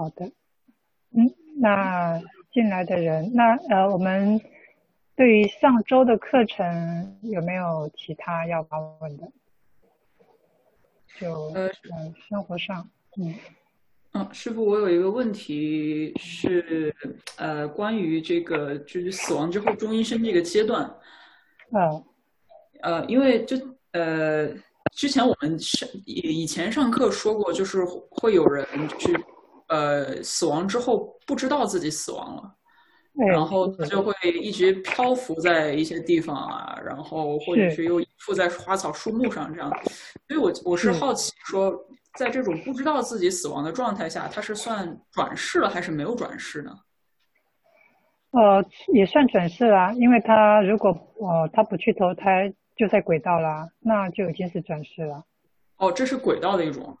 好的，嗯，那进来的人，那呃，我们对于上周的课程有没有其他要发问的？就呃，生活上，嗯，嗯，师傅，我有一个问题是，呃，关于这个就是死亡之后中医生这个阶段，嗯，呃，因为就呃，之前我们上以以前上课说过，就是会有人去。呃，死亡之后不知道自己死亡了，然后他就会一直漂浮在一些地方啊，然后或者是又附在花草树木上这样。所以我我是好奇说，在这种不知道自己死亡的状态下，他是算转世了还是没有转世呢？呃，也算转世啦，因为他如果呃他不去投胎就在轨道啦，那就已经是转世了。哦，这是轨道的一种。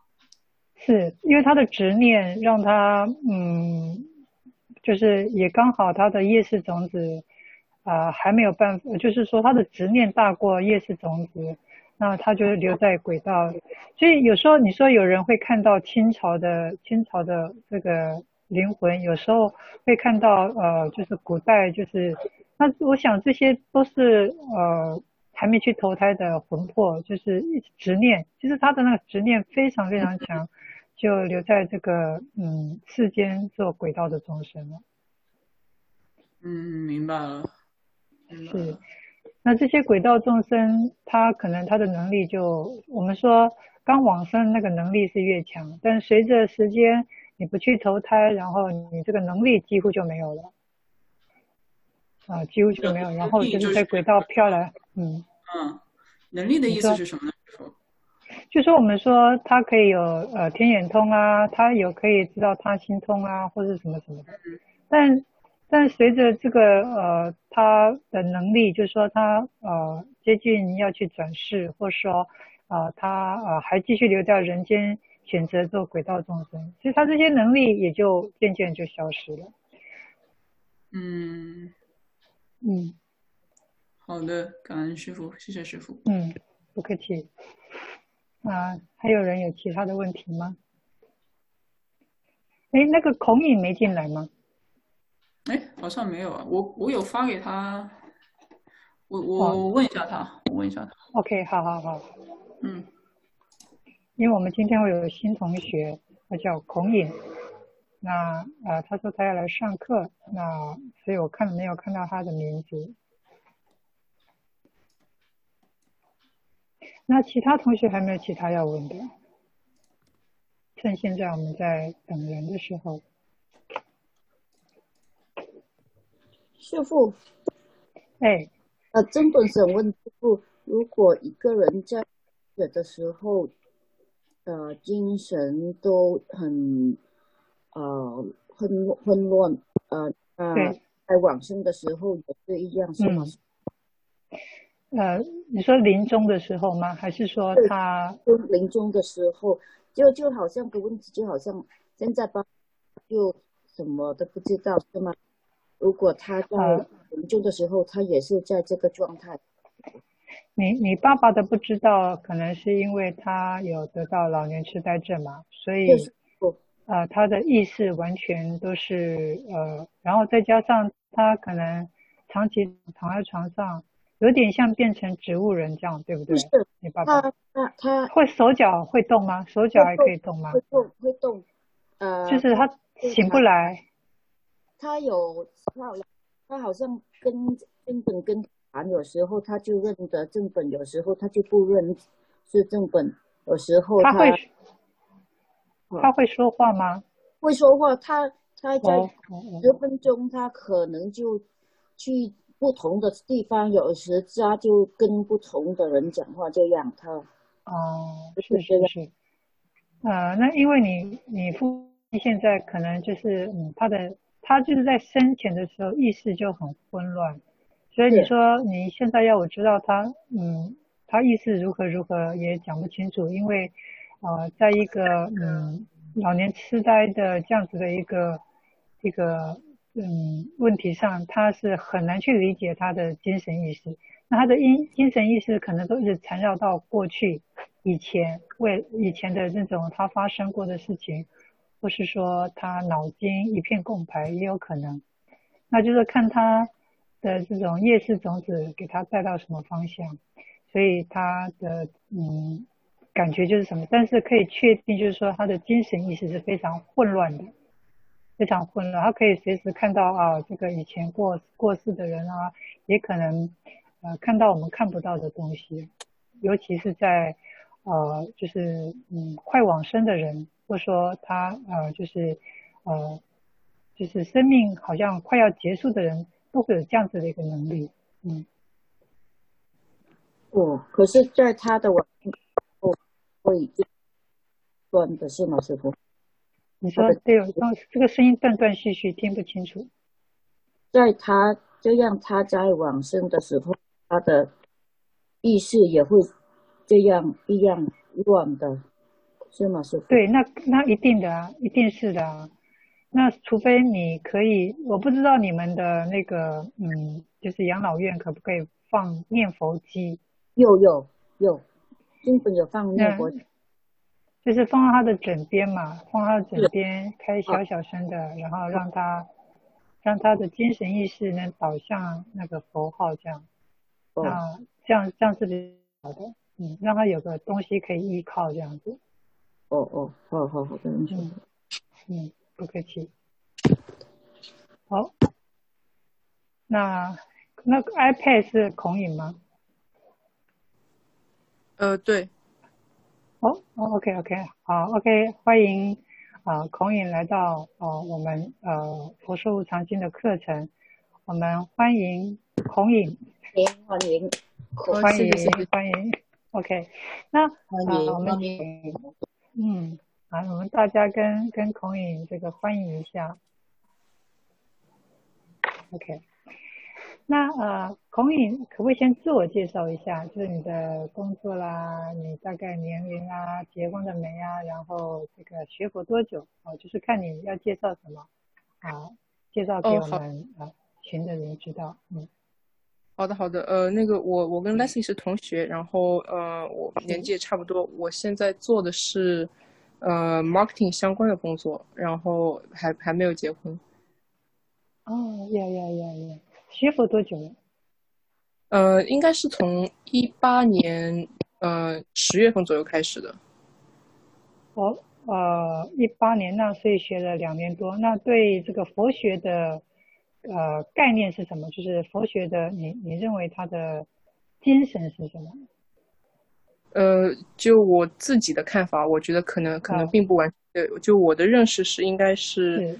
是因为他的执念让他，嗯，就是也刚好他的业识种子，啊、呃，还没有办法，就是说他的执念大过业识种子，那他就留在轨道。所以有时候你说有人会看到清朝的清朝的这个灵魂，有时候会看到呃，就是古代就是，那我想这些都是呃。还没去投胎的魂魄，就是执念，其实他的那个执念非常非常强，就留在这个嗯世间做轨道的众生了。嗯，明白了。是，那这些轨道众生，他可能他的能力就，我们说刚往生那个能力是越强，但随着时间你不去投胎，然后你这个能力几乎就没有了。啊，几乎就没有，然后就是在轨道飘来，嗯。嗯，能力的意思是什么呢？说，就说我们说他可以有呃天眼通啊，他有可以知道他心通啊，或者什么什么的。但但随着这个呃他的能力，就是说他呃接近要去转世，或者说呃他呃还继续留在人间，选择做轨道众生，其实他这些能力也就渐渐就消失了。嗯嗯。好的，感恩师傅，谢谢师傅。嗯，不客气。啊，还有人有其他的问题吗？哎，那个孔颖没进来吗？哎，好像没有啊。我我有发给他，我我问一下他，哦、我问一下他。OK，好好好。嗯，因为我们今天会有新同学，他叫孔颖。那啊、呃，他说他要来上课，那所以我看没有看到他的名字。那其他同学还没有其他要问的？趁现在我们在等人的时候，师傅，哎，呃，真本想问师傅，如果一个人在死的时候，呃，精神都很，呃，很混乱，呃，呃，在往生的时候也是一样，是吗？嗯呃，你说临终的时候吗？还是说他临终的时候，就就好像个问题，就好像现在吧，就什么都不知道，是吗？如果他在临终的时候，他也是在这个状态。你你爸爸的不知道，可能是因为他有得到老年痴呆症嘛，所以呃，他的意识完全都是呃，然后再加上他可能长期躺在床上。有点像变成植物人这样，对不对？是，你爸爸他他他会手脚会动吗？手脚还可以动吗？会动会动，呃，就是他醒不来。他有他他好像跟正本跟谈，有时候他就认得正本，有时候他就不认是正本，有时候他，他会他会说话吗？会说话，他他在十分钟，他可能就去。不同的地方，有时家就跟不同的人讲话，这样他哦，是是是，呃，那因为你你父亲现在可能就是嗯，他的他就是在生前的时候意识就很混乱，所以你说你现在要我知道他嗯，他意识如何如何也讲不清楚，因为呃，在一个嗯老年痴呆的这样子的一个一个。嗯，问题上他是很难去理解他的精神意识，那他的因精神意识可能都是缠绕到过去、以前为以前的那种他发生过的事情，或是说他脑筋一片空白也有可能。那就是看他的这种业识种子给他带到什么方向，所以他的嗯感觉就是什么，但是可以确定就是说他的精神意识是非常混乱的，非常混乱。他可以随时看到啊，这个以前过过世的人啊，也可能呃看到我们看不到的东西，尤其是在呃就是嗯快往生的人，或说他呃就是呃。就是生命好像快要结束的人，都会有这样子的一个能力，嗯。哦，可是在他的往哦，会断的是吗？师傅？你说对，这个声音断断续续，听不清楚。在他这样，他在往生的时候，他的意识也会这样一样乱的，是吗？师傅？对，那那一定的啊，一定是的啊。那除非你可以，我不知道你们的那个，嗯，就是养老院可不可以放念佛机？有有有，基本有放念佛机，就是放到他的枕边嘛，放他的枕边，开小小声的，然后让他让他的精神意识能导向那个佛号，这样，那这样这样是比较好的，嗯，让他有个东西可以依靠，这样子。哦哦，好好好的，嗯嗯。不客气。好，那那个 iPad 是孔颖吗？呃，对。哦哦，OK OK，好 OK，欢迎啊、呃，孔颖来到呃我们呃佛说无常经的课程，我们欢迎孔颖，欢迎欢迎欢迎，OK，那欢迎、呃、我们嗯。啊，我们大家跟跟孔颖这个欢迎一下。OK，那呃，孔颖可不可以先自我介绍一下？就是你的工作啦，你大概年龄啊，结婚了没啊？然后这个学佛多久？哦，就是看你要介绍什么啊，介绍给我们、哦、啊群的人知道。嗯，好的好的，呃，那个我我跟 Leslie 是同学，然后呃我年纪也差不多，我现在做的是。呃，marketing 相关的工作，然后还还没有结婚。哦，呀呀呀呀！学佛多久了？呃，应该是从一八年呃十月份左右开始的。哦，呃，一八年那所以学了两年多。那对这个佛学的呃概念是什么？就是佛学的，你你认为它的精神是什么？呃，就我自己的看法，我觉得可能可能并不完全。对，就我的认识是，应该是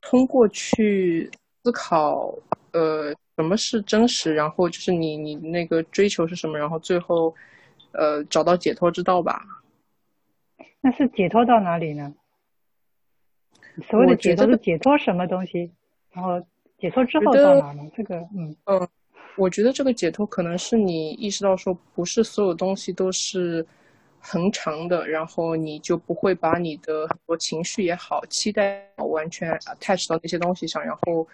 通过去思考，呃，什么是真实，然后就是你你那个追求是什么，然后最后，呃，找到解脱之道吧。那是解脱到哪里呢？所谓的解脱是解脱什么东西？然后解脱之后到哪呢？这个，嗯嗯。呃我觉得这个解脱可能是你意识到说，不是所有东西都是恒常的，然后你就不会把你的很多情绪也好、期待完全 attach 到那些东西上，然后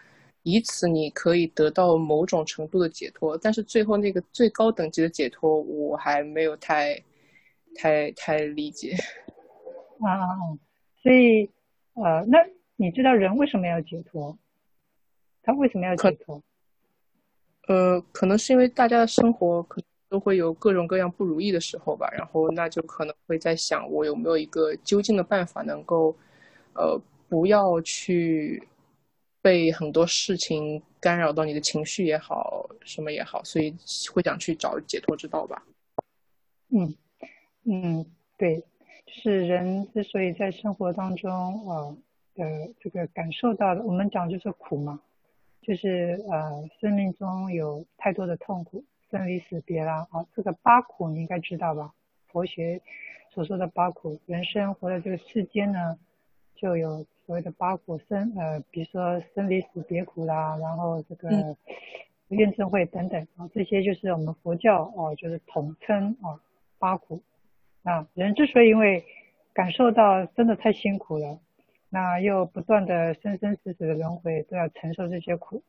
以此你可以得到某种程度的解脱。但是最后那个最高等级的解脱，我还没有太、太、太理解。啊，所以呃，那你知道人为什么要解脱？他为什么要解脱？呃，可能是因为大家的生活可能都会有各种各样不如意的时候吧，然后那就可能会在想，我有没有一个究竟的办法能够，呃，不要去被很多事情干扰到你的情绪也好，什么也好，所以会想去找解脱之道吧。嗯嗯，对，就是人之所以在生活当中啊的、这个感受到的，我们讲就是苦嘛。就是呃，生命中有太多的痛苦，生离死别啦，啊，这个八苦你应该知道吧？佛学所说的八苦，人生活在这个世间呢，就有所谓的八苦生，呃，比如说生离死别苦啦，然后这个怨憎会等等啊，这些就是我们佛教哦、啊，就是统称啊八苦。啊，人之所以因为感受到真的太辛苦了。那又不断的生生死死的轮回，都要承受这些苦，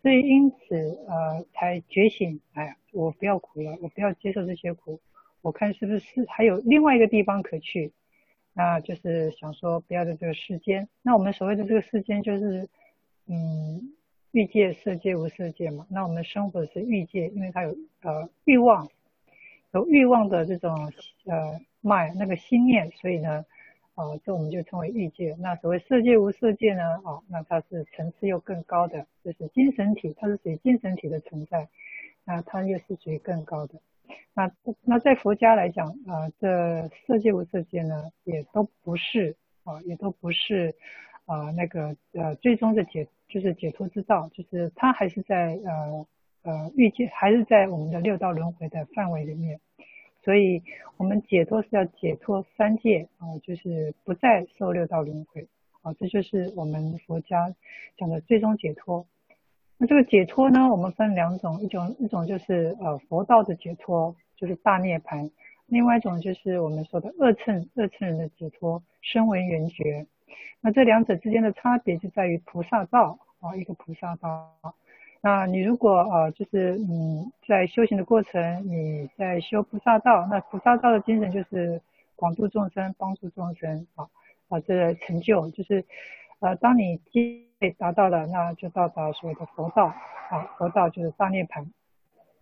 所以因此呃才觉醒，哎呀，我不要苦了，我不要接受这些苦，我看是不是还有另外一个地方可去，那就是想说不要在这个世间。那我们所谓的这个世间就是，嗯，欲界、色界、无色界嘛。那我们生活的是欲界，因为它有呃欲望，有欲望的这种呃脉那个心念，所以呢。哦，这我们就称为欲界。那所谓色界无色界呢？哦，那它是层次又更高的，就是精神体，它是属于精神体的存在。那它又是属于更高的。那那在佛家来讲，啊、呃，这色界无色界呢，也都不是啊、呃，也都不是啊、呃，那个呃，最终的解就是解脱之道，就是它还是在呃呃欲界，还是在我们的六道轮回的范围里面。所以，我们解脱是要解脱三界啊，就是不再受六道轮回啊，这就是我们佛家讲的最终解脱。那这个解脱呢，我们分两种，一种一种就是呃佛道的解脱，就是大涅槃；另外一种就是我们说的二乘二乘人的解脱，声闻缘觉。那这两者之间的差别就在于菩萨道啊，一个菩萨道。那你如果呃，就是嗯，在修行的过程，你在修菩萨道，那菩萨道的精神就是广度众生、帮助众生啊啊，这个成就就是呃，当你接达到了，那就到达所谓的佛道啊，佛道就是大涅槃。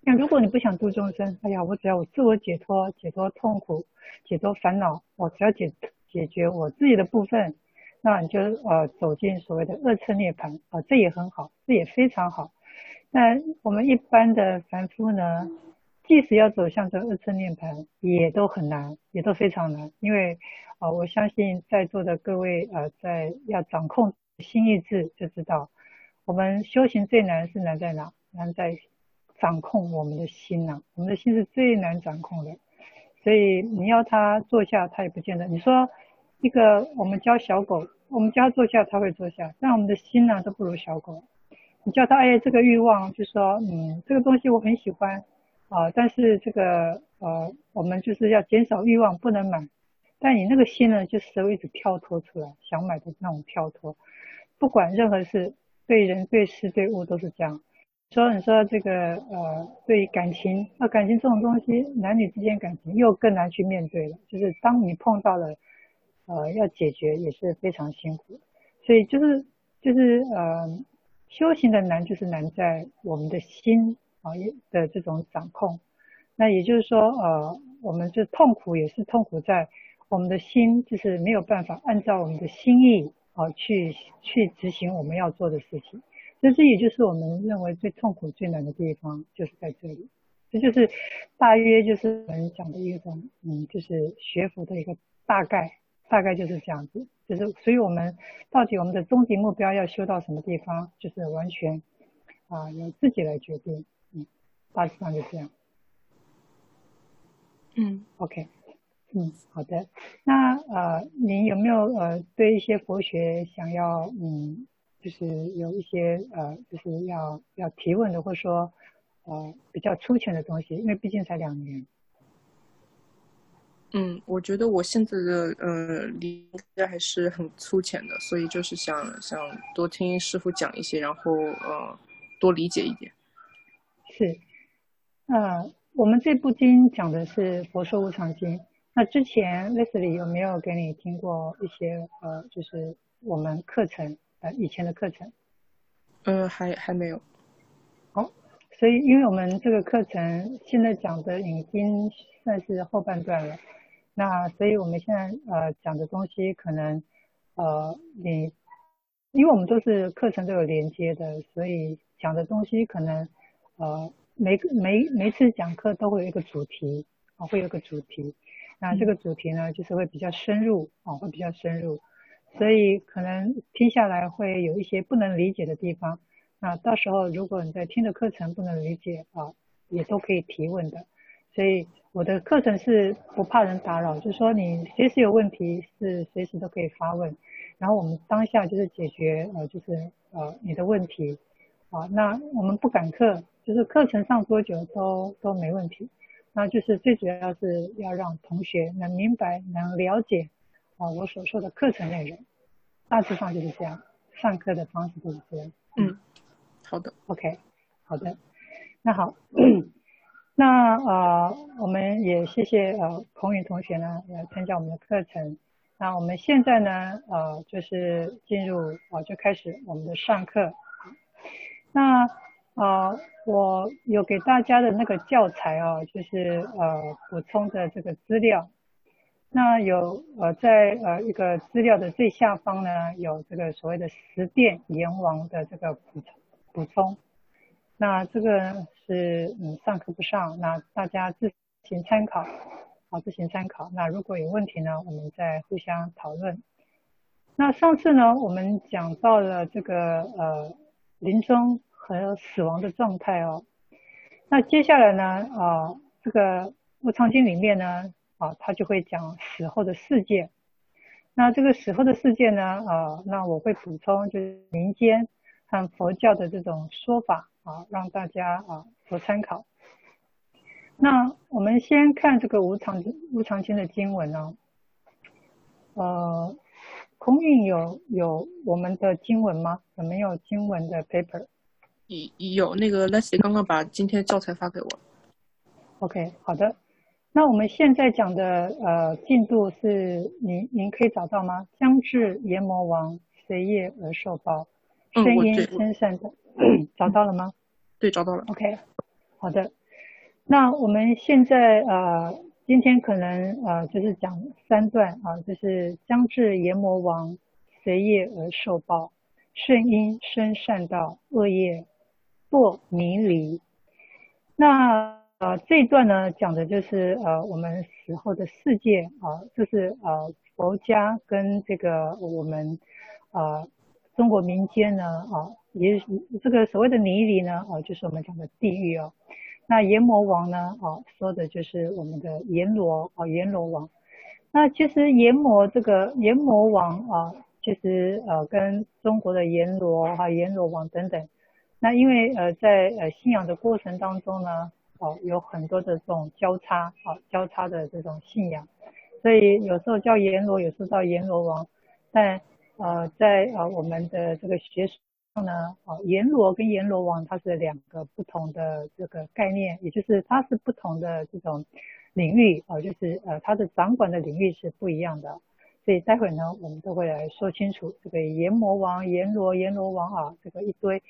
那如果你不想度众生，哎呀，我只要我自我解脱、解脱痛苦、解脱烦恼，我只要解解决我自己的部分，那你就呃走进所谓的二次涅槃啊，这也很好，这也非常好。那我们一般的凡夫呢，即使要走向这二次涅槃，也都很难，也都非常难。因为啊、我相信在座的各位呃，在要掌控心意志，就知道我们修行最难是难在哪？难在掌控我们的心呐、我们的心是最难掌控的，所以你要他坐下，他也不见得。你说一个我们教小狗，我们教坐下，它会坐下，但我们的心呢、都不如小狗。你叫他哎，这个欲望就说，嗯，这个东西我很喜欢啊，但是这个呃，我们就是要减少欲望，不能买。但你那个心呢，就是会一直跳脱出来，想买的那种跳脱。不管任何事，对人、对事、对物都是这样。所以你说这个呃，对感情，那感情这种东西，男女之间感情又更难去面对了。就是当你碰到了，呃，要解决也是非常辛苦。所以就是就是呃。修行的难就是难在我们的心啊的这种掌控，那也就是说，呃，我们这痛苦也是痛苦在我们的心，就是没有办法按照我们的心意啊去去执行我们要做的事情。所以这也就是我们认为最痛苦、最难的地方，就是在这里。这就是大约就是我们讲的一种，嗯，就是学佛的一个大概。大概就是这样子，就是所以我们到底我们的终极目标要修到什么地方，就是完全啊由自己来决定，嗯，大致上就这样。嗯，OK，嗯，好的。那呃，您有没有呃对一些佛学想要嗯，就是有一些呃，就是要要提问的，或者说呃比较粗浅的东西？因为毕竟才两年。嗯，我觉得我现在的呃理解还是很粗浅的，所以就是想想多听师傅讲一些，然后呃多理解一点。是，呃，我们这部经讲的是《佛说无常经》，那之前 Leslie 有没有给你听过一些呃，就是我们课程呃以前的课程？呃，还还没有。好，所以因为我们这个课程现在讲的已经算是后半段了。那所以我们现在呃讲的东西可能呃你，因为我们都是课程都有连接的，所以讲的东西可能呃每个每每次讲课都会有一个主题啊，会有一个主题。那这个主题呢，就是会比较深入啊，会比较深入，所以可能听下来会有一些不能理解的地方。那到时候如果你在听的课程不能理解啊，也都可以提问的。所以我的课程是不怕人打扰，就是说你随时有问题是随时都可以发问，然后我们当下就是解决呃就是呃你的问题啊，那我们不赶课，就是课程上多久都都没问题，那就是最主要是要让同学能明白能了解啊我所说的课程内容，大致上就是这样，上课的方式就是这样。嗯，好的，OK，好的，那好。那呃，我们也谢谢呃孔宇同学呢来参加我们的课程。那我们现在呢，呃，就是进入啊、呃，就开始我们的上课。那呃，我有给大家的那个教材哦，就是呃补充的这个资料。那有呃在呃一个资料的最下方呢，有这个所谓的十殿阎王的这个补补充。那这个是嗯上课不上，那大家自行参考。好，自行参考。那如果有问题呢，我们再互相讨论。那上次呢，我们讲到了这个呃临终和死亡的状态哦。那接下来呢，啊、这个《无常经》里面呢，啊，他就会讲死后的世界。那这个死后的世界呢，啊、那我会补充就是民间和佛教的这种说法啊，让大家啊做参考。那我们先看这个无常无常经的经文呢、呃，空运有有我们的经文吗？有没有经文的 paper？有，那个 Leslie 刚刚把今天教材发给我。OK，好的。那我们现在讲的呃进度是您您可以找到吗？将至阎魔王随业而受报，声音声善的，找到了吗？对，找到了。OK，好的。那我们现在呃，今天可能呃，就是讲三段啊，就是将至阎魔王随业而受报，圣因生善道，恶业堕迷离。那呃这一段呢，讲的就是呃我们死后的世界啊，就是呃佛家跟这个我们呃中国民间呢啊，也这个所谓的迷离呢啊，就是我们讲的地狱哦。那阎魔王呢？啊，说的就是我们的阎罗啊，阎罗王。那其实阎魔这个阎魔王啊，其实呃跟中国的阎罗哈、阎罗王等等，那因为呃在呃信仰的过程当中呢，哦有很多的这种交叉啊，交叉的这种信仰，所以有时候叫阎罗，有时候叫阎罗王，但呃在呃我们的这个学术上。呢，哦，阎罗跟阎罗王它是两个不同的这个概念，也就是它是不同的这种领域啊，就是呃它的掌管的领域是不一样的，所以待会呢我们都会来说清楚这个阎魔王、阎罗、阎罗王啊这个一堆，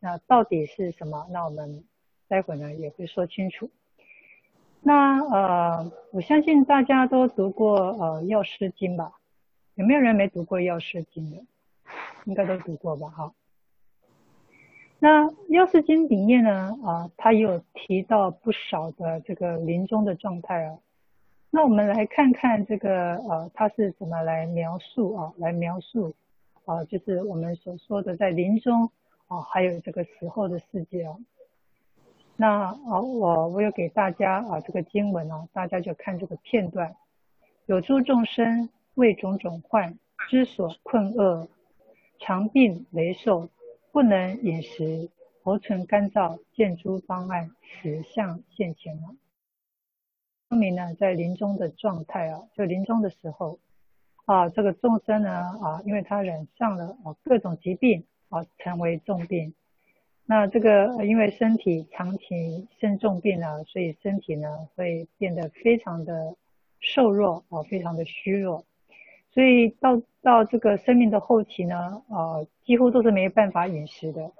那到底是什么？那我们待会呢也会说清楚。那呃，我相信大家都读过呃《药师经》吧？有没有人没读过《药师经》的？应该都读过吧？哈。那《药师经》里面呢，啊，它有提到不少的这个临终的状态啊。那我们来看看这个，呃，它是怎么来描述啊？来描述，啊，就是我们所说的在临终啊，还有这个死后的世界啊。那啊，我我有给大家啊这个经文啊，大家就看这个片段。有诸众生为种种患之所困厄，常病羸瘦。不能饮食，喉唇干燥，见诸方案，死相现前了。说明呢，在临终的状态啊，就临终的时候啊，这个众生呢啊，因为他染上了啊各种疾病啊，成为重病。那这个因为身体长期生重病了，所以身体呢会变得非常的瘦弱啊，非常的虚弱。所以到到这个生命的后期呢，呃，几乎都是没办法饮食的。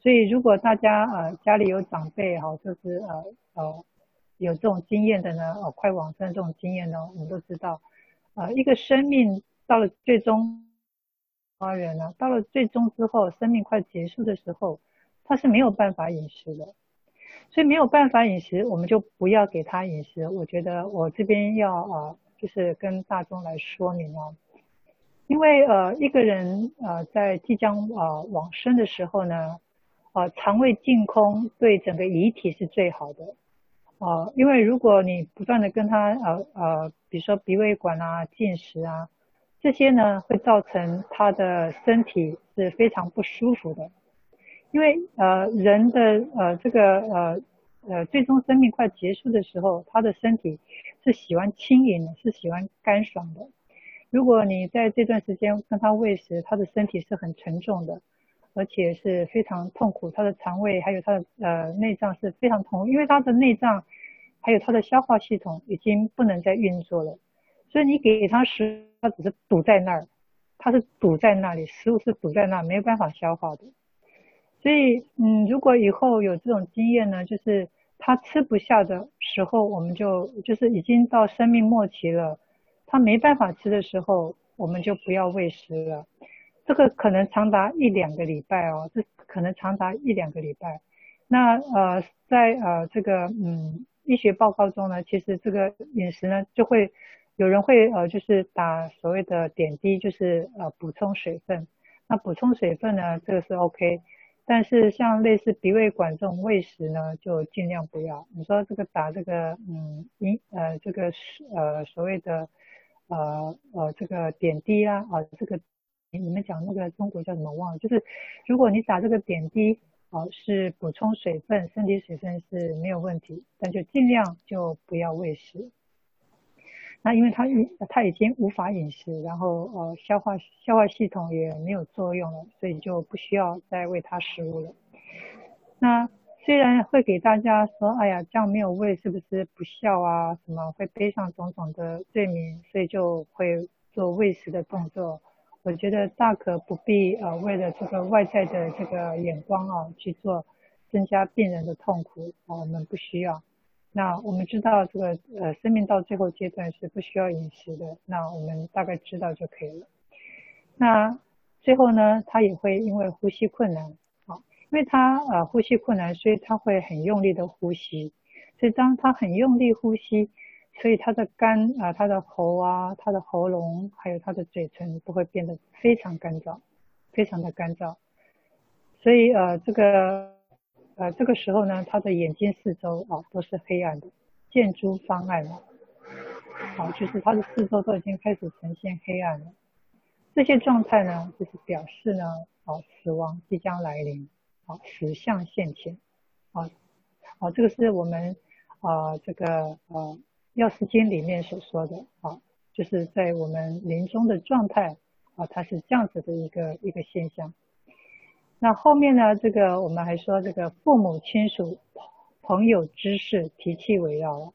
所以如果大家呃家里有长辈哈，就是呃呃有这种经验的呢，呃快往生这种经验呢，我们都知道，呃一个生命到了最终，花园呢到了最终之后，生命快结束的时候，他是没有办法饮食的。所以没有办法饮食，我们就不要给他饮食。我觉得我这边要呃。就是跟大众来说明哦，因为呃一个人呃在即将呃往生的时候呢，呃肠胃净空对整个遗体是最好的，呃因为如果你不断的跟他呃呃比如说鼻胃管啊进食啊这些呢会造成他的身体是非常不舒服的，因为呃人的呃这个呃呃最终生命快结束的时候，他的身体。是喜欢轻盈的，是喜欢干爽的。如果你在这段时间跟他喂食，他的身体是很沉重的，而且是非常痛苦。他的肠胃还有他的呃内脏是非常痛，因为他的内脏还有他的消化系统已经不能再运作了，所以你给他食，他只是堵在那儿，他是堵在那里，食物是堵在那，没有办法消化的。所以，嗯，如果以后有这种经验呢，就是他吃不下的时候，我们就就是已经到生命末期了，他没办法吃的时候，我们就不要喂食了。这个可能长达一两个礼拜哦，这可能长达一两个礼拜。那呃，在呃这个嗯医学报告中呢，其实这个饮食呢就会有人会呃就是打所谓的点滴，就是呃补充水分。那补充水分呢，这个是 OK，但是像类似鼻胃管这种喂食呢，就尽量不要。你说这个打这个嗯饮呃这个是呃所谓的呃呃这个点滴啊啊这个。你们讲那个中国叫什么忘了？就是如果你打这个点滴，哦，是补充水分，身体水分是没有问题，但就尽量就不要喂食。那因为他他已经无法饮食，然后呃消化消化系统也没有作用了，所以就不需要再喂他食物了。那虽然会给大家说，哎呀，这样没有喂是不是不孝啊？什么会背上种种的罪名，所以就会做喂食的动作。我觉得大可不必呃，为了这个外在的这个眼光啊去做，增加病人的痛苦啊，我们不需要。那我们知道这个呃，生命到最后阶段是不需要饮食的，那我们大概知道就可以了。那最后呢，他也会因为呼吸困难啊，因为他呃呼吸困难，所以他会很用力的呼吸，所以当他很用力呼吸。所以他的肝啊，他的喉啊，他的喉咙，还有他的嘴唇都会变得非常干燥，非常的干燥。所以呃，这个呃这个时候呢，他的眼睛四周啊都是黑暗的，见诸方暗了。好，就是他的四周都已经开始呈现黑暗了。这些状态呢，就是表示呢，啊，死亡即将来临，啊，死相现前，啊，啊，这个是我们啊，这个呃。药师经里面所说的啊，就是在我们临终的状态啊，它是这样子的一个一个现象。那后面呢，这个我们还说这个父母亲属朋友知识提气围绕了。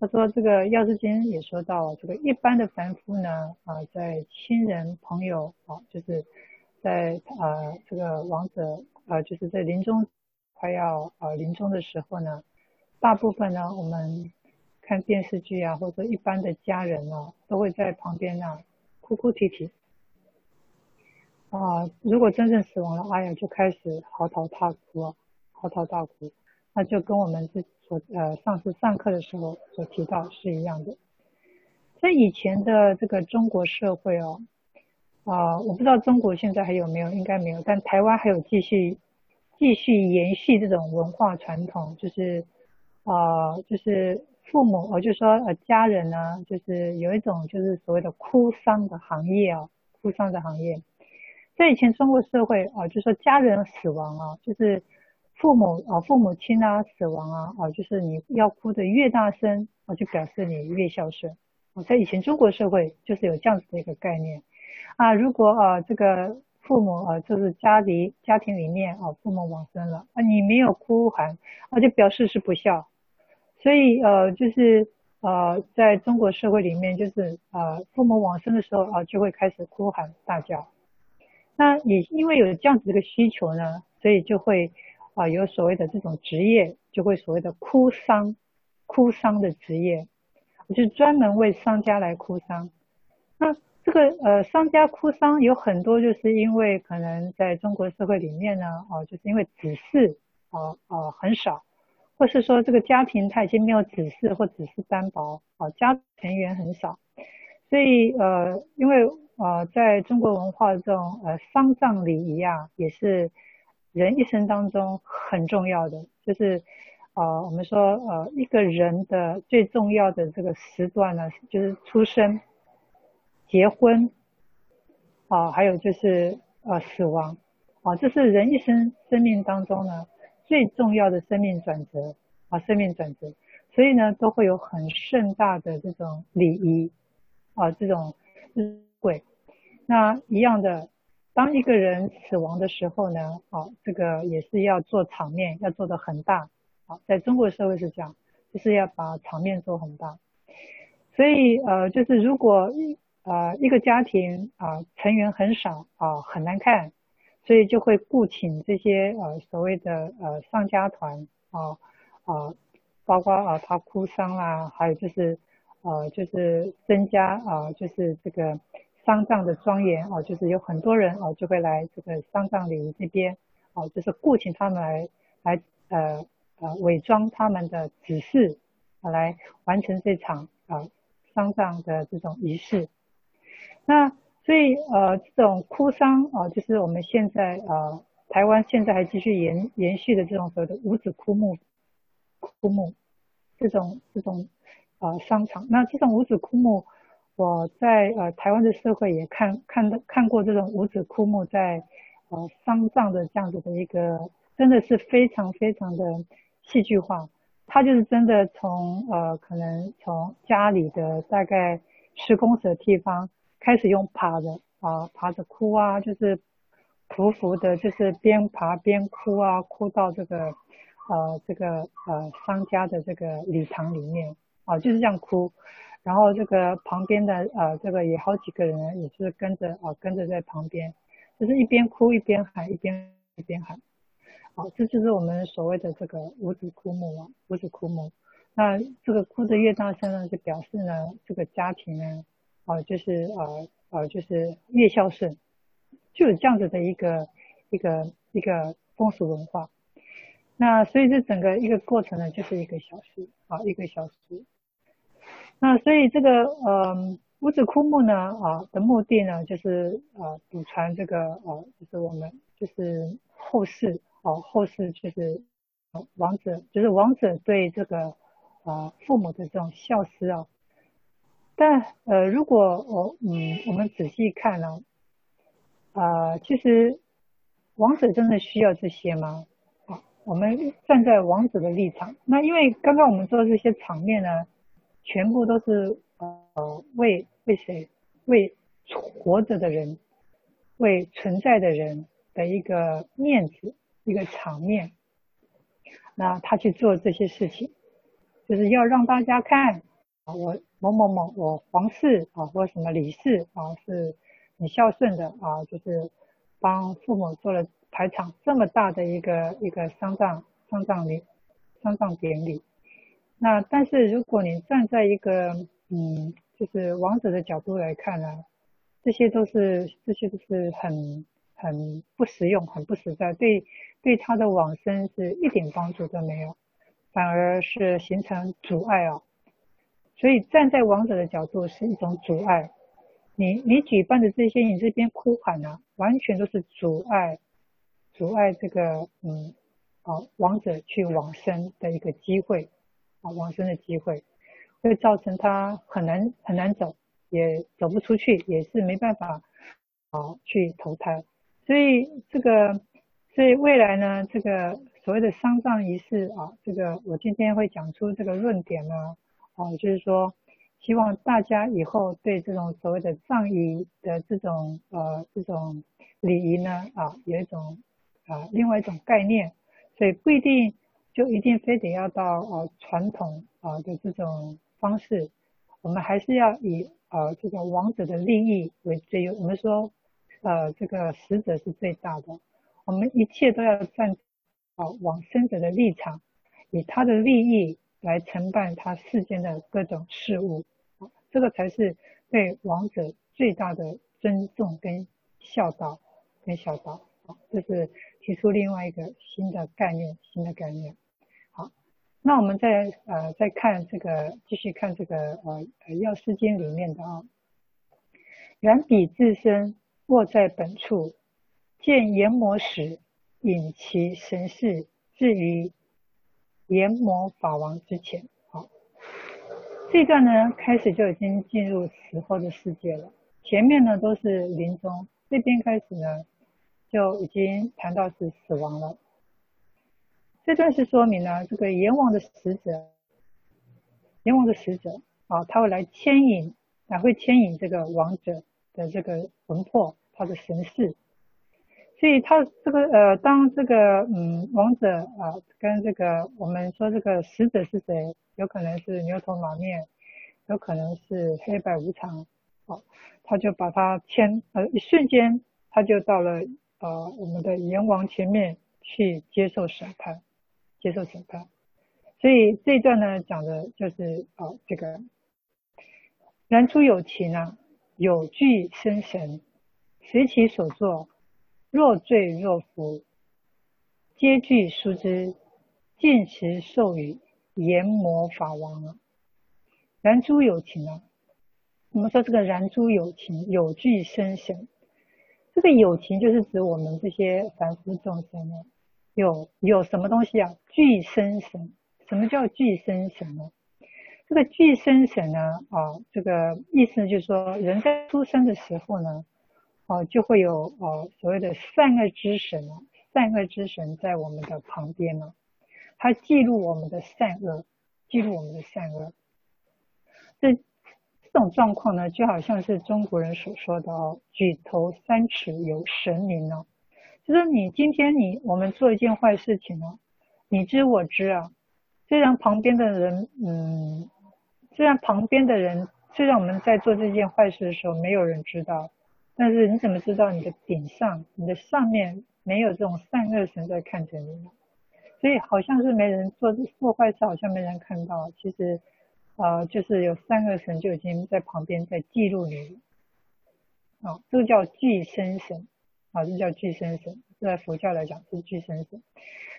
他说这个药师经也说到，这个一般的凡夫呢啊，在亲人朋友啊，就是在啊这个亡者啊，就是在临终快要啊临终的时候呢，大部分呢我们。看电视剧啊，或者一般的家人啊，都会在旁边啊哭哭啼啼。啊，如果真正死亡了，哎呀，就开始嚎啕大哭，嚎啕大哭。那就跟我们之所呃上次上课的时候所提到是一样的。在以前的这个中国社会哦，啊，我不知道中国现在还有没有，应该没有，但台湾还有继续继续延续这种文化传统，就是啊，就是。父母，我就说呃，家人呢，就是有一种就是所谓的哭丧的行业啊，哭丧的行业，在以前中国社会啊，就说家人死亡啊，就是父母啊，父母亲啊死亡啊，啊，就是你要哭得越大声啊，就表示你越孝顺。啊，在以前中国社会就是有这样子的一个概念啊，如果啊这个父母啊就是家里家庭里面啊父母往生了啊，你没有哭喊啊，就表示是不孝。所以呃，就是呃，在中国社会里面，就是呃，父母往生的时候啊，就会开始哭喊大叫。那也因为有这样子的一个需求呢，所以就会啊，有所谓的这种职业，就会所谓的哭丧，哭丧的职业，就专门为商家来哭丧。那这个呃，商家哭丧有很多，就是因为可能在中国社会里面呢，哦，就是因为子嗣啊啊很少。或是说这个家庭他已经没有子嗣或子嗣单薄，啊，家成员很少，所以呃，因为呃，在中国文化中呃丧葬礼仪啊，也是人一生当中很重要的，就是呃，我们说呃一个人的最重要的这个时段呢，就是出生、结婚，啊，还有就是呃死亡，啊，这是人一生生命当中呢。最重要的生命转折啊，生命转折，所以呢，都会有很盛大的这种礼仪啊，这种会。那一样的，当一个人死亡的时候呢，啊，这个也是要做场面，要做得很大啊。在中国社会是这样，就是要把场面做很大。所以呃，就是如果呃一个家庭啊、成员很少啊、很难看，所以就会雇请这些呃所谓的呃丧家团啊啊，包括啊他哭丧啦，还有就是呃就是增加啊就是这个丧葬的庄严啊，就是有很多人啊就会来这个丧葬礼仪这边啊，就是雇请他们来来呃呃伪装他们的指示啊来完成这场啊。丧葬的这种仪式，那所以呃这种哭丧啊、就是我们现在呃台湾现在还继续延延续的这种所谓的五子哭墓，哭墓这种这种呃商场。那这种五子哭墓，我在呃台湾的社会也看看到看过这种五子枯木在呃丧葬的这样子的一个，真的是非常非常的戏剧化。他就是真的从呃，可能从家里的大概十公尺的地方开始用爬的啊，爬着哭啊，就是匍匐的，就是边爬边哭啊，哭到这个呃这个呃商家的这个礼堂里面啊，就是这样哭，然后这个旁边的呃这个也好几个人也是跟着啊跟着在旁边，就是一边哭一边喊，一边一边喊。好，这就是我们所谓的这个五子哭墓啊，五子哭墓。那这个哭的越大声呢，就表示呢，这个家庭呢，啊，就是呃呃，就是越孝顺，就有这样子的一个一个一个风俗文化。那所以这整个一个过程呢，就是一个小时啊，一个小时。那所以这个呃五子哭墓呢，啊的目的呢，就是呃祖传这个呃，就是我们就是后世。哦，后世就是王者，就是王者对这个啊、父母的这种孝思啊。但呃，如果我嗯我们仔细看呢，啊、其实王者真的需要这些吗？啊，我们站在王者的立场，那因为刚刚我们说的这些场面呢，全部都是呃为为谁？为活着的人，为存在的人的一个面子。一个场面，那他去做这些事情，就是要让大家看啊，我某某某，我皇室啊，或什么李氏啊，是很孝顺的啊，就是帮父母做了排场这么大的一个一个丧葬丧葬礼丧葬典礼。那但是如果你站在一个嗯，就是王者的角度来看呢，这些都是这些都是很很不实用、很不实在，对。对他的往生是一点帮助都没有，反而是形成阻碍啊。所以站在王者的角度是一种阻碍。你你举办的这些，你这边哭喊呢、完全都是阻碍，阻碍这个嗯啊王者去往生的一个机会啊，往生的机会，会造成他很难很难走，也走不出去，也是没办法啊去投胎。所以这个。所以未来呢，这个所谓的丧葬仪式啊，这个我今天会讲出这个论点呢，啊，就是说，希望大家以后对这种所谓的葬仪的这种呃这种礼仪呢，啊，有一种啊另外一种概念，所以不一定就一定非得要到呃传统啊的这种方式，我们还是要以呃这个亡者的利益为最优，我们说呃这个死者是最大的。我们一切都要站啊往生者的立场，以他的利益来承办他世间的各种事物，这个才是对亡者最大的尊重跟孝道跟孝道。这是提出另外一个新的概念，新的概念。好，那我们再呃再看这个，继续看这个呃《药师经》里面的啊，然彼自身卧在本处。见阎魔时，引其神识至于阎魔法王之前。好，这段呢，开始就已经进入死后的世界了。前面呢都是临终，这边开始呢就已经谈到是死亡了。这段是说明呢，这个阎王的使者，阎王的使者啊，他会来牵引，来会牵引这个亡者的这个魂魄，他的神识。所以他这个呃，当这个嗯亡者啊、跟这个我们说这个使者是谁？有可能是牛头马面，有可能是黑白无常，哦，他就把他牵，呃，一瞬间他就到了呃我们的阎王前面去接受审判，接受审判。所以这一段呢讲的就是啊这个，然初有情啊，有具生神，随其所作，若罪若福，皆具书之，尽时授予。阎魔法王啊，然诸有情啊，我们说这个然诸有情，有具生神。这个有情就是指我们这些凡夫众生呢，有有什么东西啊？具身神。什么叫具身神呢？这个具身神呢，啊，这个意思就是说，人在出生的时候呢，啊，就会有啊所谓的善恶之神啊，善恶之神在我们的旁边呢。它记录我们的善恶，记录我们的善恶。这这种状况呢，就好像是中国人所说的哦，“举头三尺有神明”哦，就是你今天你我们做一件坏事情呢，你知我知啊。虽然旁边的人，嗯，虽然旁边的人，虽然我们在做这件坏事的时候没有人知道，但是你怎么知道你的顶上，你的上面没有这种善恶神在看着你呢？所以好像是没人做做坏事，好像没人看到。其实，呃，就是有三个神就已经在旁边在记录你。啊、这个叫具身神，啊，这叫具身神。在佛教来讲是具身神。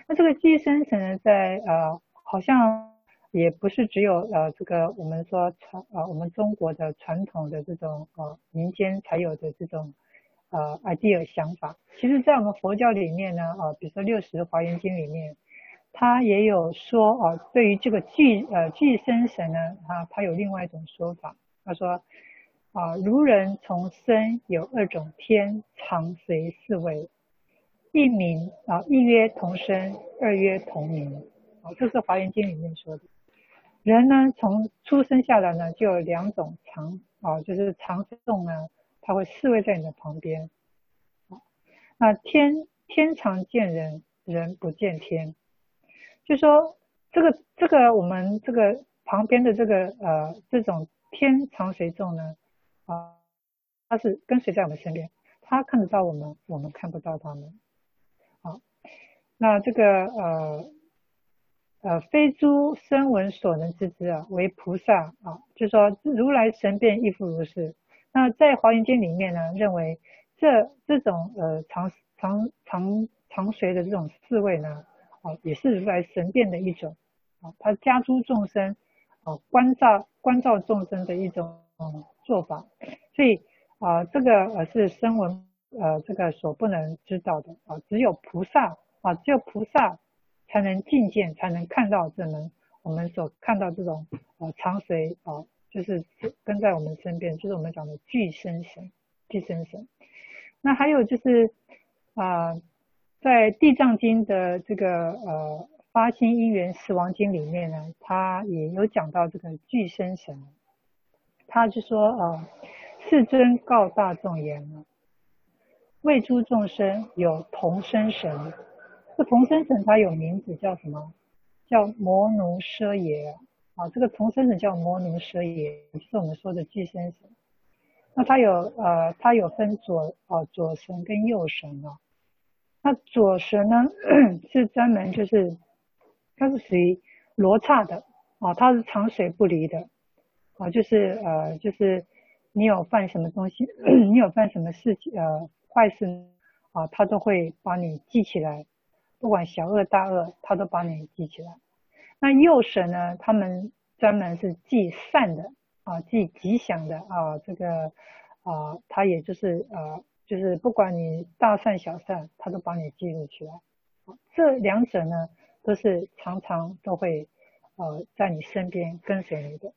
那这个具身神呢，在呃，好像也不是只有呃这个我们说传呃我们中国的传统的这种呃民间才有的这种。呃，idea 想法，其实，在我们佛教里面呢，呃，比如说六十华严经里面。他也有说哦，对于这个具呃具身神呢，啊，他有另外一种说法。他说啊，如人从生有二种天常随四位，一名啊，一曰同生，二曰同名。啊，这是华严经里面说的。人呢，从出生下来呢，就有两种常啊，就是常众呢，他会侍卫在你的旁边。啊，那天天常见人，人不见天。就说这个这个我们这个旁边的这个呃这种天长随众呢啊，他是跟随在我们身边，他看得到我们，我们看不到他们。好，那这个呃呃非诸声闻所能知之啊，为菩萨啊，就说如来神变亦复如是。那在华严经里面呢，认为这这种呃常常常常随的这种四位呢。啊，也是如来神变的一种，啊，他加诸众生，啊，观照观照众生的一种嗯做法，所以啊，这个呃是声闻呃这个所不能知道的啊，只有菩萨啊，只有菩萨才能进见，才能看到这门我们所看到这种呃常随啊，就是跟在我们身边，就是我们讲的具身神，具身神。那还有就是啊。在《地藏经》的这个呃发心因缘时王经里面呢，他也有讲到这个具身神，他就说呃，世尊告大众言呢，为诸众生有同生神，这同生神他有名字叫什么？叫摩奴舍耶啊，这个同生神叫摩奴舍耶，是我们说的具身神。那他有呃，他有分左啊左神跟右神啊。那左神呢，是专门就是，它是属于罗刹的啊，它是长水不离的啊，就是呃，就是你有犯什么东西，你有犯什么事情呃坏事啊，它都会把你记起来，不管小恶大恶，它都把你记起来。那右神呢，他们专门是记善的啊，记吉祥的啊，这个啊，它也就是呃。就是不管你大善小善，他都帮你记录起来。这两者呢，都是常常都会呃在你身边跟随你的。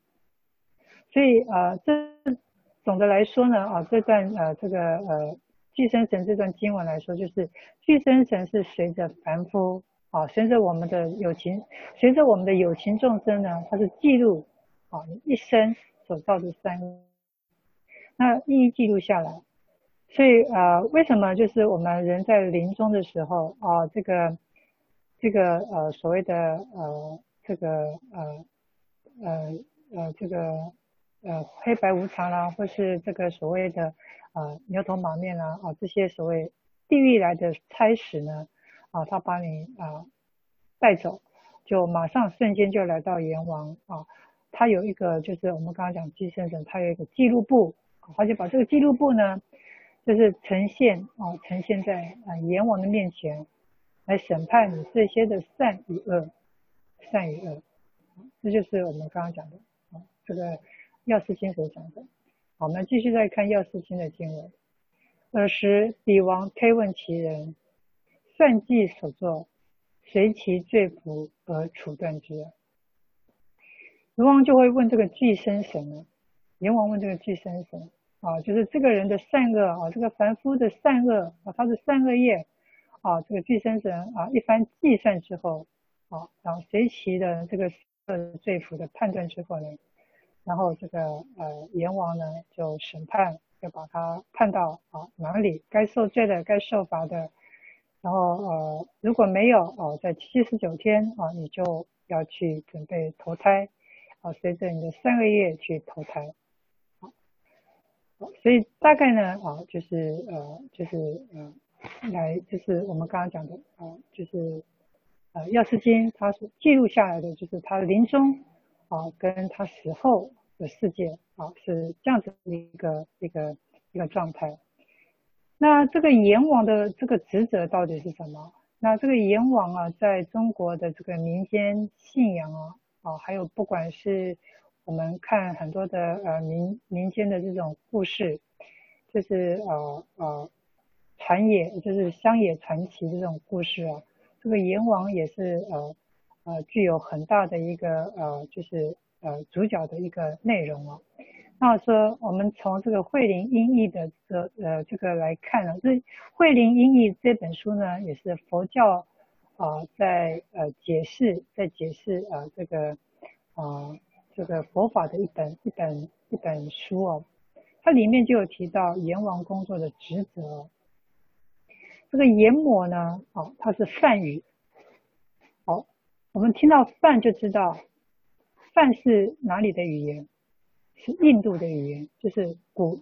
所以呃，这总的来说呢，啊这段呃这个呃寄生神这段经文来说，就是寄生神是随着凡夫啊，随着我们的有情，随着我们的有情众生呢，它是记录啊你一生所造的善，那一一记录下来。所以呃，为什么？就是我们人在临终的时候啊、这个这个呃所谓的呃这个呃呃呃这个呃黑白无常啦，或是这个所谓的呃牛头马面啦啊这些所谓地狱来的差使呢啊，他把你啊带走，就马上瞬间就来到阎王啊，他有一个就是我们刚刚讲寄生，他有一个记录簿，他就把这个记录簿呢就是呈现啊呈现在啊阎王的面前。来审判你这些的善与恶，善与恶，这就是我们刚刚讲的啊，这个药师经所讲的。好，我们继续再看药师经的经文。尔时彼王推问其人，算计所作，随其罪福而处断之。阎王就会问这个寄生神了，阎王问这个寄生神啊，就是这个人的善恶啊，这个凡夫的善恶啊，他的善恶业。啊，这个寄生神啊，一番计算之后，啊，然后随其的这个罪福的判断之后呢，然后这个呃阎王呢就审判，就把他判到啊哪里该受罪的，该受罚的，然后呃如果没有哦，在七十九天啊，你就要去准备投胎，啊，随着你的善恶业去投胎，所以大概呢啊就是呃就是呃。来，就是我们刚刚讲的啊、就是呃，药师经他所记录下来的，就是他临终啊，跟他死后的世界啊，是这样子的一个一个一个状态。那这个阎王的这个职责到底是什么？那这个阎王啊，在中国的这个民间信仰啊，啊，还有不管是我们看很多的呃民民间的这种故事，就是呃呃。传野就是乡野传奇这种故事啊，这个阎王也是呃呃具有很大的一个呃就是呃主角的一个内容啊。那说我们从这个慧林音译的这呃这个来看呢，这慧林音译这本书呢也是佛教啊、在呃解释在解释啊、这个啊、这个佛法的一本一本一本书哦，它里面就有提到阎王工作的职责。这个阎魔呢，哦，它是梵语。好，我们听到梵就知道，梵是哪里的语言？是印度的语言，就是古，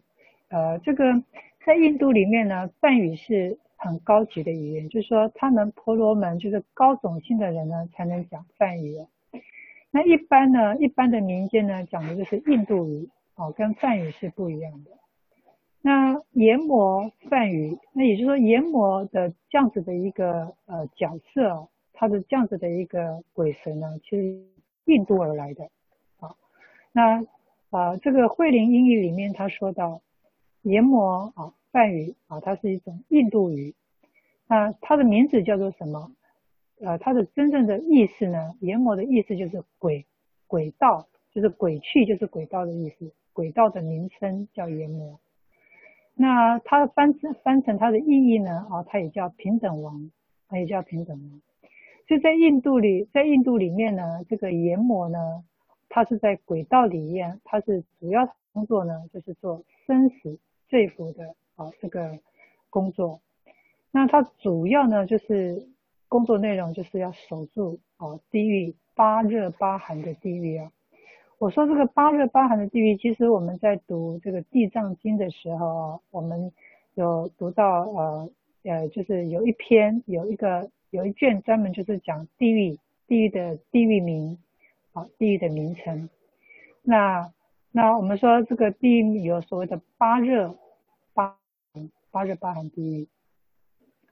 呃，这个在印度里面呢，梵语是很高级的语言，就是说他们婆罗门就是高种姓的人呢才能讲梵语。那一般呢，一般的民间呢讲的就是印度语，哦，跟梵语是不一样的。那阎魔梵语，那也就是说阎魔的这样子的一个呃角色，他的这样子的一个鬼神呢，其实印度而来的啊。那啊这个慧林音译里面他说到，阎魔啊梵语啊，它是一种印度语。那它的名字叫做什么？呃，它的真正的意思呢？阎魔的意思就是鬼，鬼道，就是鬼去，就是鬼道的意思。鬼道的名称叫阎魔。那它翻成翻成它的意义呢？啊，它也叫平等王，它也叫平等王。就在印度里，在印度里面呢，这个阎魔呢，它是在鬼道里面，它是主要工作呢，就是做生死罪福的啊这个工作。那它主要呢，就是工作内容就是要守住啊地狱八热八寒的地狱啊。我说这个八热八寒的地狱，其实我们在读这个《地藏经》的时候啊，我们有读到呃呃，就是有一篇有一个有一卷专门就是讲地狱地狱的地狱名啊，地狱的名称。那那我们说这个地狱有所谓的八热八八热八寒地狱，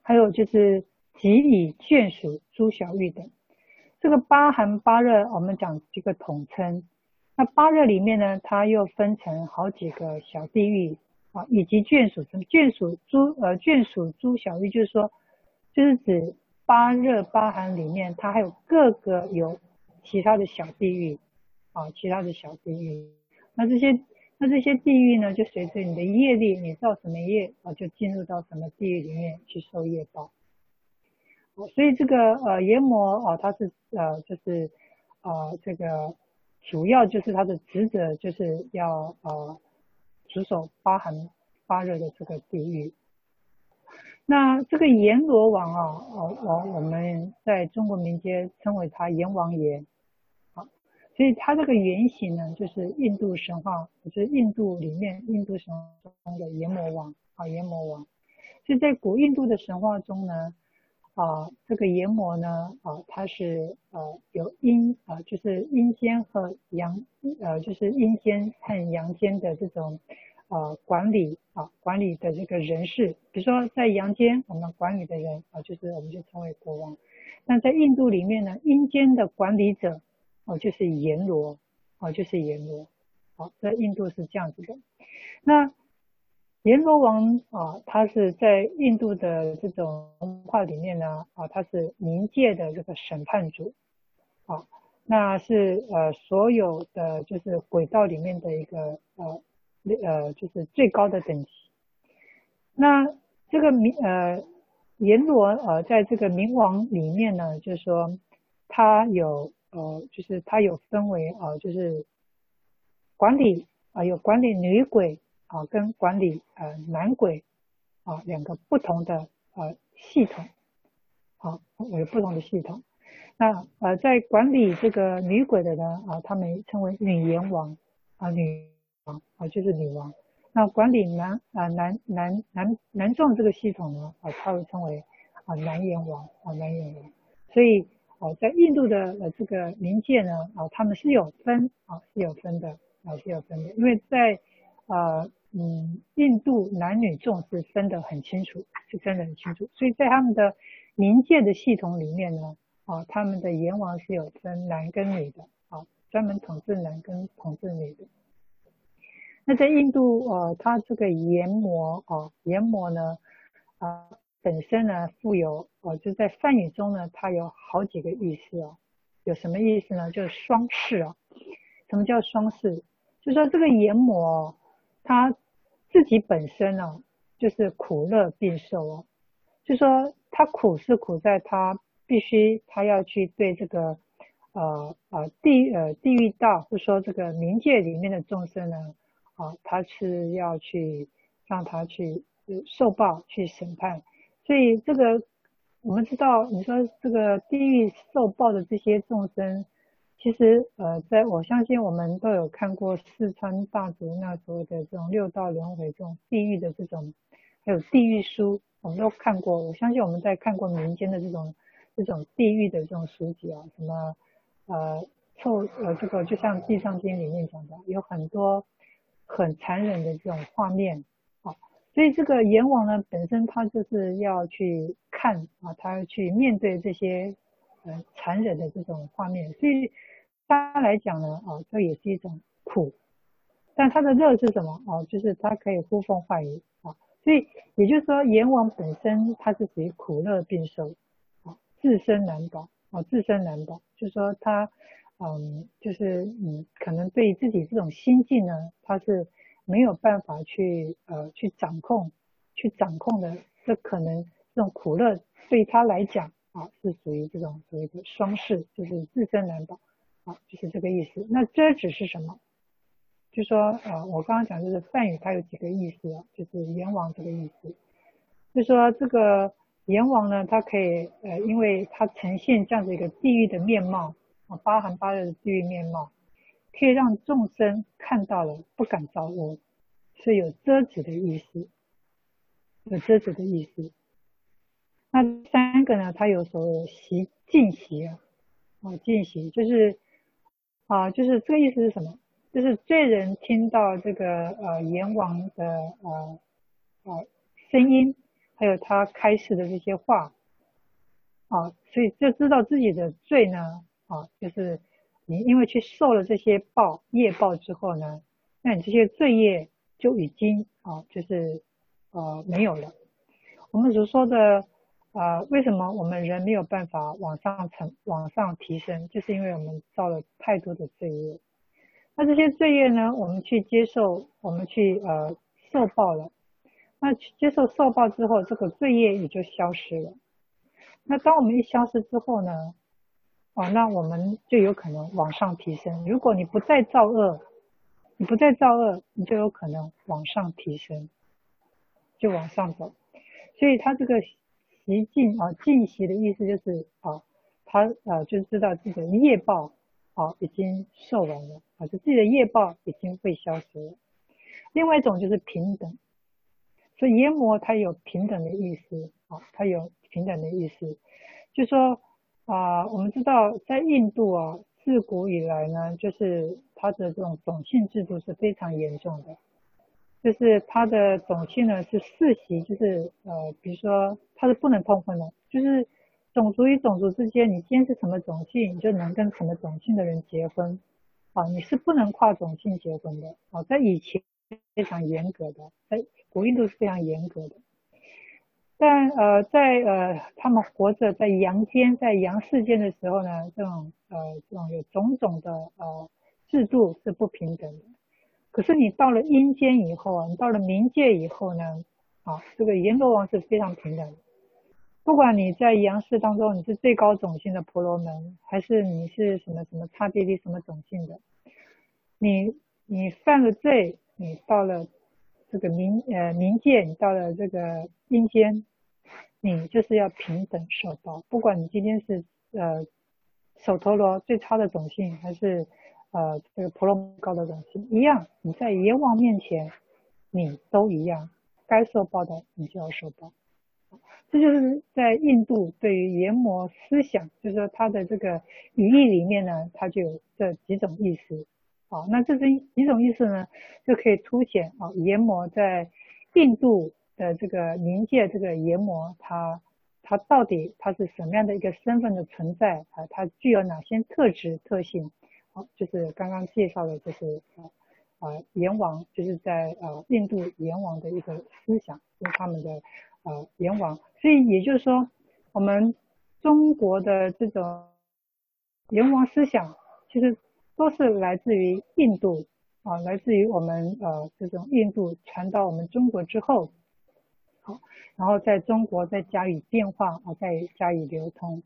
还有就是即以眷属朱小玉等。这个八寒八热，我们讲几个统称。那八热里面呢，它又分成好几个小地狱啊，以及眷属，什么眷属朱呃眷属朱小玉，就是说，就是指八热八寒里面，它还有各个有其他的小地狱啊，其他的小地狱。那这些那这些地狱呢，就随着你的业力，你造什么业啊，就进入到什么地狱里面去受业报。所以这个呃阎魔啊，它是呃就是呃这个。主要就是他的职责，就是要呃值守八寒八热的这个地狱。那这个阎罗王啊，哦我我们在中国民间称为他阎王爷。好，所以他这个原型呢，就是印度神话，就是印度里面印度神话中的阎魔王啊，阎魔王。所以在古印度的神话中呢，啊，这个阎魔呢，啊，它是呃有阴啊，就是阴间和阳，呃，就是阴间和阳间的这种呃管理啊，管理的这个人士。比如说在阳间，我们管理的人啊，就是我们就称为国王。那在印度里面呢，阴间的管理者。哦，就是阎罗，哦，就是阎罗，好，在印度是这样子的。那阎罗王啊，他是在印度的这种文化里面呢，啊，他是冥界的这个审判主，啊，那是呃所有的就是鬼道里面的一个呃呃就是最高的等级。那这个冥呃阎罗呃在这个冥王里面呢，就是说他有。呃，就是它有分为啊、呃，就是管理啊、有管理女鬼啊、跟管理呃男鬼啊、两个不同的呃系统，啊，有不同的系统。那呃，在管理这个女鬼的呢啊，他们称为女阎王啊，女王啊，就是女王。那管理男啊、男男男男众这个系统呢啊，他会称为啊男阎王啊男阎王。所以。哦，在印度的呃这个冥界呢，啊，他们是有分啊，是有分的啊，是有分的，因为在呃嗯印度男女众是分得很清楚，是分得很清楚，所以在他们的冥界的系统里面呢，啊，他们的阎王是有分男跟女的，啊，专门统治男跟统治女的。那在印度呃，他这个阎魔啊，阎魔呢，啊。本身呢，富有哦，就在梵语中呢，它有好几个意思哦。有什么意思呢？就是双饰啊。什么叫双世？就说这个阎魔，他自己本身呢，就是苦乐并受哦。就说他苦是苦在他必须他要去对这个呃呃地呃地狱道，或说这个冥界里面的众生呢，啊，他是要去让他去受报去审判。所以这个我们知道，你说这个地狱受报的这些众生，其实呃，在我相信我们都有看过四川大族那所谓的这种六道轮回这种地狱的这种，还有地狱书，我们都看过。我相信我们在看过民间的这种这种地狱的这种书籍啊，什么呃臭呃这个就像《地藏经》里面讲的，有很多很残忍的这种画面啊。所以这个阎王呢，本身他就是要去看啊，他要去面对这些呃残忍的这种画面，所以他来讲呢，啊，这也是一种苦，但他的乐是什么？哦，就是他可以呼风唤雨。啊，所以也就是说，阎王本身他是属于苦乐并受啊，自身难保。啊，自身难保，就是说他嗯，就是嗯，可能对自己这种心境呢，他是。没有办法去呃去掌控，去掌控的，这可能这种苦乐对他来讲啊是属于这种所谓的双饰，就是自身难保。啊，就是这个意思。那遮止是什么？就说呃我刚刚讲就是梵语它有几个意思啊，就是阎王这个意思，就说这个阎王呢，它可以呃因为它呈现这样的一个地狱的面貌啊，八寒八热的地狱面貌。可以让众生看到了不敢造恶，是有遮止的意思，有遮止的意思。那三个呢？它有所谓习禁习啊，啊禁习就是啊就是这个意思是什么？就是罪人听到这个呃阎王的呃呃声音，还有他开示的这些话啊，所以就知道自己的罪呢啊就是。你因为去受了这些报业报之后呢，那你这些罪业就已经啊，就是呃没有了。我们所说的啊，为什么我们人没有办法往上成、往上提升，就是因为我们造了太多的罪业。那这些罪业呢，我们去接受，我们去呃受报了。那接受受报之后，这个罪业也就消失了。那当我们一消失之后呢？哦，那我们就有可能往上提升。如果你不再造恶，你不再造恶，你就有可能往上提升，就往上走。所以他这个习禁啊，禁习的意思就是啊，他啊就知道自己的业报啊已经受完了啊，就自己的业报已经被消失了。另外一种就是平等，所以阎魔它有平等的意思啊，它有平等的意思，就说啊，我们知道在印度啊，自古以来呢，就是它的这种种姓制度是非常严重的，就是它的种姓呢是世袭，就是呃，比如说它是不能通婚的，就是种族与种族之间，你坚持什么种姓，你就能跟什么种姓的人结婚啊，你是不能跨种姓结婚的啊，在以前。非常严格的，在古印度是非常严格的。但呃，在呃他们活着在阳间，在阳世间的时候呢，这种呃这种有种种的呃制度是不平等的。可是你到了阴间以后啊，你到了冥界以后呢，啊，这个阎罗王是非常平等的。不管你在阳世当中你是最高种姓的婆罗门，还是你是什么什么刹帝利什么种姓的，你你犯了罪。你到了这个冥呃冥界，你到了这个阴间，你就是要平等受报。不管你今天是呃首陀罗最差的种姓，还是呃这个婆罗门高的东西，一样，你在阎王面前，你都一样，该受报的你就要受报。这就是在印度对于阎魔思想，就是说它的这个语义里面呢，它就有这几种意思。好，那这是几种意思呢？就可以凸显啊，阎魔在印度的这个冥界，这个阎魔他他到底他是什么样的一个身份的存在啊？他具有哪些特质特性？好，就是刚刚介绍的，就是啊啊阎王，就是在呃印度阎王的一个思想，就是他们的呃阎王。所以也就是说，我们中国的这种阎王思想，其实。都是来自于印度啊，来自于我们呃这种印度传到我们中国之后，好，然后在中国再加以变化啊，再加以流通。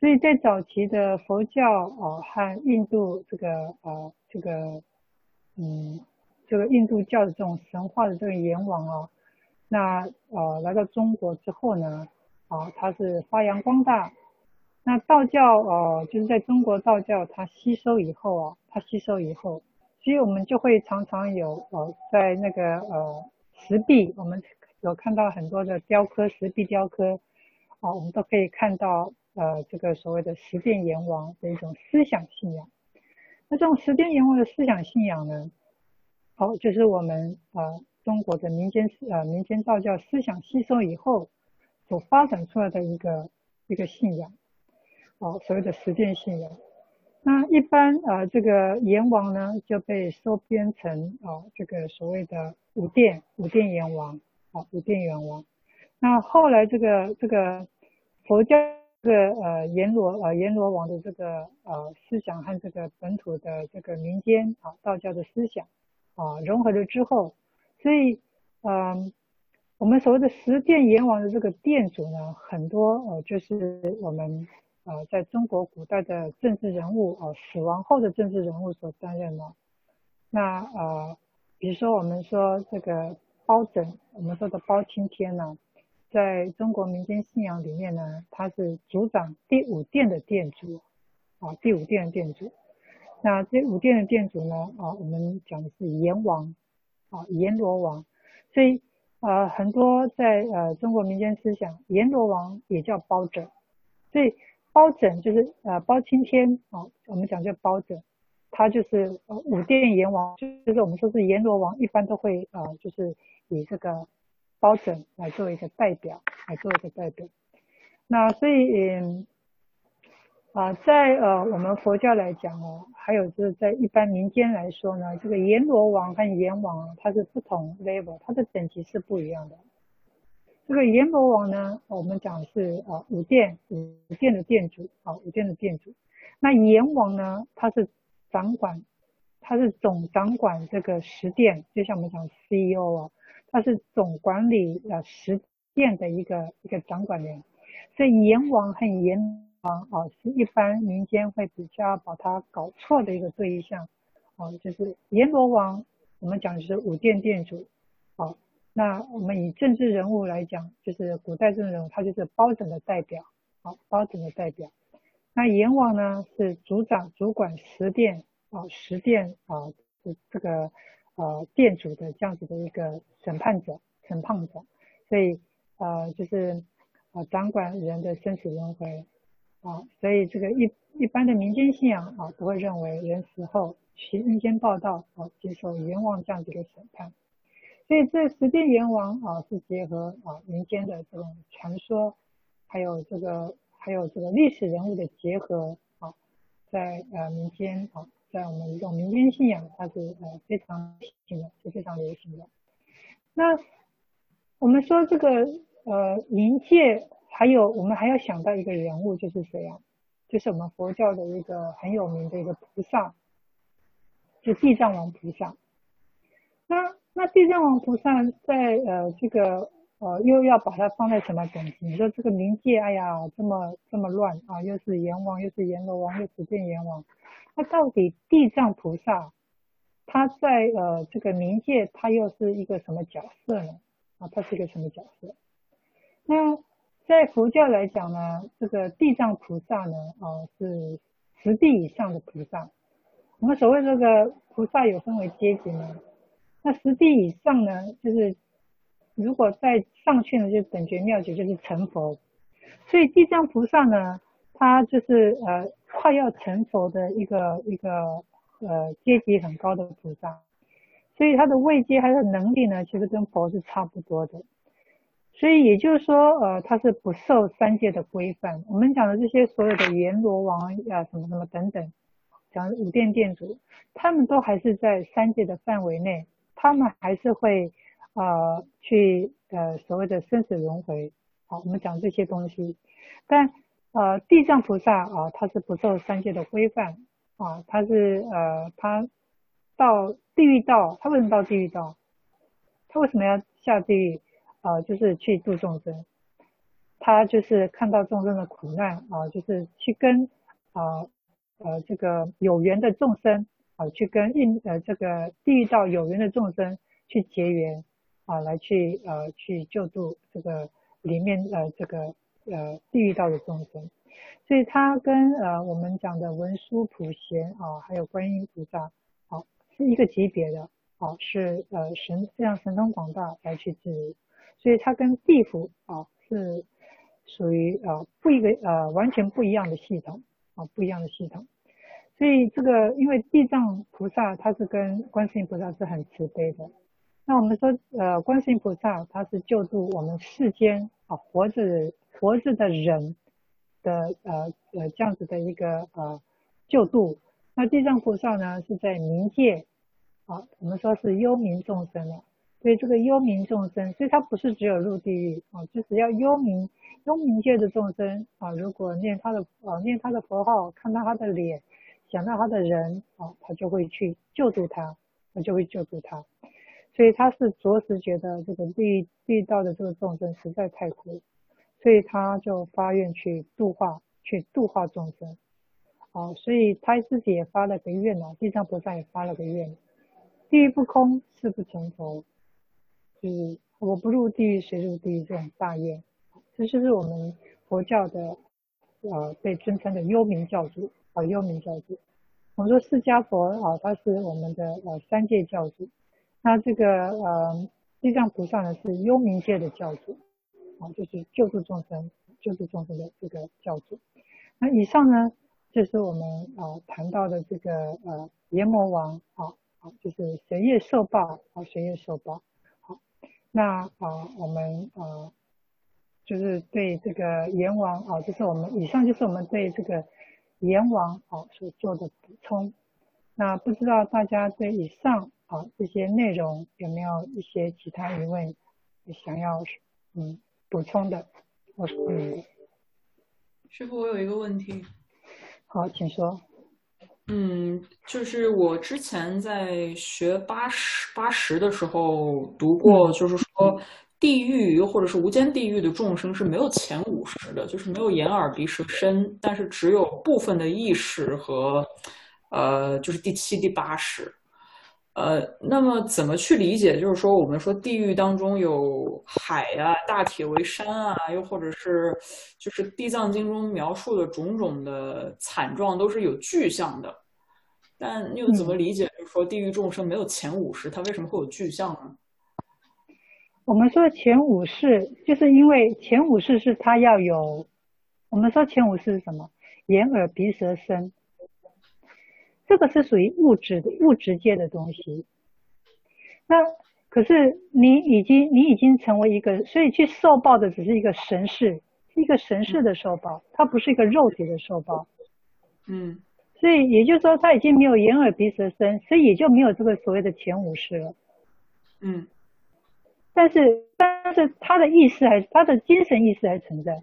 所以在早期的佛教哦和印度这个呃这个嗯这个印度教的这种神话的这个阎王啊，那呃来到中国之后呢啊，他是发扬光大。那道教呃，就是在中国道教它吸收以后啊，它吸收以后，所以我们就会常常有呃，在那个呃石壁，我们有看到很多的雕刻，石壁雕刻，啊、我们都可以看到呃这个所谓的十殿阎王的一种思想信仰。那这种十殿阎王的思想信仰呢，好、就是我们呃中国的民间呃民间道教思想吸收以后所发展出来的一个一个信仰。哦，所谓的十殿信仰，那一般呃，这个阎王呢就被收编成啊，这个所谓的五殿五殿阎王，啊，五殿阎王。那后来这个这个佛教这个呃阎罗呃阎罗王的这个呃思想和这个本土的这个民间啊道教的思想啊融合了之后，所以嗯、我们所谓的十殿阎王的这个殿主呢，很多呃就是我们。呃，在中国古代的政治人物，呃，死亡后的政治人物所担任的。那呃，比如说我们说这个包拯，我们说的包青天呢，在中国民间信仰里面呢，他是主掌第五殿的殿主，啊，第五殿的殿主。那这五殿的殿主呢，啊，我们讲的是阎王，啊，阎罗王。所以呃，很多在呃中国民间思想，阎罗王也叫包拯，所以。包拯就是呃包青天啊，我们讲叫包拯，他就是呃五殿阎王，就是我们说是阎罗王，一般都会呃就是以这个包拯来做一个代表，来做一个代表。那所以嗯啊、在呃我们佛教来讲哦，还有就是在一般民间来说呢，这个阎罗王和阎王它是不同 level，它的等级是不一样的。这个阎罗王呢，我们讲是啊五殿五殿的殿主啊五殿的殿主。那阎王呢，他是掌管，他是总掌管这个十殿，就像我们讲 CEO 啊，他是总管理了十殿的一个一个掌管人。所以阎王和阎王啊，是一般民间会比较把他搞错的一个对象啊，就是阎罗王，我们讲的是五殿殿主啊。那我们以政治人物来讲，就是古代政治人物，他就是包拯的代表，好，包拯的代表。那阎王呢是主掌主管十殿啊，十殿啊是这个呃殿主的这样子的一个审判者、审判者，所以呃就是呃掌管人的生死轮回啊，所以这个一一般的民间信仰啊都会认为人死后去阴间报道啊，接受阎王这样子的审判，所以这十殿阎王啊是结合啊民间的这种传说，还有这个。还有这个历史人物的结合啊，在呃民间啊，在我们这种民间信仰，它是呃非常流行的，是非常流行的。那我们说这个呃灵界，还有我们还要想到一个人物，就是谁啊？就是我们佛教的一个很有名的一个菩萨，就地藏王菩萨。那那地藏王菩萨在呃这个。呃，又要把它放在什么等级？你说这个冥界，哎呀，这么这么乱啊，又是阎王，又是阎罗王，又是变阎王，那到底地藏菩萨他在呃这个冥界，他又是一个什么角色呢？啊，他是一个什么角色？那在佛教来讲呢，这个地藏菩萨呢，啊是十地以上的菩萨。我们所谓这个菩萨有分为阶级呢，那十地以上呢，就是。如果再上去呢，就等觉妙觉，就是成佛。所以地藏菩萨呢，他就是呃快要成佛的一个一个呃阶级很高的菩萨。所以他的位阶还有能力呢，其实跟佛是差不多的。所以也就是说，呃，他是不受三界的规范。我们讲的这些所有的阎罗王呀，什么什么等等，讲五殿殿主，他们都还是在三界的范围内，他们还是会。呃，去呃所谓的生死轮回，好，我们讲这些东西，但呃地藏菩萨啊，他是不受三界的规范啊，他是呃他到地狱道，他为什么到地狱道？他为什么要下地狱？啊，就是去度众生，他就是看到众生的苦难啊，就是去跟啊呃这个有缘的众生啊，去跟应呃这个地狱道有缘的众生去结缘。啊，来去呃去救助这个里面呃这个呃地狱道的众生，所以他跟呃我们讲的文殊普贤啊，还有观音菩萨，好、啊、是一个级别的，好、啊、是呃神这样神通广大来去自如，所以他跟地府啊是属于呃不一个呃完全不一样的系统啊不一样的系统，所以这个因为地藏菩萨他是跟观世音菩萨是很慈悲的。那我们说，呃，观世音菩萨他是救度我们世间啊活着活着的人的呃呃这样子的一个呃救度。那地藏菩萨呢是在冥界啊，我们说是幽冥众生了。所以这个幽冥众生，所以他不是只有入地狱啊，就只要幽冥幽冥界的众生啊，如果念他的啊念他的佛号，看到他的脸，想到他的人啊，他就会去救助他，他就会救助他。所以他是着实觉得这个地狱地道的这个众生实在太苦，所以他就发愿去度化，去度化众生。哦，所以他自己也发了个愿啊，地藏菩萨也发了个愿：地狱不空，誓不成佛。就是我不入地狱，谁入地狱？这种大愿，这就是我们佛教的呃被尊称的幽冥教主啊，幽冥教主。我们说释迦佛啊，他是我们的呃三界教主。那这个呃，地藏菩萨呢是幽冥界的教主，就是救助众生、救助众生的这个教主。那以上呢，就是我们啊谈到的这个呃阎魔王啊，啊，就是谁业受报啊，谁业受报。好，那啊我们啊就是对这个阎王啊，就是我们以上就是我们对这个阎王啊所做的补充。那不知道大家对以上。好，这些内容有没有一些其他疑问想要嗯补充的？我是嗯，师傅，我有一个问题。好，请说。嗯，就是我之前在学八十八十的时候读过，就是说地狱或者是无间地狱的众生是没有前五十的，就是没有眼耳鼻舌身，但是只有部分的意识和呃，就是第七、第八识。呃，那么怎么去理解？就是说，我们说地狱当中有海啊，大铁为山啊，又或者是就是地藏经中描述的种种的惨状都是有具象的，但又怎么理解？就是说，地狱众生没有前五识，它为什么会有具象呢？我们说前五识，就是因为前五识是它要有。我们说前五识是什么？眼、耳、鼻、舌、身。这个是属于物质的物质界的东西，那可是你已经你已经成为一个，所以去受报的只是一个神识，一个神识的受报，它不是一个肉体的受报。嗯，所以也就是说，他已经没有眼耳鼻舌身，所以也就没有这个所谓的前五识了。嗯，但是但是他的意识还他的精神意识还存在，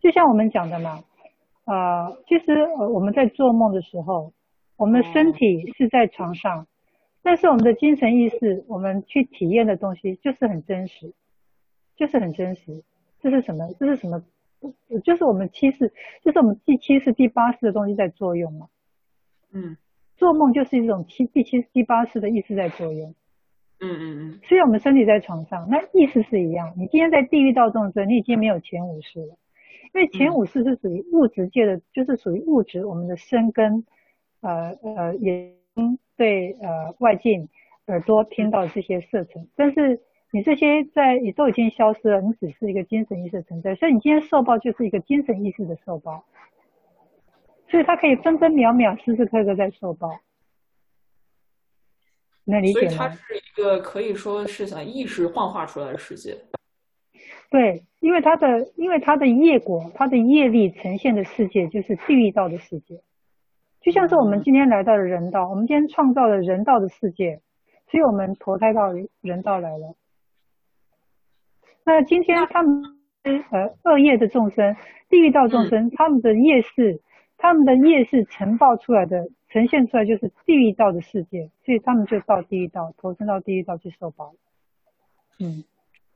就像我们讲的嘛，啊、呃，其实呃我们在做梦的时候。我们的身体是在床上，但是我们的精神意识，我们去体验的东西就是很真实，就是很真实。这是什么？这是什么？就是我们七世，就是我们第七世、第八世的东西在作用嘛。嗯，做梦就是一种七、第七、第八世的意识在作用。嗯嗯嗯。虽然我们身体在床上，那意识是一样。你今天在地狱道众生，你已经没有前五世了，因为前五世是属于物质界的，就是属于物质，我们的生根。呃呃，眼睛对呃外境，耳朵听到这些色尘，但是你这些在你都已经消失了，你只是一个精神意识的存在，所以你今天受报就是一个精神意识的受报，所以它可以分分秒秒、时时刻刻在受报，能理解吗？所以它是一个可以说是想意识幻化出来的世界。对，因为它的因为它的业果，它的业力呈现的世界就是地狱道的世界。就像是我们今天来到了人道，我们今天创造了人道的世界，所以我们投胎到人道来了。那今天他们呃恶业的众生，地狱道众生，他们的业识，他们的业识呈报出来的，呈现出来就是地狱道的世界，所以他们就到地狱道，投身到地狱道去受报。嗯。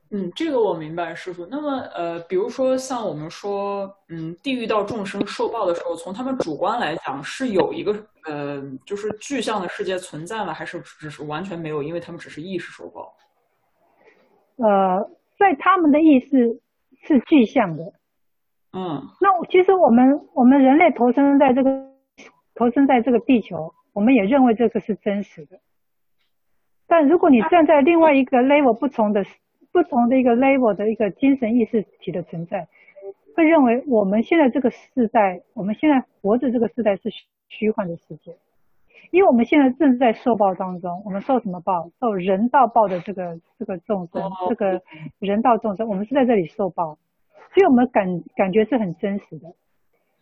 嗯，这个我明白，师傅。那么，呃，比如说像我们说，嗯，地狱道众生受报的时候，从他们主观来讲，是有一个，呃，就是具象的世界存在吗？还是只是完全没有？因为他们只是意识受报。呃，在他们的意识是具象的。嗯。那其实我们我们人类投生在这个投生在这个地球，我们也认为这个是真实的。但如果你站在另外一个 level 不同的。不同的一个 level 的一个精神意识体的存在，会认为我们现在这个世代，我们现在活着这个世代是虚幻的世界，因为我们现在正在受报当中，我们受什么报？受人道报的这个这个众生，这个人道众生，我们是在这里受报，所以我们感感觉是很真实的。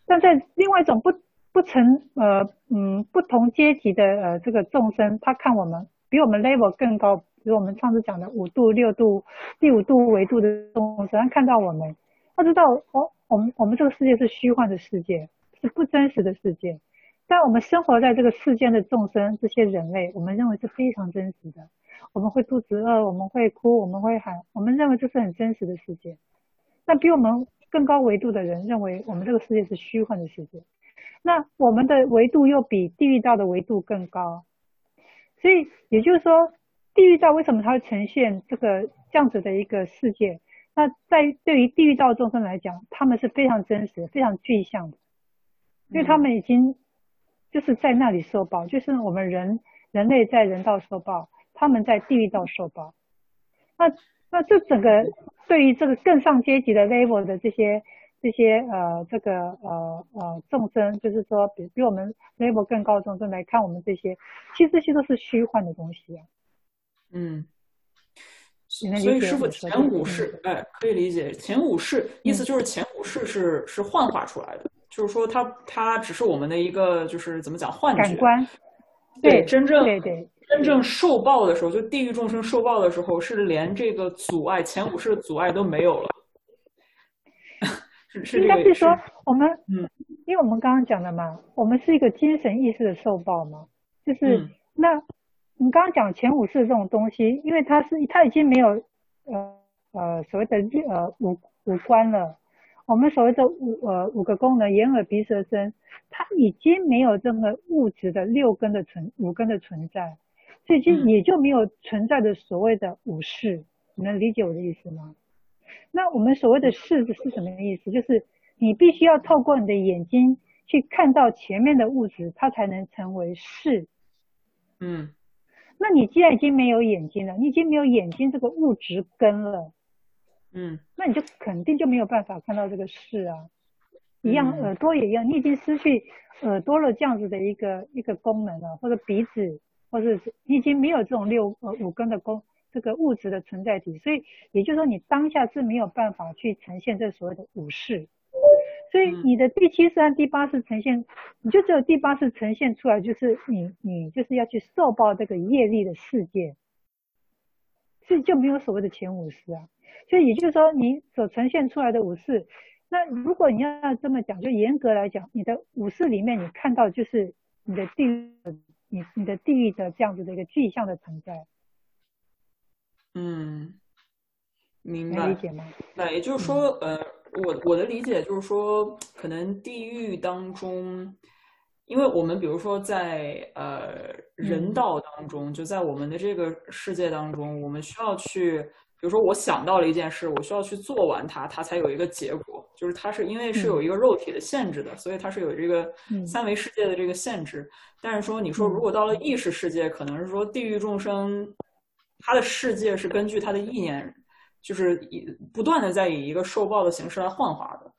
但在另外一种不不成呃嗯不同阶级的呃这个众生，他看我们比我们 level 更高。比如我们上次讲的五度、六度、第五度维度的众生，看到我们，他知道哦，我们我们这个世界是虚幻的世界，是不真实的世界。但我们生活在这个世间的众生，这些人类，我们认为是非常真实的。我们会肚子饿，我们会哭，我们会喊，我们认为这是很真实的世界。那比我们更高维度的人认为，我们这个世界是虚幻的世界。那我们的维度又比地狱道的维度更高，所以也就是说。地狱道为什么它会呈现这个这样子的一个世界？那在对于地狱道众生来讲，他们是非常真实、非常具象的，因为他们已经就是在那里受报，就是我们人人类在人道受报，他们在地狱道受报。那那这整个对于这个更上阶级的 level 的这些这些呃这个呃呃众生，就是说比比我们 level 更高的众生来看，我们这些其实这些都是虚幻的东西啊。嗯，所以师傅前五世，哎，可以理解。前五世意思就是前五世是、嗯、是幻化出来的，就是说它它只是我们的一个就是怎么讲幻觉。感官。对，对真正对对真正受报的时候，就地狱众生受报的时候，是连这个阻碍前五世的阻碍都没有了。是是这个。应该是说我们嗯，因为我们刚刚讲的嘛，我们是一个精神意识的受报嘛，就是、嗯、那。你刚刚讲前五识这种东西，因为它是它已经没有呃呃所谓的呃五五官了，我们所谓的五呃五个功能眼耳鼻舌身，它已经没有这个物质的六根的存五根的存在，所以就也就没有存在的所谓的五识，你能理解我的意思吗？那我们所谓的识是什么意思？就是你必须要透过你的眼睛去看到前面的物质，它才能成为识。嗯，那你既然已经没有眼睛了，你已经没有眼睛这个物质根了，嗯，那你就肯定就没有办法看到这个事啊。一样，耳朵也一样，你已经失去耳朵了这样子的一个一个功能了，或者鼻子，或者是你已经没有这种六呃五根的功，这个物质的存在体，所以也就是说你当下是没有办法去呈现这所谓的五识，所以你的第七识和第八识呈现，你就只有第八识呈现出来，就是你你就是要去受报这个业力的世界，所以就没有所谓的前五识啊，所以也就是说你所呈现出来的五识。那如果你要这么讲，就严格来讲，你的五识里面，你看到就是你的地狱，你你的地狱的这样子的一个具象的存在。嗯，明白。理解吗？那也就是说，呃，我我的理解就是说，可能地狱当中，因为我们比如说在呃人道当中，就在我们的这个世界当中，我们需要去。比如说，我想到了一件事，我需要去做完它，它才有一个结果。就是它是因为是有一个肉体的限制的，嗯、所以它是有这个三维世界的这个限制。嗯、但是说，你说如果到了意识世界，嗯、可能是说地狱众生，他的世界是根据他的意念，就是以不断的在以一个受报的形式来幻化的，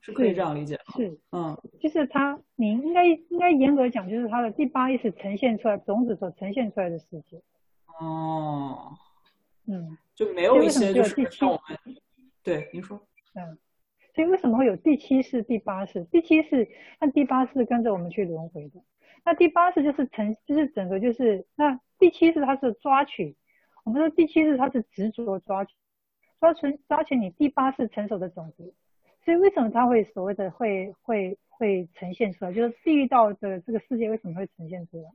是可以这样理解吗？是，嗯，就是他，你应该应该严格讲，就是他的第八意识呈现出来种子所呈现出来的世界。哦。嗯，就没有一些就是像我们，对，您说，嗯，所以为什么会有第七世、第八世？第七世，那第八世跟着我们去轮回的，那第八世就是成，就是整个就是那第七世它是抓取，我们说第七世它是执着抓取，抓取抓取你第八次成熟的种子，所以为什么它会所谓的会会会呈现出来？就是地狱道的这个世界为什么会呈现出来？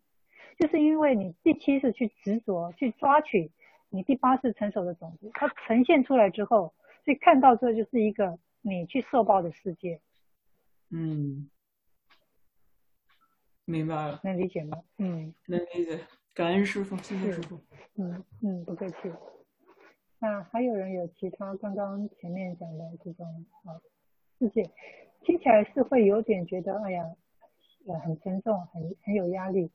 就是因为你第七次去执着去抓取。你第八次成熟的种子，它呈现出来之后，所以看到这就是一个你去受报的世界。嗯，明白了。能理解吗？嗯，能理解。感恩师傅，谢谢师傅。嗯嗯，不客气。那还有人有其他刚刚前面讲的这种啊世界，听起来是会有点觉得哎呀，呃很沉重，很很有压力。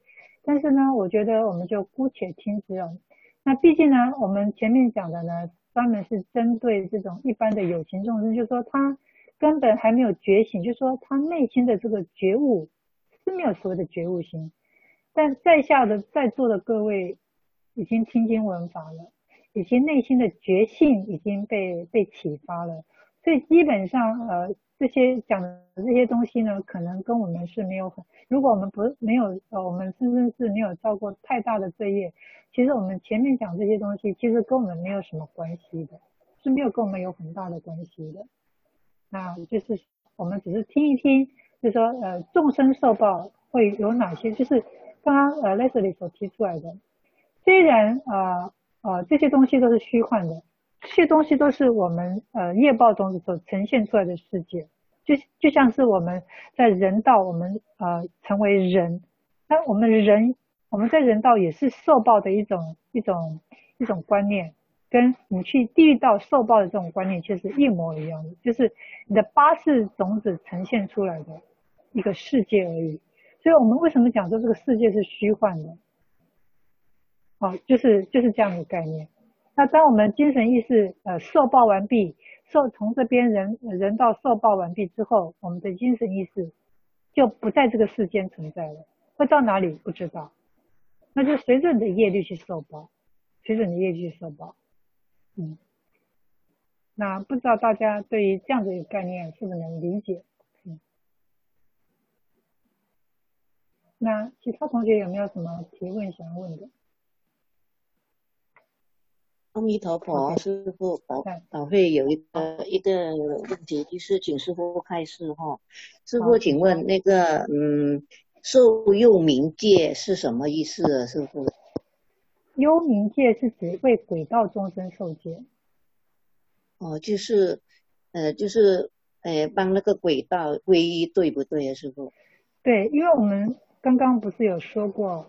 但是呢，我觉得我们就姑且听之哦。那毕竟呢，我们前面讲的呢，专门是针对这种一般的有情众生，就是说他根本还没有觉醒，就是说他内心的这个觉悟是没有所谓的觉悟心。但在下的在座的各位已经听经闻法了，已经内心的觉性已经被被启发了，所以基本上呃。这些讲的这些东西呢，可能跟我们是没有很，如果我们不没有呃，我们甚至是没有造过太大的罪业，其实我们前面讲这些东西，其实跟我们没有什么关系的，是没有跟我们有很大的关系的。那就是我们只是听一听，就是说呃，众生受报会有哪些，就是刚刚呃 Leslie 所提出来的，虽然啊、呃呃、这些东西都是虚幻的。这些东西都是我们呃业报中所呈现出来的世界，就就像是我们在人道，我们呃成为人，那我们人我们在人道也是受报的一种一种一种观念，跟你去地狱道受报的这种观念其实一模一样的，就是你的八识种子呈现出来的一个世界而已。所以我们为什么讲说这个世界是虚幻的？哦，就是就是这样的概念。那当我们精神意识呃受报完毕，受从这边人人道受报完毕之后，我们的精神意识就不在这个世间存在了，会到哪里不知道，那就随着你的业力去受报，随着你的业力去受报，嗯，那不知道大家对于这样的一个概念是不是能理解？嗯，那其他同学有没有什么提问想要问的？阿弥陀佛，师傅，宝宝会有一个一个问题，就是请师傅开示哈。师傅，请问那个嗯，受幽冥戒是什么意思啊？师傅？幽冥界是指为鬼道众生受戒。哦，就是呃，就是呃，帮那个鬼道皈依，对不对啊，师傅？对，因为我们刚刚不是有说过，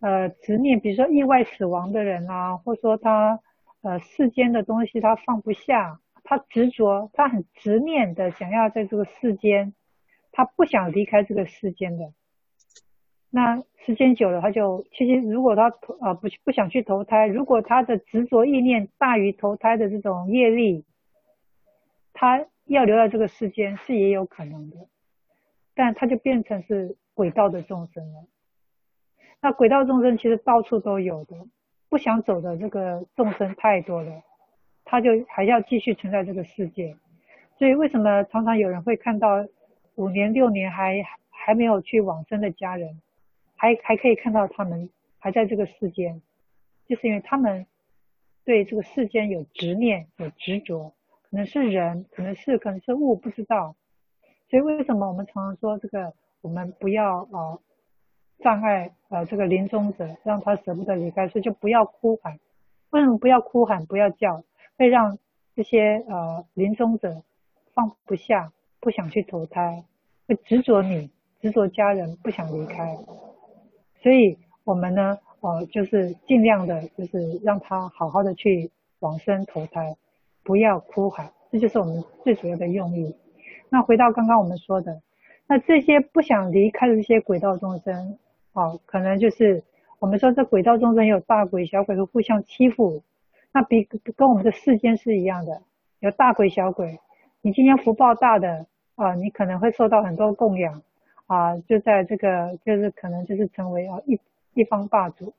呃执念，比如说意外死亡的人啊，或者说他呃世间的东西他放不下，他执着，他很执念的想要在这个世间，他不想离开这个世间的。那时间久了，他就其实如果他投啊不不想去投胎，如果他的执着意念大于投胎的这种业力，他要留在这个世间是也有可能的，但他就变成是轨道的众生了。那轨道众生其实到处都有的，不想走的这个众生太多了，他就还要继续存在这个世界。所以为什么常常有人会看到五年六年还还没有去往生的家人？还还可以看到他们还在这个世间，就是因为他们对这个世间有执念、有执着，可能是人，可能是可能是物，不知道。所以为什么我们常常说这个，我们不要呃障碍呃这个临终者，让他舍不得离开，所以就不要哭喊。为什么不要哭喊、不要叫？会让这些呃临终者放不下，不想去投胎，会执着你、执着家人，不想离开。所以，我们呢，呃，就是尽量的，就是让他好好的去往生投胎，不要哭喊，这就是我们最主要的用意。那回到刚刚我们说的，那这些不想离开的这些轨道众生，哦，可能就是我们说这轨道中人有大鬼小鬼会互相欺负，那比跟我们的世间是一样的，有大鬼小鬼。你今天福报大的啊，你可能会受到很多供养。啊，就在这个，就是可能就是成为啊一一方霸主。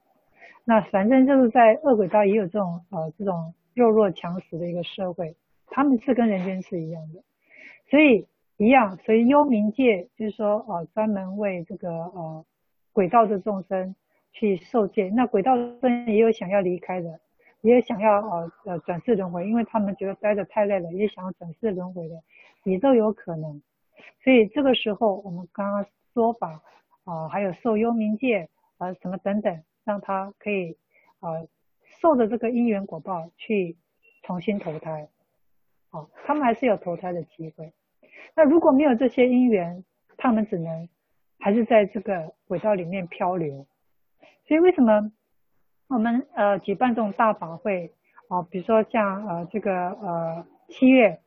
那反正就是在恶鬼道也有这种呃这种弱肉强食的一个社会，他们是跟人间是一样的，所以一样，所以幽冥界就是说呃专门为这个呃轨道的众生去受戒。那轨道众生也有想要离开的，也有想要呃呃转世轮回，因为他们觉得待得太累了，也想要转世轮回的，也都有可能。所以这个时候，我们刚刚说法啊，还有受幽冥界啊什么等等，让他可以啊受着这个因缘果报去重新投胎，啊，他们还是有投胎的机会。那如果没有这些因缘，他们只能还是在这个轨道里面漂流。所以为什么我们呃举办这种大法会啊，比如说像呃这个呃七月，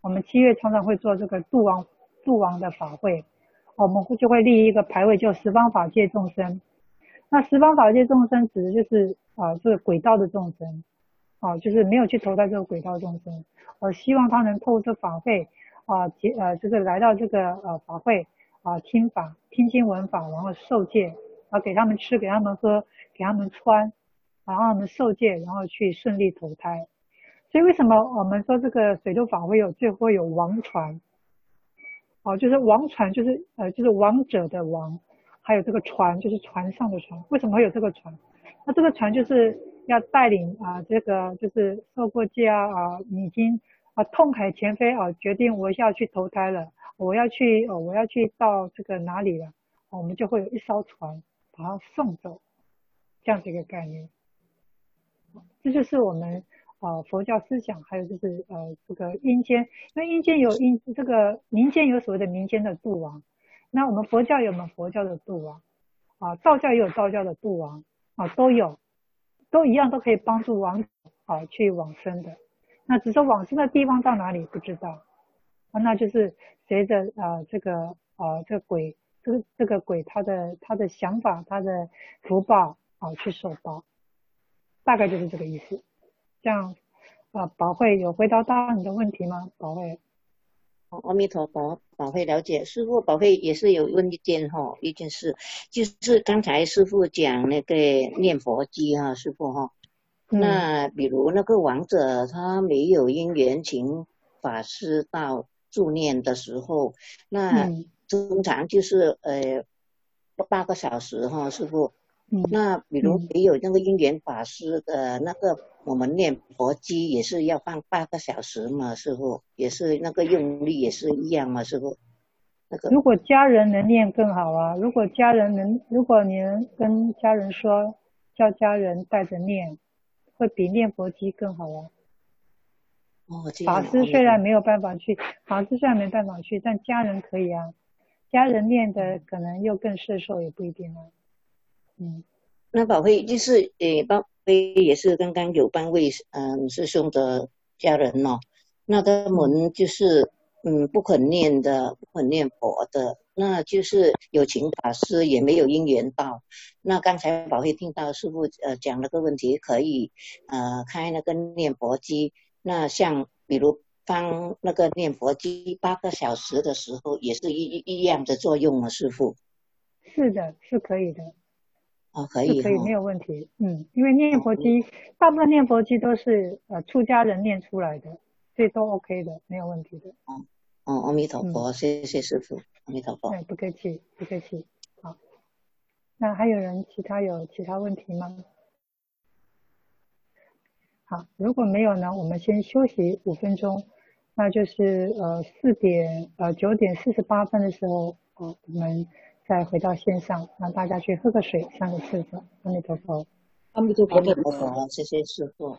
我们七月常常会做这个度王。度王的法会，我们会就会立一个牌位，叫十方法界众生。那十方法界众生指的就是啊、呃，这个轨道的众生，啊、就是没有去投胎这个轨道众生。我希望他能透过这法会啊，结呃，这个来到这个呃法会啊，听法、听经闻法，然后受戒，啊，给他们吃，给他们喝，给他们穿，然后他们受戒，然后去顺利投胎。所以为什么我们说这个水陆法会有最后有王船？哦，就是王传，就是呃，就是王者的王，还有这个船，就是船上的船。为什么会有这个船？那这个船就是要带领啊，这个就是受过戒啊啊，已经啊痛海前非啊，决定我要去投胎了，我要去哦，我要去到这个哪里了？我们就会有一艘船把它送走，这样子一个概念。这就是我们。啊，佛教思想，还有就是呃，这个阴间，因为阴间有阴，这个民间有所谓的民间的度王，那我们佛教有没有佛教的度王？啊，道教也有道教的度王，啊，都有，都一样，都可以帮助亡者啊去往生的。那只是往生的地方到哪里不知道，那就是随着啊这个啊这个鬼，这个这个鬼他的他的想法，他的福报啊去受报，大概就是这个意思。这样啊，宝慧有回答到你的问题吗？宝慧，阿弥陀佛，宝慧了解。师傅，宝慧也是有问一件哈，一件事，就是刚才师傅讲那个念佛机哈，师傅哈，嗯、那比如那个王者他没有因缘情法师到助念的时候，那通常就是呃八个小时哈，师傅。嗯、那比如没有那个因缘法师的那个，我们念佛机也是要放八个小时嘛，师傅也是那个用力也是一样嘛，师傅。那个如果家人能念更好啊，如果家人能，如果你能跟家人说，叫家人带着念，会比念佛机更好啊。哦，法师虽然没有办法去，法师虽然没办法去，但家人可以啊。家人念的可能又更摄受，也不一定啊。嗯，那宝慧就是诶，宝慧也是刚刚有帮位嗯师兄的家人哦，那他们就是嗯不肯念的，不肯念佛的，那就是有请法师也没有因缘到。那刚才宝慧听到师傅呃讲了个问题，可以呃开那个念佛机，那像比如放那个念佛机八个小时的时候，也是一一样的作用啊，师傅。是的，是可以的。哦，可以，可以，没有问题。嗯，因为念佛机，大部分念佛机都是呃出家人念出来的，所以都 OK 的，没有问题的。哦，哦，阿弥陀佛，谢谢师傅，阿弥陀佛。哎，不客气，不客气。好，那还有人其他有其他问题吗？好，如果没有呢，我们先休息五分钟，那就是呃四点呃九点四十八分的时候，呃我们。再回到线上，让大家去喝个水，上个厕所。阿弥陀佛，阿弥陀佛，阿弥陀佛，谢谢师傅。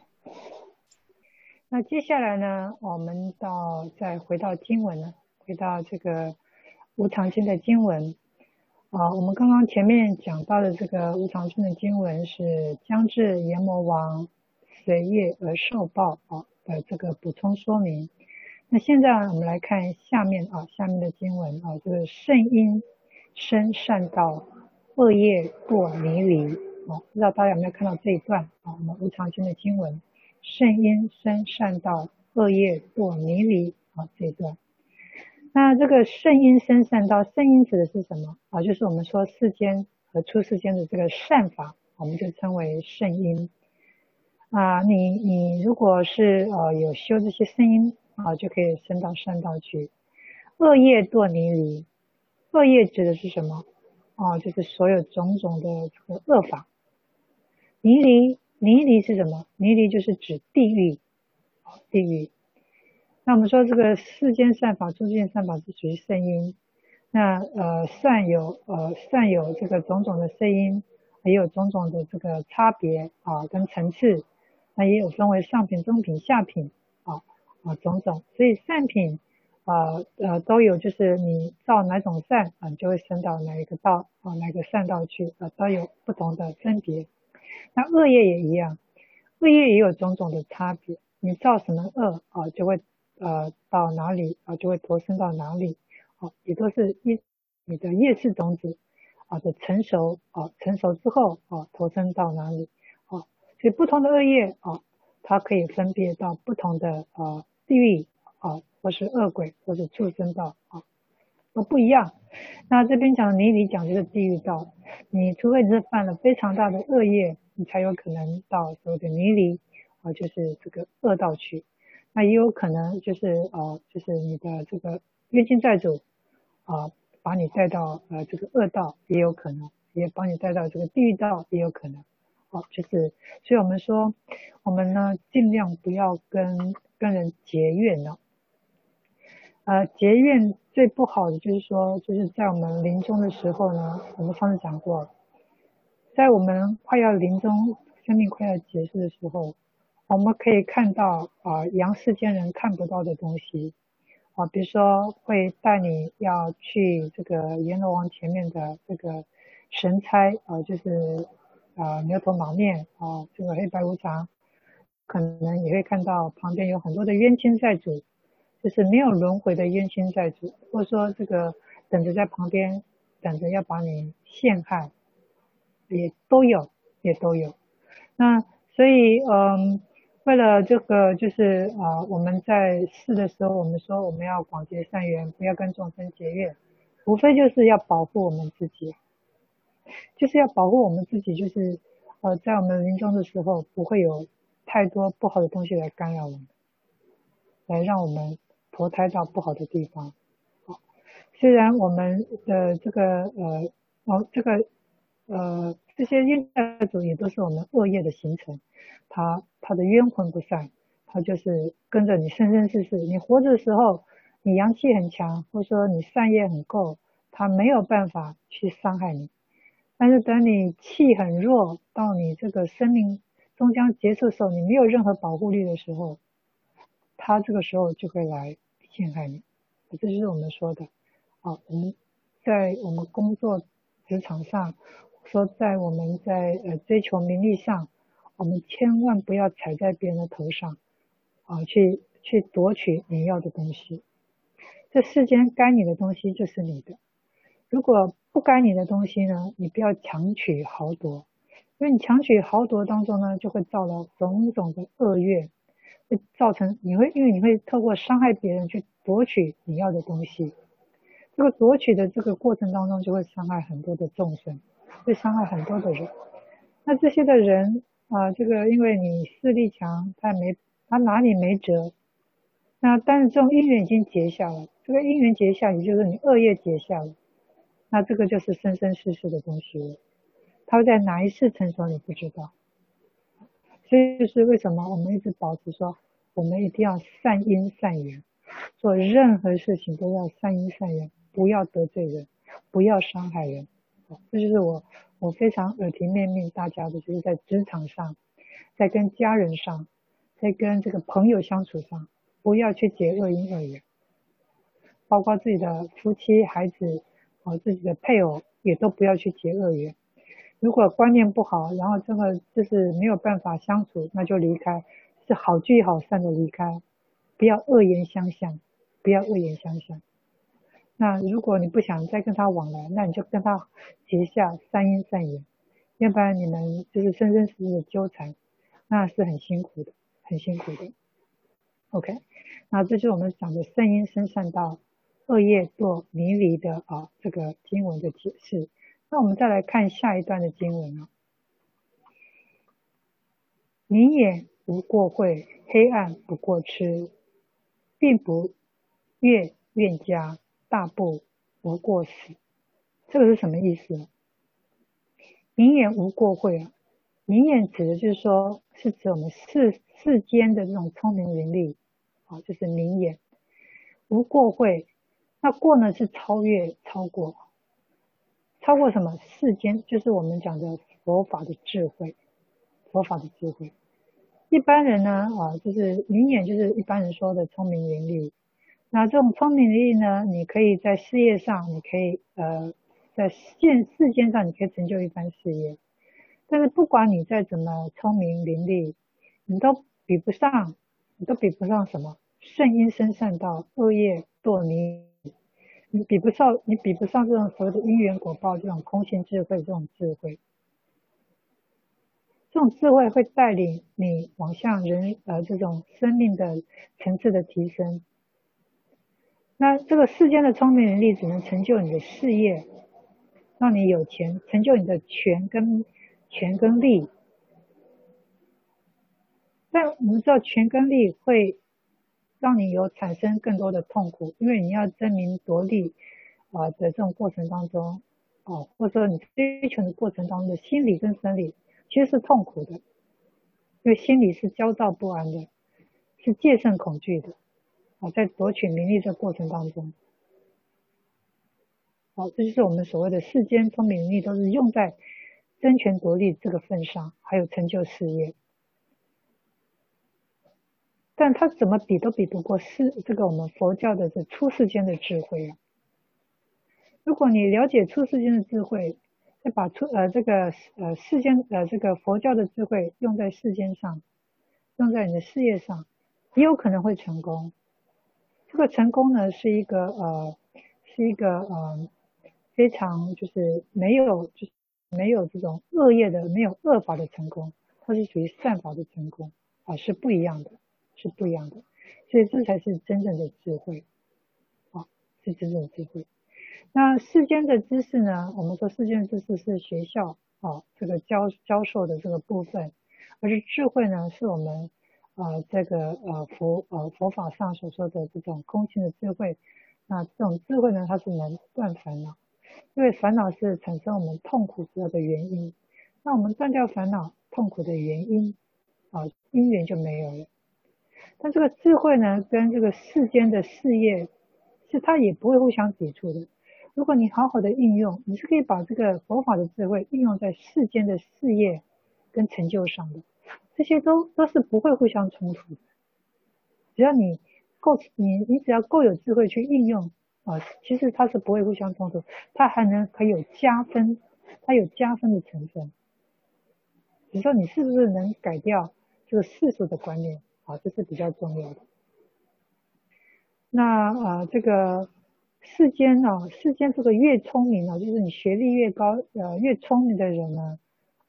那接下来呢，我们到再回到经文呢，回到这个无常经的经文啊。我们刚刚前面讲到的这个无常经的经文是将至阎魔王随业而受报啊的这个补充说明。那现在我们来看下面啊，下面的经文啊，就是圣因。生善道，恶业堕泥犁。哦，不知道大家有没有看到这一段啊？我们无常经的经文，圣因生善道，恶业堕泥犁。啊，这一段。那这个圣因生善道，圣因指的是什么啊？就是我们说世间和出世间的这个善法，我们就称为圣因。啊，你你如果是呃有修这些圣因啊，就可以升到善道去。恶业堕泥犁。恶业指的是什么？哦，就是所有种种的这个恶法。泥犁，泥犁是什么？泥犁就是指地狱，地狱。那我们说这个世间善法、出世间善法是属于圣因。那呃善有呃善有这个种种的圣因，也有种种的这个差别啊跟层次。那也有分为上品、中品、下品啊啊种种。所以善品。啊呃，都有，就是你造哪种善啊，你就会升到哪一个道啊，哪个善道去啊，都有不同的分别。那恶业也一样，恶业也有种种的差别。你造什么恶啊，就会呃到哪里啊，就会投生到哪里啊，也都是一你的业识种子啊的成熟啊，成熟之后啊，投生到哪里，所以不同的恶业啊，它可以分别到不同的呃地狱啊。或是恶鬼，或是畜生道啊，都不一样。那这边讲泥犁讲这个地狱道，你除非是犯了非常大的恶业，你才有可能到所谓的泥犁啊，就是这个恶道去。那也有可能就是呃，就是你的这个冤亲债主啊，把你带到呃这个恶道，也有可能，也把你带到这个地狱道，也有可能。好，就是所以我们说，我们呢尽量不要跟跟人结怨呢。呃，结怨最不好的就是说，就是在我们临终的时候呢，我们上次讲过，在我们快要临终、生命快要结束的时候，我们可以看到啊，阳世间人看不到的东西啊，比如说会带你要去这个阎罗王前面的这个神差啊，就是啊牛头马面啊，这个黑白无常，可能你会看到旁边有很多的冤亲债主。就是没有轮回的冤亲债主，或者说这个等着在旁边等着要把你陷害，也都有，也都有。那所以，嗯，为了这个，就是啊，我们在世的时候，我们说我们要广结善缘，不要跟众生结怨，无非就是要保护我们自己，就是要保护我们自己，就是呃，在我们临终的时候，不会有太多不好的东西来干扰我们，来让我们。投胎到不好的地方，虽然我们的这个呃，哦，这个呃，这些冤债主也都是我们恶业的形成，他他的冤魂不散，他就是跟着你生生世世。你活着的时候，你阳气很强，或者说你善业很够，他没有办法去伤害你。但是等你气很弱，到你这个生命终将结束的时候，你没有任何保护力的时候，他这个时候就会来。陷害你，这就是我们说的。啊，我们在我们工作职场上说在我们在呃追求名利上，我们千万不要踩在别人的头上，啊，去去夺取你要的东西。这世间该你的东西就是你的，如果不该你的东西呢，你不要强取豪夺，因为你强取豪夺当中呢，就会造了种种的恶业，会造成你会因为你会透过伤害别人去夺取你要的东西。这个夺取的这个过程当中，就会伤害很多的众生，会伤害很多的人。那这些的人啊，这个因为你势力强，他没他拿你没辙。那但是这种因缘已经结下了，这个因缘结下，也就是你恶业结下了。那这个就是生生世世的东西了。它会在哪一世成熟，你不知道。所以就是为什么我们一直保持说，我们一定要善因善缘，做任何事情都要善因善缘。不要得罪人，不要伤害人，这就是我我非常耳提面命大家的，就是在职场上，在跟家人上，在跟这个朋友相处上，不要去结恶因恶缘，包括自己的夫妻、孩子，啊，自己的配偶也都不要去结恶缘。如果观念不好，然后这个就是没有办法相处，那就离开，是好聚好散的离开，不要恶言相向，不要恶言相向。那如果你不想再跟他往来，那你就跟他结下善因善缘，要不然你们就是生生世世的纠缠，那是很辛苦的，很辛苦的。OK，那这就是我们讲的善因生善道，恶业做迷离的啊这个经文的解释。那我们再来看下一段的经文啊，明眼无过慧，黑暗不过痴，病不越怨家。大步无过死，这个是什么意思？明眼无过慧啊，明眼指的就是说，是指我们世世间的这种聪明伶俐，啊，就是明眼无过慧。那过呢是超越、超过，超过什么？世间就是我们讲的佛法的智慧，佛法的智慧。一般人呢，啊，就是明眼，就是一般人说的聪明伶俐。那这种聪明伶俐呢，你可以在事业上，你可以呃，在现世间上，你可以成就一番事业。但是不管你再怎么聪明伶俐，你都比不上，你都比不上什么？善因生善道，恶业堕泥。你比不上，你比不上这种所谓的因缘果报，这种空性智慧，这种智慧。这种智慧会带领你往向人呃这种生命的层次的提升。那这个世间的聪明伶俐只能成就你的事业，让你有钱，成就你的权跟权跟利。但我们知道权跟利会让你有产生更多的痛苦，因为你要争名夺利啊的这种过程当中，哦，或者说你追求的过程当中的心理跟生理其实是痛苦的，因为心理是焦躁不安的，是戒慎恐惧的。好，在夺取名利这过程当中，好，这就是我们所谓的世间聪明伶俐，都是用在争权夺利这个份上，还有成就事业。但他怎么比都比不过世这个我们佛教的这出世间的智慧啊！如果你了解出世间的智慧，再把出呃这个呃世间呃这个佛教的智慧用在世间上，用在你的事业上，也有可能会成功。这个成功呢，是一个呃，是一个呃，非常就是没有就是没有这种恶业的，没有恶法的成功，它是属于善法的成功啊，是不一样的，是不一样的。所以这才是真正的智慧，啊，是真正的智慧。那世间的知识呢，我们说世间的知识是学校啊这个教教授的这个部分，而是智慧呢，是我们。呃，这个呃佛呃佛法上所说的这种空性的智慧，那这种智慧呢，它是能断烦恼，因为烦恼是产生我们痛苦主要的原因。那我们断掉烦恼痛苦的原因，啊，因缘就没有了。但这个智慧呢，跟这个世间的事业，是它也不会互相抵触的。如果你好好的应用，你是可以把这个佛法的智慧运用在世间的事业跟成就上的。这些都都是不会互相冲突的，只要你够你你只要够有智慧去应用啊，其实它是不会互相冲突，它还能可以有加分它有加分的成分。你说你是不是能改掉这个世俗的观念啊？这是比较重要的。那啊，这个世间啊，世间这个越聪明啊，就是你学历越高，呃，越聪明的人呢，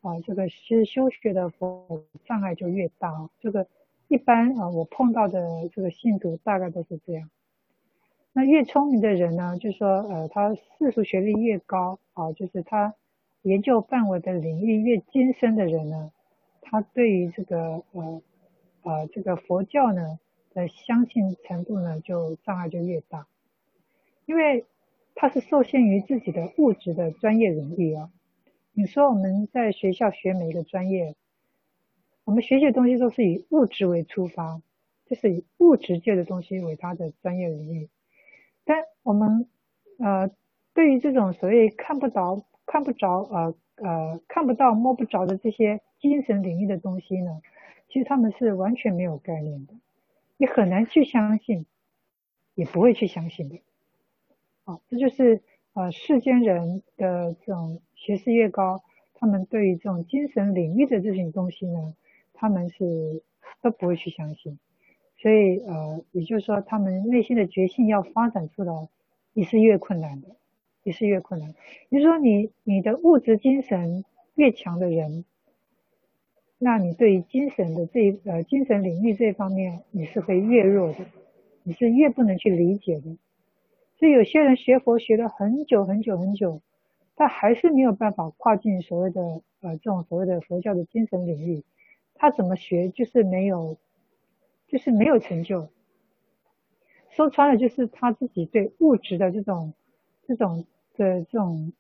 啊，这个其实修学的佛障碍就越大。这个一般啊，我碰到的这个信徒大概都是这样。那越聪明的人呢，就是说，呃，他世俗学历越高啊，就是他研究范围的领域越精深的人呢，他对于这个呃呃这个佛教呢的相信程度呢，就障碍就越大，因为它是受限于自己的物质的专业领域啊。你说我们在学校学每一个专业，我们学习的东西都是以物质为出发，就是以物质界的东西为它的专业领域。但我们呃，对于这种所谓看不着、看不着、呃呃看不到、摸不着的这些精神领域的东西呢，其实他们是完全没有概念的，你很难去相信，也不会去相信的。啊，这就是呃世间人的这种学识越高，他们对于这种精神领域的这种东西呢，他们是都不会去相信。所以，呃，也就是说，他们内心的觉性要发展出来，也是越困难的，也是越困难。也就是说，你你的物质精神越强的人，那你对于精神的这呃精神领域这方面，你是会越弱的，你是越不能去理解的。所以，有些人学佛学了很久很久很久，他还是没有办法跨进所谓的呃这种所谓的佛教的精神领域，他怎么学就是没有。就是没有成就，说穿了就是他自己对物质的这种、这种的这种，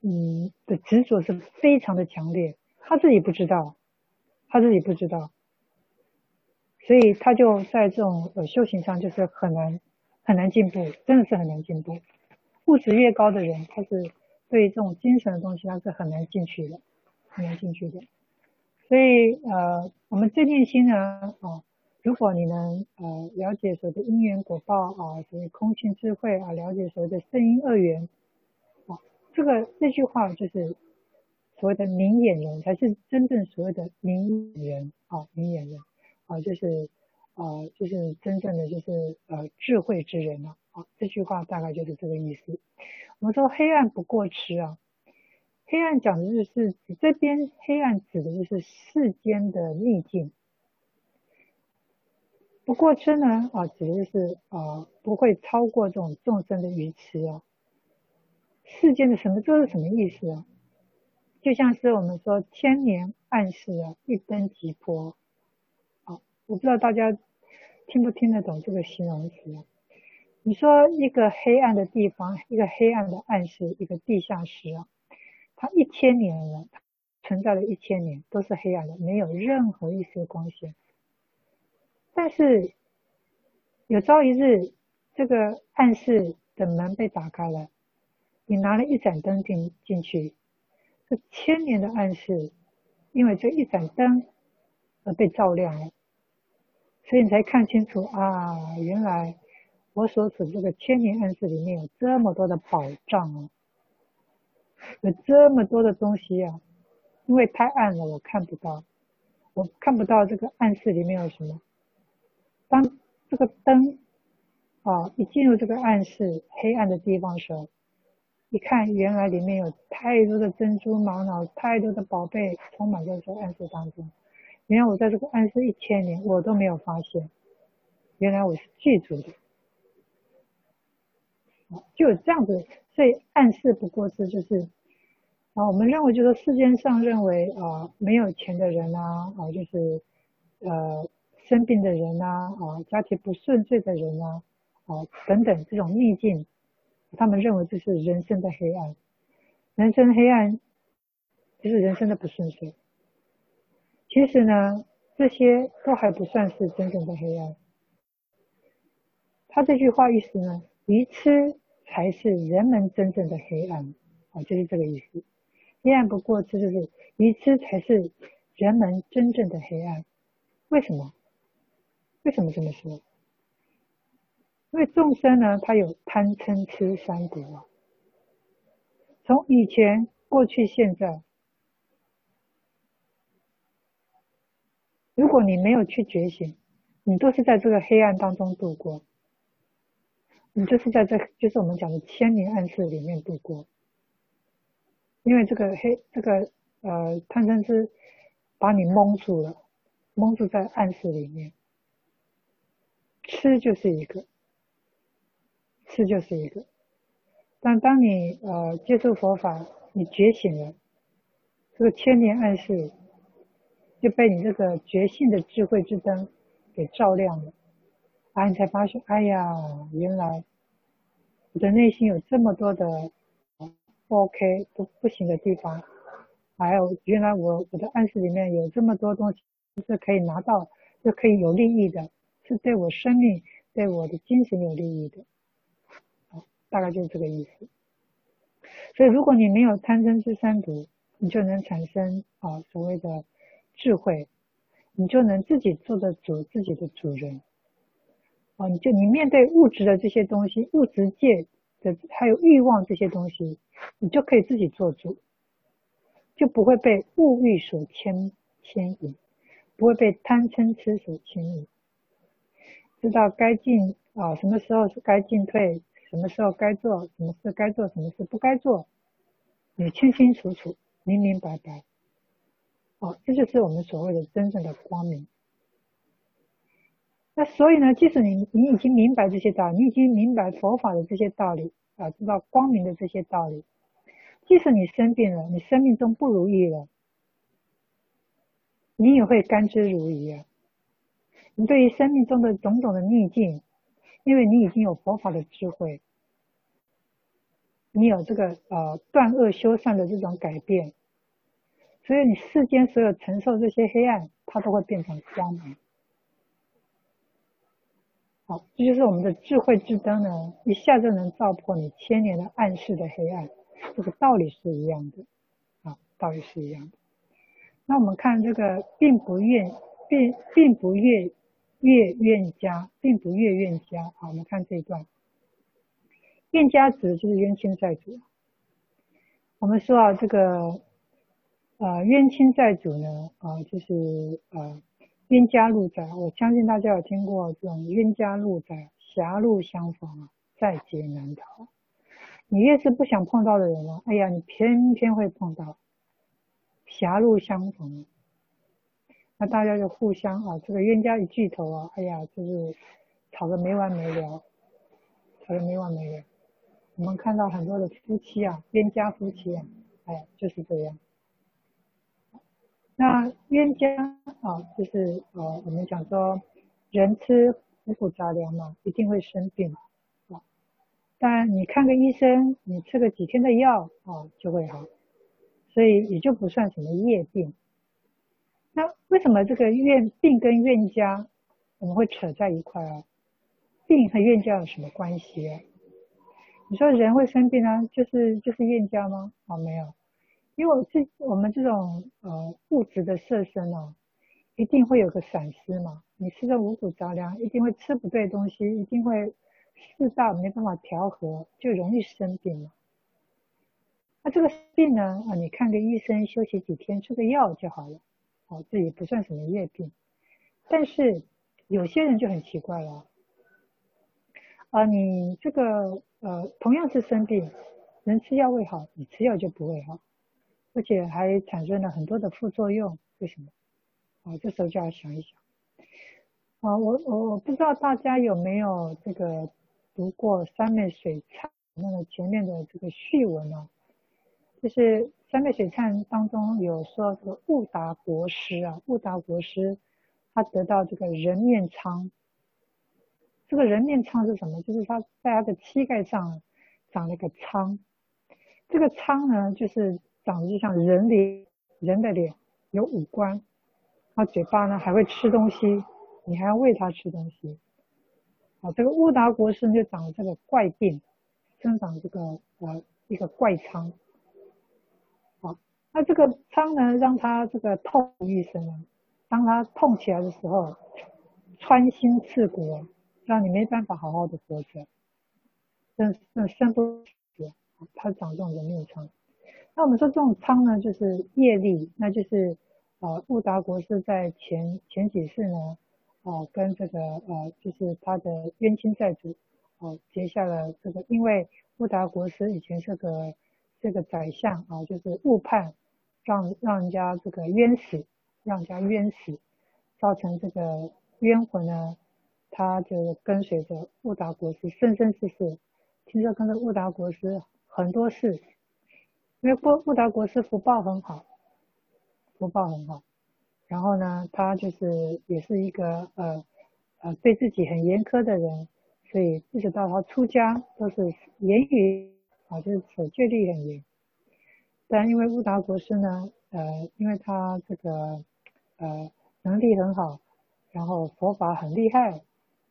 嗯的执着是非常的强烈，他自己不知道，他自己不知道，所以他就在这种呃修行上就是很难很难进步，真的是很难进步。物质越高的人，他是对这种精神的东西他是很难进去的，很难进去的。所以呃，我们这念心呢，哦。如果你能呃了解所谓的因缘果报啊，所谓空性智慧啊，了解所谓的圣因二缘啊，这个这句话就是所谓的明眼人，才是真正所谓的明眼人啊，明眼人啊，就是啊，就是真正的就是呃智慧之人了啊，这句话大概就是这个意思。我们说黑暗不过痴啊，黑暗讲的就是这边黑暗指的就是世间的逆境。不过痴呢啊，指的是啊，不会超过这种众生的愚痴啊。世间的什么，这是什么意思啊？就像是我们说千年暗室啊，一灯即破啊。我不知道大家听不听得懂这个形容词？你说一个黑暗的地方，一个黑暗的暗室，一个地下室啊，它一千年了，存在了一千年，都是黑暗的，没有任何一丝光线。但是有朝一日，这个暗室的门被打开了，你拿了一盏灯进进去，这千年的暗室，因为这一盏灯而被照亮了，所以你才看清楚啊，原来我所处这个千年暗室里面有这么多的宝藏啊，有这么多的东西啊，因为太暗了，我看不到，我看不到这个暗室里面有什么。当这个灯啊一进入这个暗室黑暗的地方的时候，一看原来里面有太多的珍珠玛瑙，太多的宝贝充满在这个暗室当中。原来我在这个暗室一千年，我都没有发现，原来我是记住的。就有这样子，所以暗示不过是就是啊，我们认为就是世间上认为啊没有钱的人啊啊就是呃。生病的人呐，啊，家庭不顺遂的人呐，啊，等等这种逆境，他们认为这是人生的黑暗，人生黑暗就是人生的不顺遂。其实呢，这些都还不算是真正的黑暗。他这句话意思呢，愚痴才是人们真正的黑暗，啊，就是这个意思。黑暗不过痴，就是愚痴才是人们真正的黑暗。为什么？为什么这么说？因为众生呢，他有贪嗔痴三毒啊。从以前过去、现在。如果你没有去觉醒，你都是在这个黑暗当中度过，你就是在这，就是我们讲的千年暗室里面度过。因为这个黑，这个呃贪嗔痴把你蒙住了，蒙住在暗室里面。吃就是一个，吃就是一个。但当你呃接受佛法，你觉醒了，这个千年暗示就被你这个觉性的智慧之灯给照亮了，啊，你才发现，哎呀，原来我的内心有这么多的不 OK 不不行的地方，还有原来我我的暗示里面有这么多东西是可以拿到，是可以有利益的，是对我生命、对我的精神有利益的。大概就是这个意思，所以如果你没有贪嗔痴三毒，你就能产生啊所谓的智慧，你就能自己做得主自己的主人，啊，你就你面对物质的这些东西，物质界的还有欲望这些东西，你就可以自己做主，就不会被物欲所牵牵引，不会被贪嗔痴所牵引，知道该进啊什么时候是该进退。什么时候该做，什么事该做，什么事不该做，你清清楚楚、明明白白。哦，这就是我们所谓的真正的光明。那所以呢，即使你你已经明白这些道，你已经明白佛法的这些道理啊，知道光明的这些道理，即使你生病了，你生命中不如意了，你也会甘之如饴啊。你对于生命中的种种的逆境。因为你已经有佛法的智慧，你有这个呃断恶修善的这种改变，所以你世间所有承受这些黑暗，它都会变成光明。好，这就是我们的智慧之灯呢，一下就能照破你千年的暗室的黑暗，这个道理是一样的，啊，道理是一样的。那我们看这个，并不愿，并并不愿。越怨家，并不越怨家。好，我们看这一段。怨家指的就是冤亲债主。我们说啊，这个呃冤亲债主呢，啊、呃、就是呃冤家路窄。我相信大家有听过这种冤家路窄，狭路相逢啊，在劫难逃。你越是不想碰到的人呢，哎呀，你偏偏会碰到。狭路相逢。那大家就互相啊，这个冤家一聚头啊，哎呀，就是吵得没完没了，吵得没完没了。我们看到很多的夫妻啊，冤家夫妻啊，哎，就是这样。那冤家啊，就是呃，我们讲说，人吃五谷杂粮嘛，一定会生病。但你看个医生，你吃个几天的药啊，就会好，所以也就不算什么业病。那为什么这个怨病跟怨家我们会扯在一块啊？病和怨家有什么关系啊？你说人会生病啊，就是就是怨家吗？啊，没有，因为我这我们这种呃物质的色身哦，一定会有个闪失嘛。你吃的五谷杂粮，一定会吃不对东西，一定会四大没办法调和，就容易生病嘛。那这个病呢啊，你看个医生，休息几天，吃个药就好了。哦，这也不算什么业病，但是有些人就很奇怪了，啊，你这个呃同样是生病，人吃药会好，你吃药就不会好，而且还产生了很多的副作用，为什么？啊，这时候就要想一想，啊，我我我不知道大家有没有这个读过三昧水忏那个前面的这个序文呢？就是。三昧水忏当中有说这个悟达国师啊，悟达国师他得到这个人面疮。这个人面疮是什么？就是他在他的膝盖上长了一个疮。这个疮呢，就是长得就像人脸，人的脸，有五官。他嘴巴呢还会吃东西，你还要喂他吃东西。啊，这个悟达国师就长了这个怪病，生长这个呃一个怪疮。那这个疮呢，让他这个痛一生啊，当他痛起来的时候，穿心刺骨，让你没办法好好的活着，生生生不死，他长这种人面疮。那我们说这种仓呢，就是业力，那就是呃，悟达国师在前前几世呢，哦、呃，跟这个呃，就是他的冤亲债主，哦、呃，结下了这个，因为悟达国师以前是个这个宰相啊、就是误判，让让人家这个冤死，让人家冤死，造成这个冤魂呢，他就跟随着悟达国师生生世世，听说跟着悟达国师很多事。因为悟悟达国师福报很好，福报很好，然后呢，他就是也是一个呃呃对自己很严苛的人，所以一直到他出家都是言语啊，就是守戒律很严。但因为乌达国师呢，呃，因为他这个呃能力很好，然后佛法很厉害，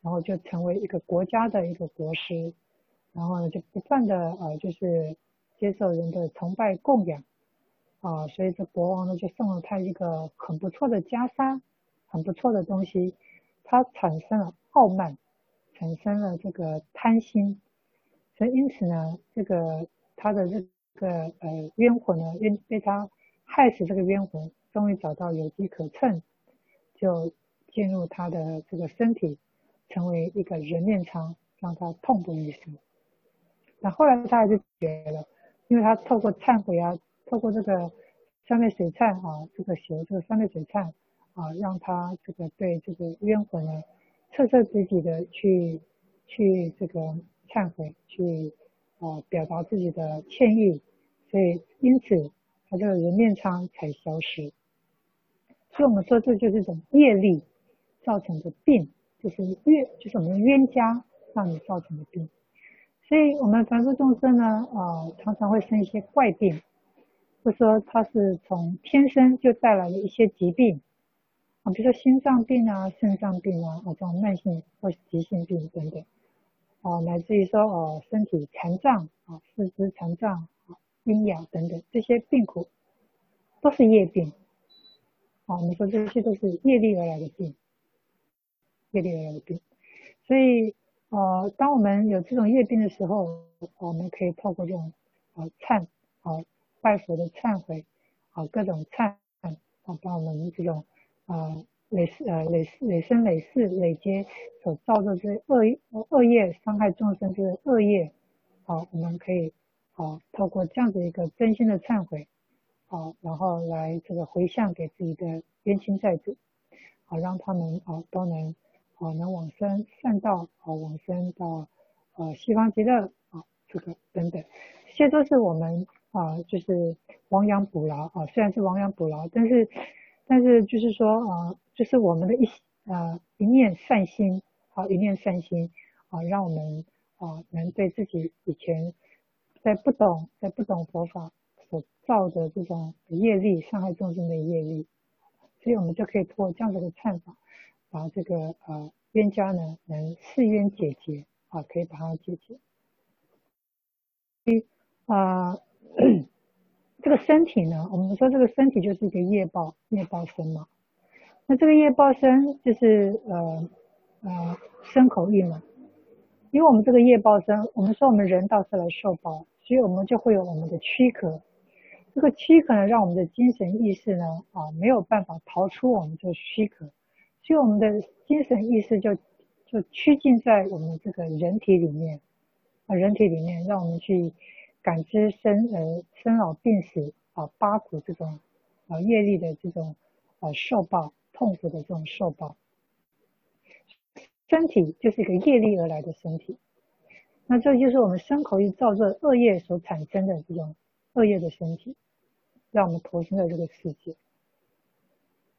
然后就成为一个国家的一个国师，然后呢就不断的呃就是。接受人的崇拜供养，啊，所以这国王呢就送了他一个很不错的袈裟，很不错的东西，他产生了傲慢，产生了这个贪心，所以因此呢，这个他的这个呃冤魂呢，冤被他害死，这个冤魂终于找到有机可乘，就进入他的这个身体，成为一个人面疮，让他痛不欲生。那后来他还是觉了。因为他透过忏悔啊，透过这个三昧水忏啊，这个学这个三昧水忏啊，让他这个对这个冤魂呢，彻彻底底的去去这个忏悔，去啊表达自己的歉意，所以因此他这个人面疮才消失。所以我们说这就是一种业力造成的病，就是冤，就是我们冤家让你造成的病。所以我们凡夫众生呢，呃，常常会生一些怪病，或说他是从天生就带来了一些疾病，啊，比如说心脏病啊、肾脏病啊，啊，这种慢性或急性病等等，啊，乃至于说呃身体残障啊、四肢残障啊、瘖哑等等这些病苦，都是业病，啊，我们说这些都是业力而来的病，业力而来的病，所以。呃，当我们有这种业病的时候，我们可以透过这种呃忏啊拜佛的忏悔啊各种忏啊，把我们这种呃累世呃累世累生累世累劫所造的这恶恶业伤害众生这个恶业，好，我们可以啊透过这样的一个真心的忏悔啊，然后来这个回向给自己的冤亲债主，好让他们啊都能。啊，能往生善道，啊，往生到呃西方极乐，啊，这个等等，这些都是我们啊，就是亡羊补牢。啊，虽然是亡羊补牢，但是但是就是说啊，就是我们的一啊一念善心，啊一念善心，啊，让我们啊能对自己以前在不懂在不懂佛法所造的这种业力，伤害众生的业力，所以我们就可以通过这样子的忏法。把这个呃冤家呢能释冤解决啊，可以把它解决。一啊、这个身体呢，我们说这个身体就是一个业报，业报身嘛。那这个业报身就是呃呃身口意嘛。因为我们这个业报身，我们说我们人道是来受报，所以我们就会有我们的躯壳。这个躯壳呢，让我们的精神意识呢啊没有办法逃出我们这个躯壳。所以我们的精神意识就就拘禁在我们这个人体里面啊，人体里面让我们去感知生呃生老病死啊八苦这种啊业力的这种啊受报痛苦的这种受报，身体就是一个业力而来的身体，那这就是我们身口意造作恶业所产生的这种恶业的身体，让我们投生在这个世界。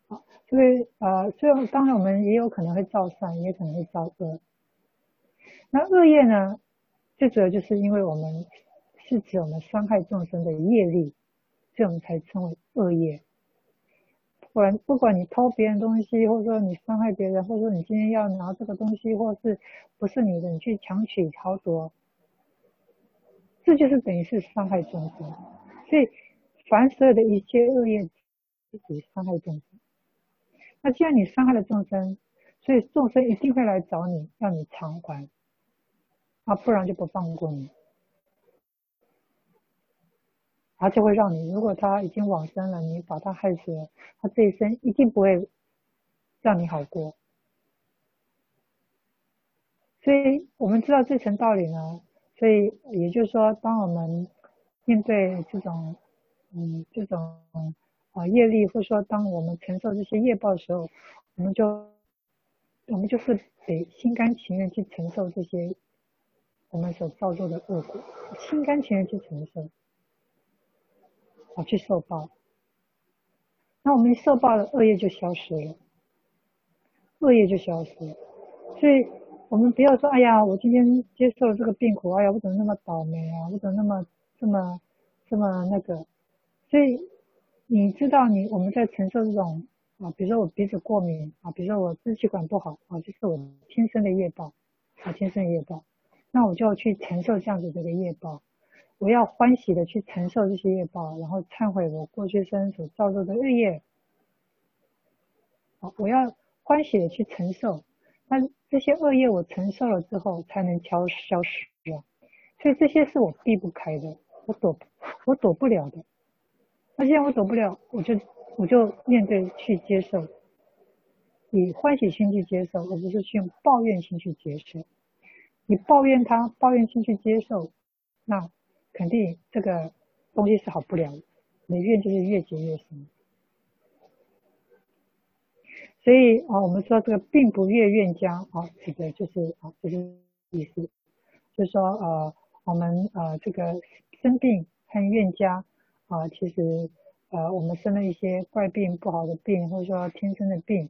好所以呃，所以当然我们也有可能会造善，也可能会造恶。那恶业呢，最主要就是因为我们是指我们伤害众生的业力，这种才称为恶业。不管不管你偷别人东西，或者说你伤害别人，或者说你今天要拿这个东西，或是不是你的，你去强取豪夺，这就是等于是伤害众生。所以凡所有的一切恶业，是属于伤害众生。那既然你伤害了众生，所以众生一定会来找你，要你偿还，啊，不然就不放过你。而且会让你，如果他已经往生了，你把他害死了，他这一生一定不会让你好过。所以我们知道这层道理呢，所以也就是说，当我们面对这种，嗯，这种啊业力，或者说当我们承受这些业报的时候，我们就，我们就是得心甘情愿去承受这些我们所造作的恶果，心甘情愿去承受，啊，去受报。那我们受报了，恶业就消失了，恶业就消失了，所以。我们不要说，哎呀，我今天接受了这个病苦，哎呀，我怎么那么倒霉啊？我怎么那么这么这么那个？所以你知道你，我们在承受这种啊，比如说我鼻子过敏啊，比如说我支气管不好啊，就是我天生的业报啊，天生的业报。那我就要去承受这样子这个业报，我要欢喜的去承受这些业报，然后忏悔我过去生所造作的恶业。好，我要欢喜的去承受。那这些恶业我承受了之后，才能消消失啊，所以这些是我避不开的，我躲我躲不了的。那既然我躲不了，我就我就面对去接受，以欢喜心去接受，而不是去用抱怨心去接受。你抱怨他，抱怨心去接受，那肯定这个东西是好不了，你怨就是越结越深。所以啊，我们说这个病不越愿家啊，指的就是啊，就是意思，就是说呃，我们呃这个生病和怨家啊，其实呃我们生了一些怪病、不好的病，或者说天生的病，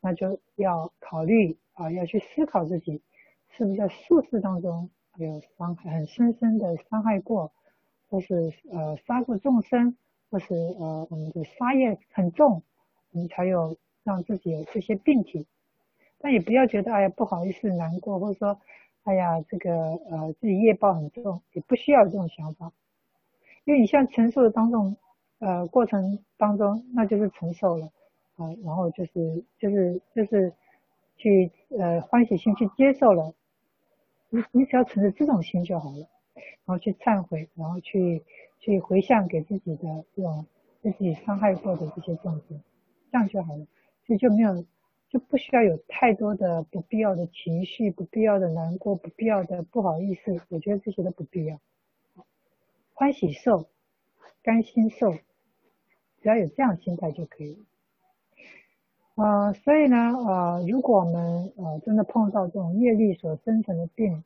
那就要考虑啊，要去思考自己是不是在宿世当中有伤害很深深的伤害过，或是呃杀过众生，或是呃我们的杀业很重，我们才有。让自己有这些病体，但也不要觉得哎呀不好意思难过，或者说哎呀这个呃自己业报很重，也不需要这种想法，因为你像承受的当中呃过程当中，那就是承受了啊、然后就是就是就是去呃欢喜心去接受了，你你只要存着这种心就好了，然后去忏悔，然后去去回向给自己的这种自己伤害过的这些众生，这样就好了。所以就没有，就不需要有太多的不必要的情绪，不必要的难过，不必要的不好意思。我觉得这些都不必要，欢喜受，甘心受，只要有这样心态就可以了。啊、呃，所以呢，呃，如果我们呃真的碰到这种业力所生成的病，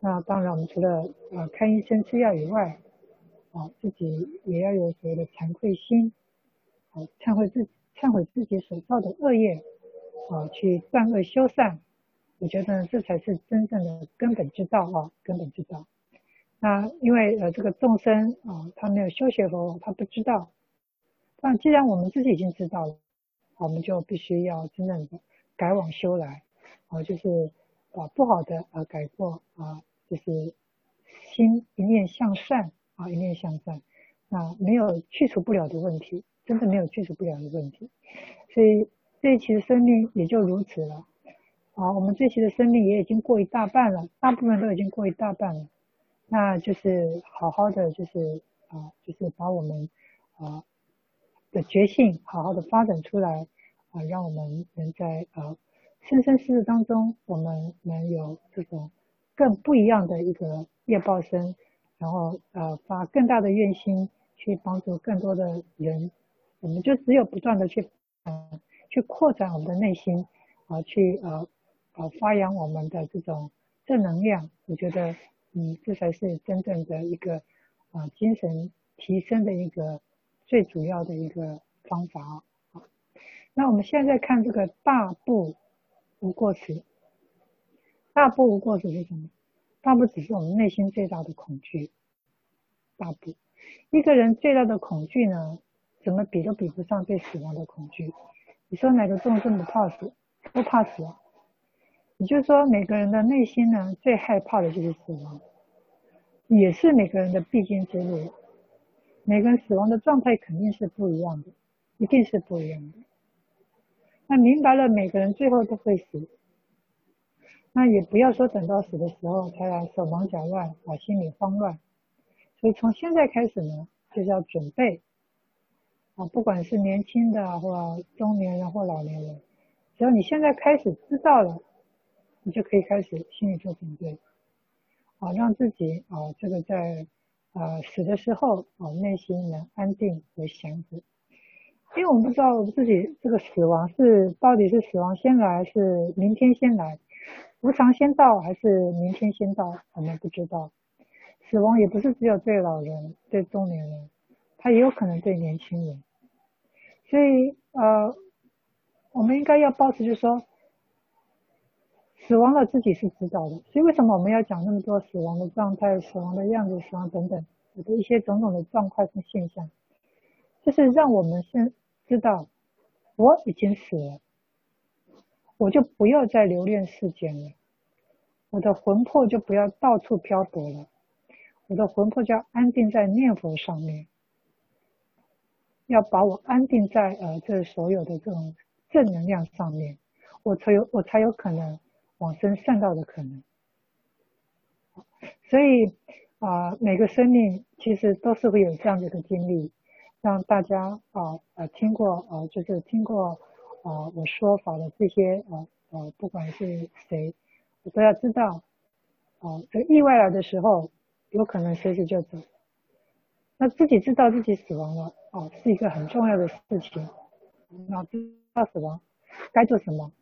那当然我们除了呃看医生吃药以外，啊、自己也要有所谓的惭愧心，啊、忏悔自。忏悔自己所造的恶业，啊，去断恶修善，我觉得这才是真正的根本之道啊，根本之道。那因为呃这个众生啊，他没有修学佛，他不知道。但既然我们自己已经知道了，我们就必须要真正的改往修来，啊，就是把不好的啊改过啊，就是心一念向善啊，一念向善，那没有去除不了的问题。真的没有去除不了的问题，所以这一期的生命也就如此了。啊，我们这期的生命也已经过一大半了，大部分都已经过一大半了。那就是好好的，就是啊，就是把我们啊的觉性好好的发展出来啊，让我们能在啊生生世世当中，我们能有这种更不一样的一个业报身，然后呃发更大的愿心去帮助更多的人。我们就只有不断的去，呃，去扩展我们的内心，啊，去呃，呃，发扬我们的这种正能量。我觉得，嗯，这才是真正的一个，啊，精神提升的一个最主要的一个方法啊。那我们现在看这个大怖无过去。大怖无过去是什么？大怖只是我们内心最大的恐惧。大怖，一个人最大的恐惧呢？怎么比都比不上对死亡的恐惧。你说哪个众生不怕死？不怕死。啊也就是说，每个人的内心呢，最害怕的就是死亡，也是每个人的必经之路。每个人死亡的状态肯定是不一样的，一定是不一样的。那明白了，每个人最后都会死，那也不要说等到死的时候才来手忙脚乱啊，心里慌乱。所以从现在开始呢。就是要准备啊，不管是年轻的或中年人或老年人，只要你现在开始知道了，你就可以开始心理做准备，啊，让自己啊这个在啊死的时候我们内心能安定和祥和。因为我们不知道自己这个死亡是到底是死亡先来，还是明天先来，无常先到还是明天先到，我们不知道。死亡也不是只有对老人、对中年人，他也有可能对年轻人。所以呃，我们应该要保持就是说，死亡了自己是知道的。所以为什么我们要讲那么多死亡的状态、死亡的样子、死亡等等的一些种种的状况跟现象，就是让我们先。知道我已经死了，我就不要再留恋世间了，我的魂魄就不要到处漂泊了，我的魂魄就要安定在念佛上面，要把我安定在呃这所有的这种正能量上面，我才有我才有可能往生善道的可能。所以啊、每个生命其实都是会有这样的一个经历。让大家啊呃听过呃就是听过啊我说法的这些呃呃不管是谁，都要知道啊这意外来的时候有可能随时就走。那自己知道自己死亡了啊是一个很重要的事情。那知道死亡该做什么，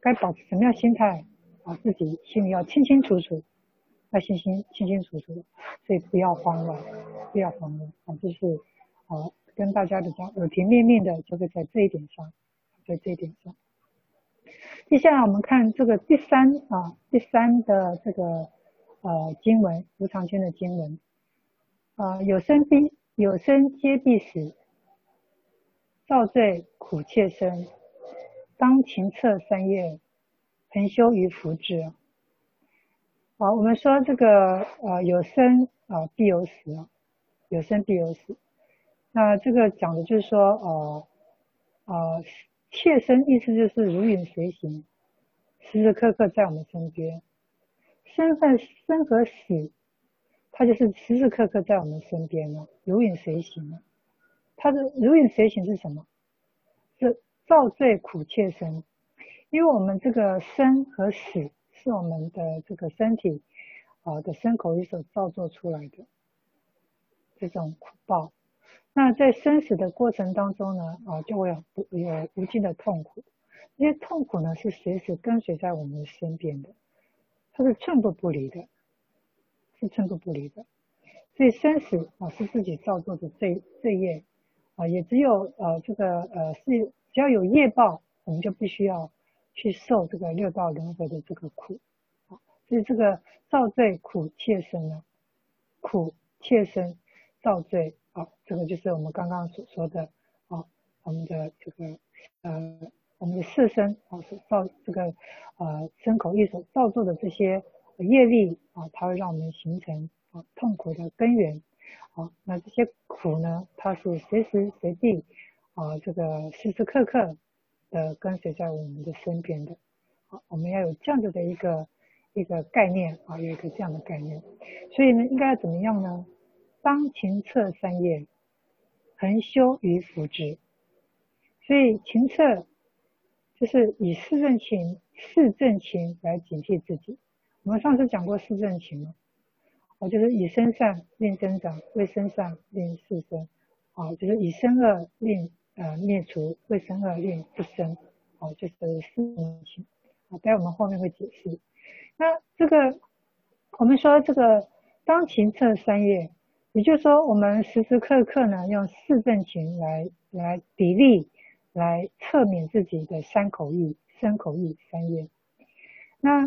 该保持什么样心态啊自己心里要清清楚楚，要清清清清楚楚，所以不要慌乱，不要慌乱啊就是啊。跟大家比较耳提面命的，就会在这一点上，在这一点上。接下来我们看这个第三啊，第三的这个呃经文，无常经的经文啊，有生必有生皆必死，造罪苦切身，当勤策三业，恒修于福智。好，我们说这个呃有生啊必有死，有生必有死。那这个讲的就是说，呃，呃，切身意思就是如影随形，时时刻刻在我们身边。身份生和死，它就是时时刻刻在我们身边了，如影随形了。它的如影随形是什么？是造罪苦切身，因为我们这个生和死是我们的这个身体啊的身口意所造作出来的这种苦报。那在生死的过程当中呢，啊，就会有有无尽的痛苦，这些痛苦呢是随时跟随在我们身边的，它是寸步不离的，是寸步不离的。所以生死啊是自己造作的罪罪业啊，也只有呃这个呃是只要有业报，我们就必须要去受这个六道轮回的这个苦啊。所以这个造罪苦切身呢，苦切身造罪。啊，这个就是我们刚刚所说的啊，我们的这个呃，我们的色身啊，所造这个呃身口意所造作的这些业力啊，它会让我们形成啊痛苦的根源。啊，那这些苦呢，它是随时随地啊，这个时时刻刻的跟随在我们的身边的。好，我们要有这样子的一个一个概念啊，有一个这样的概念。所以呢，应该要怎么样呢？当勤策三业，恒修于福智。所以勤策就是以四正勤、四正勤来警惕自己。我们上次讲过四正勤嘛，哦，就是以身善令增长，为身善令事生，哦，就是以身恶令呃灭除，未生恶令不生，哦，就是四正勤。啊，待我们后面会解释。那这个我们说这个当勤策三业。也就是说，我们时时刻刻呢，用四正勤来来比例，来测勉自己的三口意、三口意三业。那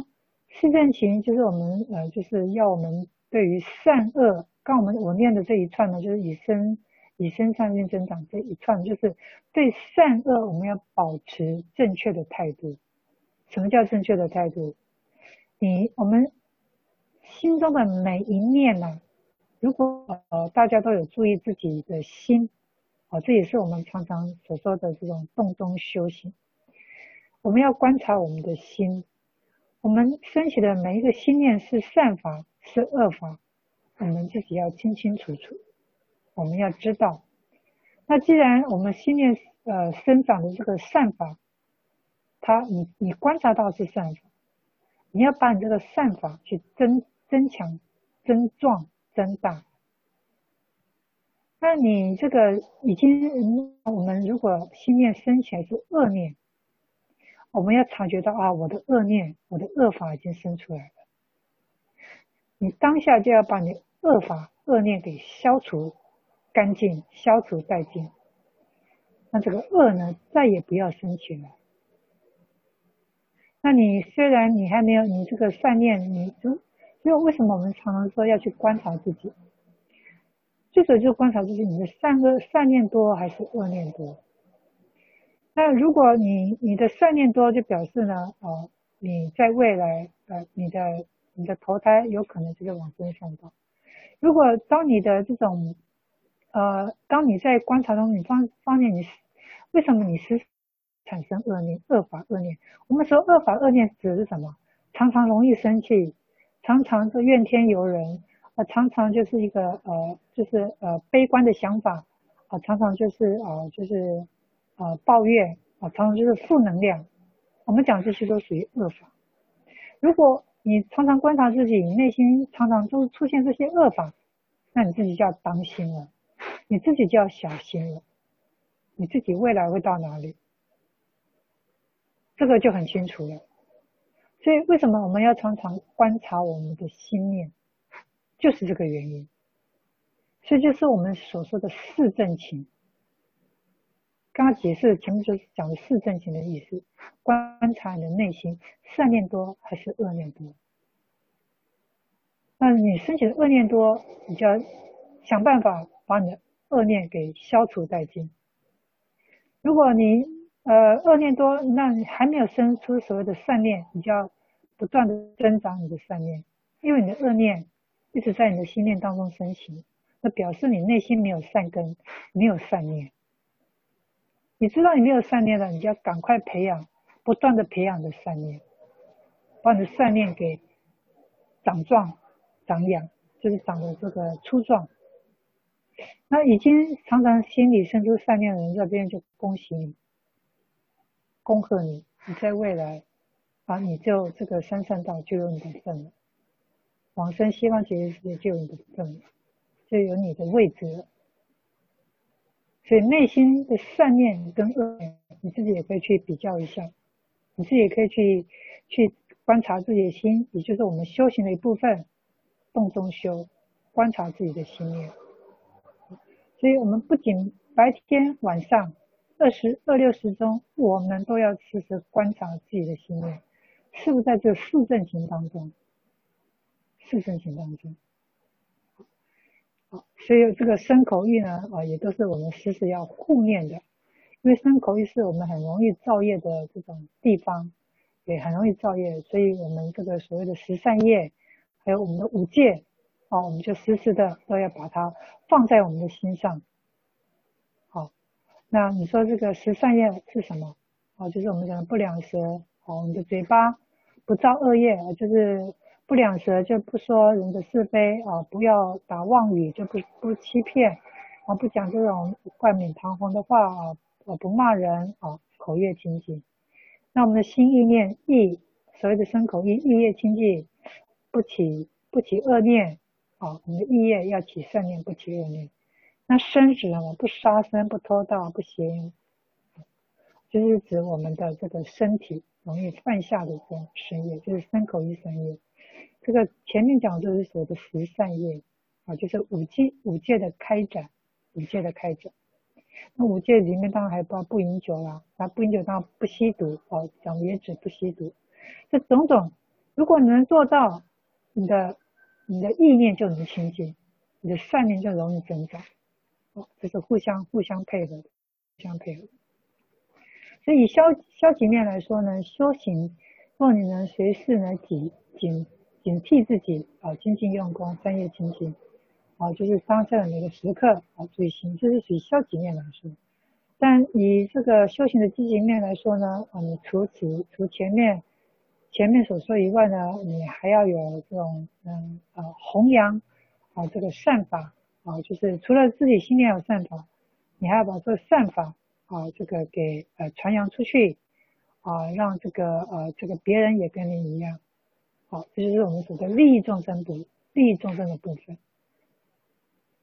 四正勤就是我们呃，就是要我们对于善恶，刚我们我念的这一串呢，就是以身以身善令增长这一串，就是对善恶我们要保持正确的态度。什么叫正确的态度？你我们心中的每一念呢？如果呃大家都有注意自己的心，啊，这也是我们常常所说的这种洞中修行。我们要观察我们的心，我们升起的每一个心念是善法是恶法，我们自己要清清楚楚，我们要知道。那既然我们心念呃生长的这个善法，它你你观察到是善法，你要把你这个善法去增增强、增壮、增大。那你这个已经，我们如果心念生起来是恶念，我们要察觉到啊，我的恶念，我的恶法已经生出来了。你当下就要把你恶法、恶念给消除干净、消除殆尽。那这个恶呢，再也不要生起来。那你虽然你还没有你这个善念，你就因为为什么我们常常说要去观察自己？最主要就是观察自己，你的善恶善念多还是恶念多？那如果你你的善念多，就表示呢，呃，你在未来，呃，你的你的投胎有可能就是往生善道。如果当你的这种，呃，当你在观察中，你方方面你为什么你是产生恶念、恶法、恶念？我们说恶法、恶念指的是什么？常常容易生气，常常是怨天尤人。啊常常就是一个呃，就是呃悲观的想法啊、常常就是、呃，就是呃抱怨啊、常常就是负能量。我们讲这些都属于恶法。如果你常常观察自己，你内心常常都出现这些恶法，那你自己就要当心了，你自己就要小心了，你自己未来会到哪里？这个就很清楚了。所以为什么我们要常常观察我们的心念？就是这个原因，所以就是我们所说的四正勤。刚刚解释前面就是讲的四正勤的意思，观察你的内心，善念多还是恶念多？那你升起的恶念多，你就要想办法把你的恶念给消除殆尽。如果你呃恶念多，那你还没有生出所谓的善念，你就要不断的增长你的善念，因为你的恶念。一直在你的心念当中升起，那表示你内心没有善根，没有善念。你知道你没有善念了，你就要赶快培养，不断的培养的善念，把你的善念给长壮、长养，就是长得这个粗壮。那已经常常心里生出善念的人，这边就恭喜你，恭贺你，你在未来啊，你就这个三善道就有你的份了。往生西方极乐世界就有你的份了，就有你的位置了。所以内心的善念跟恶念，你自己也可以去比较一下，你自己也可以去去观察自己的心，也就是我们修行的一部分，动中修，观察自己的心念。所以我们不仅白天晚上二十二六时中，我们都要时时观察自己的心念，是不是在这四正行当中？四正行当中，好，所以这个身口意呢，啊，也都是我们时时要护念的，因为身口意是我们很容易造业的这种地方，也很容易造业，所以我们这个所谓的十善业，还有我们的五戒，啊，我们就时时的都要把它放在我们的心上。好，那你说这个十善业是什么？啊，就是我们讲的不两舌，好，我们的嘴巴不造恶业，就是。不两舌就不说人的是非啊，不要打妄语，就不不欺骗啊，不讲这种冠冕堂皇的话啊，不骂人啊，口业清净。那我们的心意念意，所谓的身口意，意业清净，不起不起恶念啊，我们的意业要起善念，不起恶念。那身指什么？不杀生，不偷盗，不邪淫，就是指我们的这个身体容易犯下的这种身业，就是身口意三业。这个前面讲的就是所谓的十善业啊，就是五戒五戒的开展，五戒的开展。那五戒里面当然还包括不饮酒啦，那不饮酒当然不吸毒哦，讲的也指不吸毒。这种种，如果能做到，你的你的意念就能清净，你的善念就容易增长。哦，这是互相互相配合，互相配合。所以消消极面来说呢，修行若你能随时呢谨谨。警惕自己啊，精进用功，专业精进啊，就是当下的每个时刻啊，注意心，这是属于消极面来说。但以这个修行的积极面来说呢，啊，你除此除前面前面所说以外呢，你还要有这种嗯啊弘扬啊这个善法啊，就是除了自己心里有善法，你还要把这个善法啊，这个给呃传扬出去啊，让这个呃这个别人也跟你一样，好，这就是我们说的利益众生的利益众生的部分。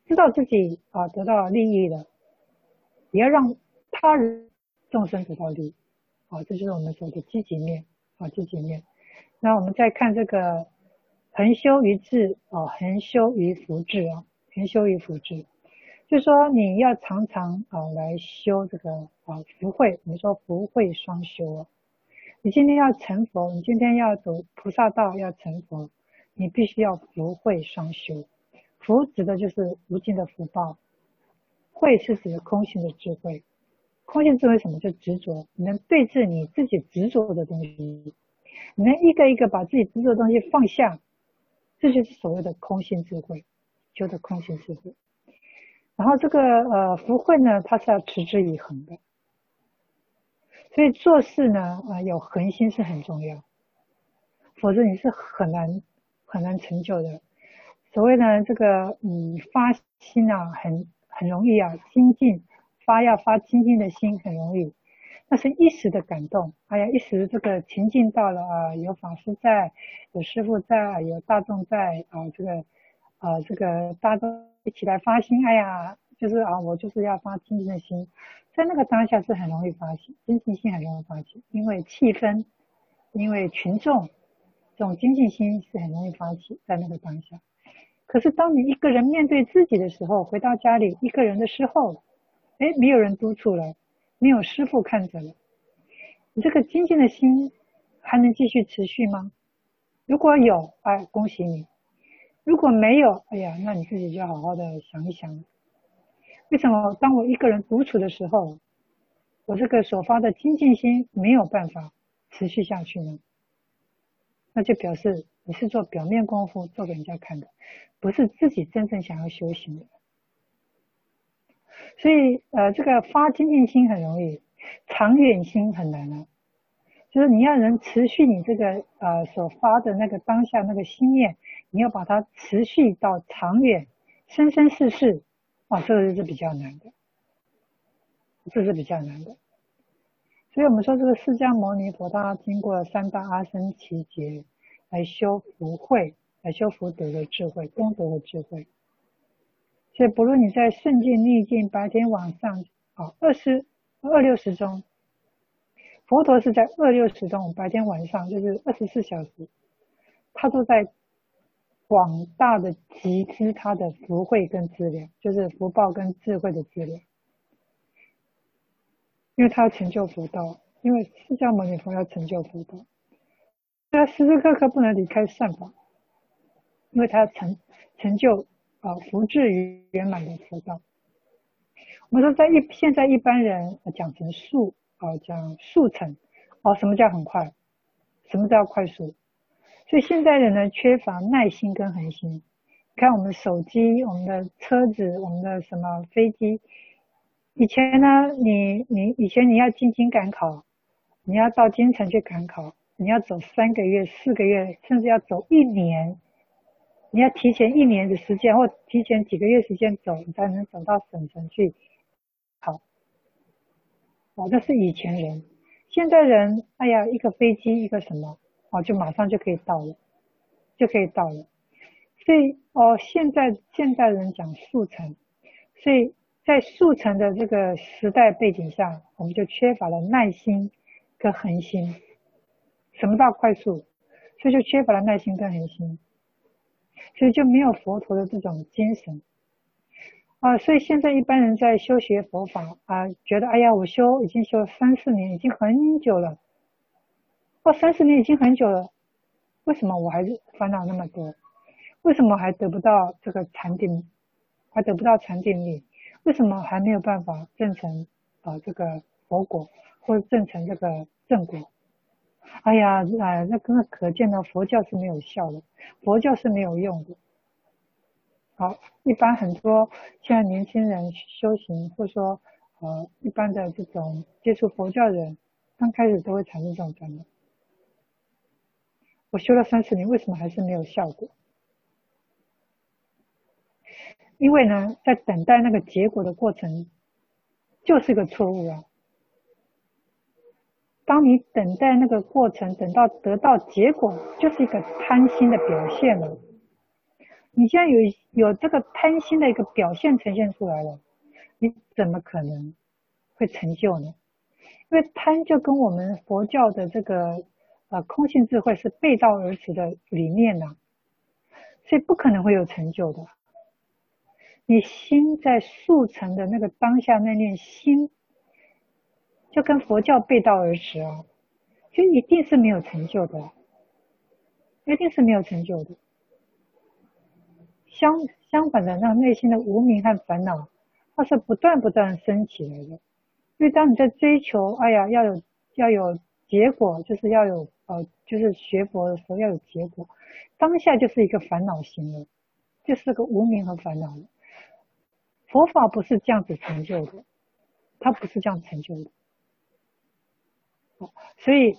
知道自己啊得到利益的，也要让他人众生得到利益，啊，这就是我们所说的积极面啊，这几面。那我们再看这个恒修于智啊，恒修于福智啊。恒修于福智，就说你要常常啊来修这个啊福慧，我们说福慧双修哦。你今天要成佛，你今天要走菩萨道要成佛，你必须要福慧双修。福指的就是无尽的福报，慧是指的空性的智慧。空性智慧什么？就执着，你能对治你自己执着的东西，你能一个一个把自己执着的东西放下，这就是所谓的空性智慧。修的空性智慧，然后这个呃福慧呢，它是要持之以恒的，所以做事呢啊、呃、有恒心是很重要，否则你是很难很难成就的。所谓呢这个你发心啊很很容易啊精进发要发精进的心很容易，那是一时的感动，哎呀一时这个情境到了啊有法师在，有师傅在，有大众在啊这个。啊，这个大家一起来发心，哎呀，就是啊，我就是要发精进的心，在那个当下是很容易发心，精进心很容易发起，因为气氛，因为群众，这种精进心是很容易发起在那个当下。可是当你一个人面对自己的时候，回到家里一个人的时候，哎，没有人督促了，没有师傅看着了，你这个精进的心还能继续持续吗？如果有，哎，恭喜你。如果没有，哎呀，那你自己就好好的想一想，为什么当我一个人独处的时候，我这个所发的精进心没有办法持续下去呢？那就表示你是做表面功夫，做给人家看的，不是自己真正想要修行的。所以，呃，这个发精进心很容易，长远心很难啊。就是你要能持续你这个呃所发的那个当下那个心念，你要把它持续到长远、生生世世，啊，这个是比较难的，这是比较难的。所以我们说这个释迦牟尼佛他经过三大阿僧祇劫来修福慧，来修福德的智慧、功德的智慧。所以不论你在顺境逆境、白天晚上，啊，二十二六时中。佛陀是在二六时中，白天晚上就是二十四小时，他都在广大的集资他的福慧跟资粮，就是福报跟智慧的资粮，因为他要成就佛道，因为释迦牟尼佛要成就佛道，他时时刻刻不能离开善法，因为他要成成就啊福至于圆满的佛道。我们说在一现在一般人讲成速。啊，讲速成，哦，什么叫很快？什么叫快速？所以现在人呢，缺乏耐心跟恒心。你看我们手机、我们的车子、我们的什么飞机，以前呢，你你以前你要进京赶考，你要到京城去赶考，你要走三个月、四个月，甚至要走一年，你要提前一年的时间或提前几个月时间走，你才能走到省城去。哦，那是以前人，现在人，哎呀，一个飞机，一个什么，哦，就马上就可以到了，就可以到了。所以，哦，现在现代人讲速成，所以在速成的这个时代背景下，我们就缺乏了耐心跟恒心。什么叫快速？所以就缺乏了耐心跟恒心，所以就没有佛陀的这种精神。啊，所以现在一般人在修学佛法啊，觉得哎呀，我修已经修了三四年，已经很久了。哦，三四年已经很久了，为什么我还是烦恼那么多？为什么还得不到这个禅定，还得不到禅定力？为什么还没有办法证成啊这个佛果，或者证成这个正果？哎呀，那那可见呢，佛教是没有效的，佛教是没有用的。好，一般很多现在年轻人修行，或者说呃一般的这种接触佛教的人，刚开始都会产生这种烦恼。我修了三十年，为什么还是没有效果？因为呢，在等待那个结果的过程，就是个错误啊。当你等待那个过程，等到得到结果，就是一个贪心的表现了。你既然有有这个贪心的一个表现呈现出来了，你怎么可能会成就呢？因为贪就跟我们佛教的这个呃空性智慧是背道而驰的理念呐，所以不可能会有成就的。你心在速成的那个当下那念心，就跟佛教背道而驰啊，就一定是没有成就的，一定是没有成就的。相相反的，那内心的无明和烦恼，它是不断不断升起来的。因为当你在追求，哎呀，要有要有结果，就是要有呃，就是学佛的时候要有结果，当下就是一个烦恼心了，就是个无明和烦恼了。佛法不是这样子成就的，它不是这样成就的。所以，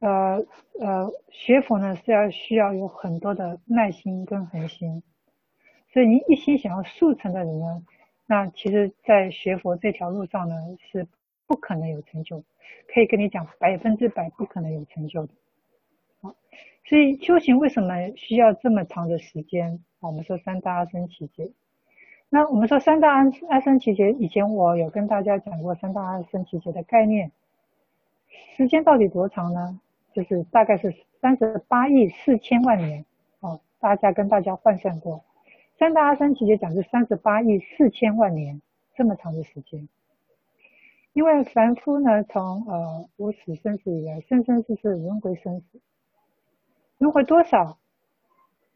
呃呃，学佛呢是要需要有很多的耐心跟恒心。所以，你一心想要速成的人呢，那其实，在学佛这条路上呢，是不可能有成就。可以跟你讲，百分之百不可能有成就的。好，所以修行为什么需要这么长的时间？我们说三大阿僧只劫。那我们说三大阿阿僧只劫，以前我有跟大家讲过三大阿僧只劫的概念。时间到底多长呢？就是大概是三十八亿四千万年哦。大家跟大家换算过，三大阿僧只劫讲是三十八亿四千万年这么长的时间。因为凡夫呢，从呃无始生死以来，生生世世轮回生死，轮回多少，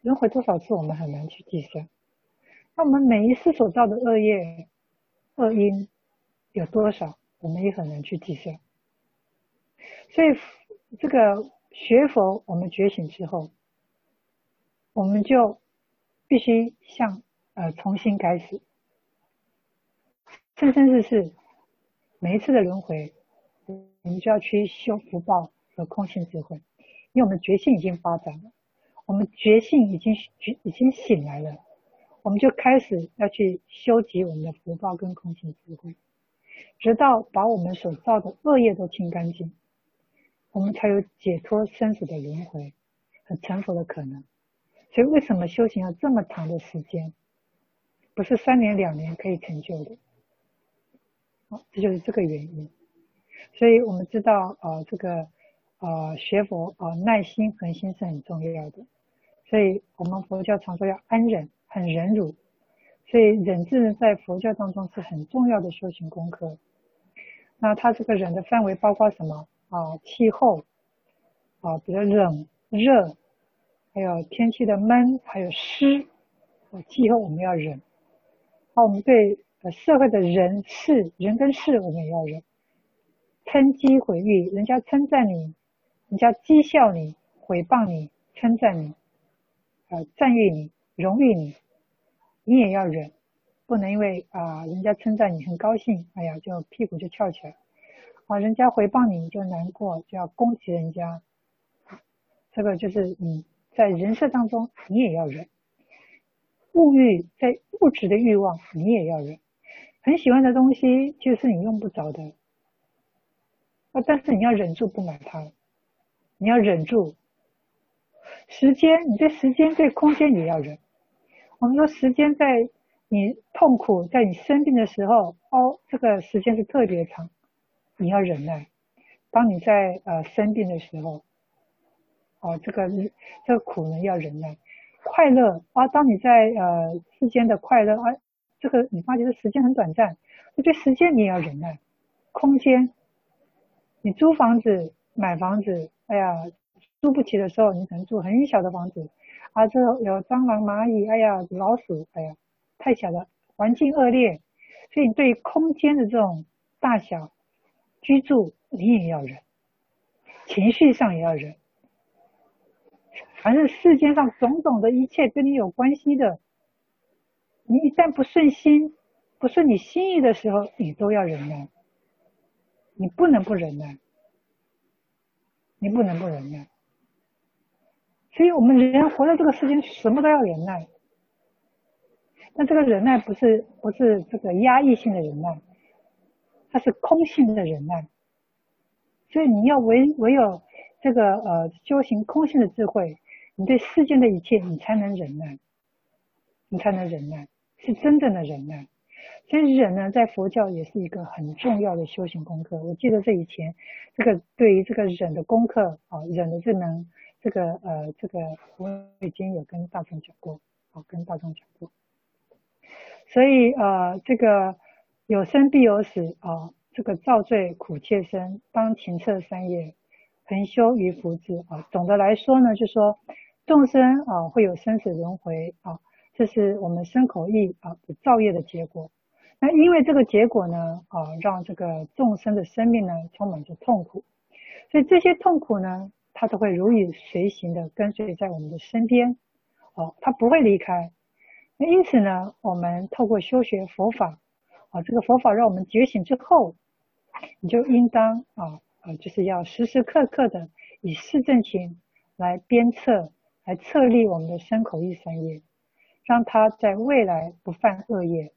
轮回多少次，我们很难去计算。那我们每一次所造的恶业、恶因有多少，我们也很难去计算。所以，这个学佛，我们觉醒之后，我们就必须像呃重新开始，生生世世每一次的轮回，我们就要去修福报和空性智慧，因为我们觉性已经发展了，我们觉性已经觉已经醒来了，我们就开始要去修集我们的福报跟空性智慧，直到把我们所造的恶业都清干净。我们才有解脱生死的轮回和成佛的可能。所以，为什么修行要这么长的时间？不是三年两年可以成就的。好，这就是这个原因。所以我们知道，呃，这个呃学佛呃耐心恒心是很重要的。所以我们佛教常说要安忍，很忍辱。所以忍字在佛教当中是很重要的修行功课。那它这个忍的范围包括什么？啊，气候啊，比如冷、热，还有天气的闷，还有湿，啊，气候我们要忍。好，我们对社会的人事、人跟事，我们也要忍。称讥毁誉，人家称赞你，人家讥笑你、诽谤你、称赞你，啊，赞誉你、荣誉你，你也要忍，不能因为啊，人家称赞你很高兴，哎呀，就屁股就翘起来。啊，人家回报你，你就难过，就要攻击人家。这个就是你在人设当中，你也要忍。物欲在物质的欲望，你也要忍。很喜欢的东西，就是你用不着的。啊，但是你要忍住不买它，你要忍住。时间，你对时间、对空间也要忍。我们说时间在你痛苦、在你生病的时候，哦，这个时间是特别长。你要忍耐，当你在呃生病的时候，哦，这个这个苦呢要忍耐。快乐啊，当你在呃世间的快乐啊，这个你发觉这时间很短暂，你对时间你也要忍耐。空间，你租房子、买房子，哎呀，租不起的时候，你可能住很小的房子，啊，这有蟑螂、蚂蚁，哎呀，老鼠，哎呀，太小了，环境恶劣，所以你对空间的这种大小。居住你也要忍，情绪上也要忍，凡是世间上种种的一切跟你有关系的，你一旦不顺心，不顺你心意的时候，你都要忍耐，你不能不忍耐，你不能不忍耐。所以我们人活在这个世间，什么都要忍耐。但这个忍耐不是不是这个压抑性的忍耐，它是空性的忍耐。所以你要唯唯有这个呃修行空性的智慧，你对世间的一切你才能忍耐，你才能忍耐，是真正的忍耐。所以忍呢，在佛教也是一个很重要的修行功课。我记得这以前这个对于这个忍的功课啊，忍的智能，这个呃这个我已经有跟大众讲过，啊跟大众讲过。所以呃这个有生必有死啊。这个造罪苦切身，当勤策三业，恒修于福智啊。总的来说呢，就说众生啊会有生死轮回啊，这是我们身口意啊造业的结果。那因为这个结果呢啊，让这个众生的生命呢充满着痛苦，所以这些痛苦呢，它都会如影随形的跟随在我们的身边，哦，它不会离开。那因此呢，我们透过修学佛法啊，这个佛法让我们觉醒之后。你就应当啊，啊，就是要时时刻刻的以四正勤来鞭策，来策立我们的身口意三业，让他在未来不犯恶业。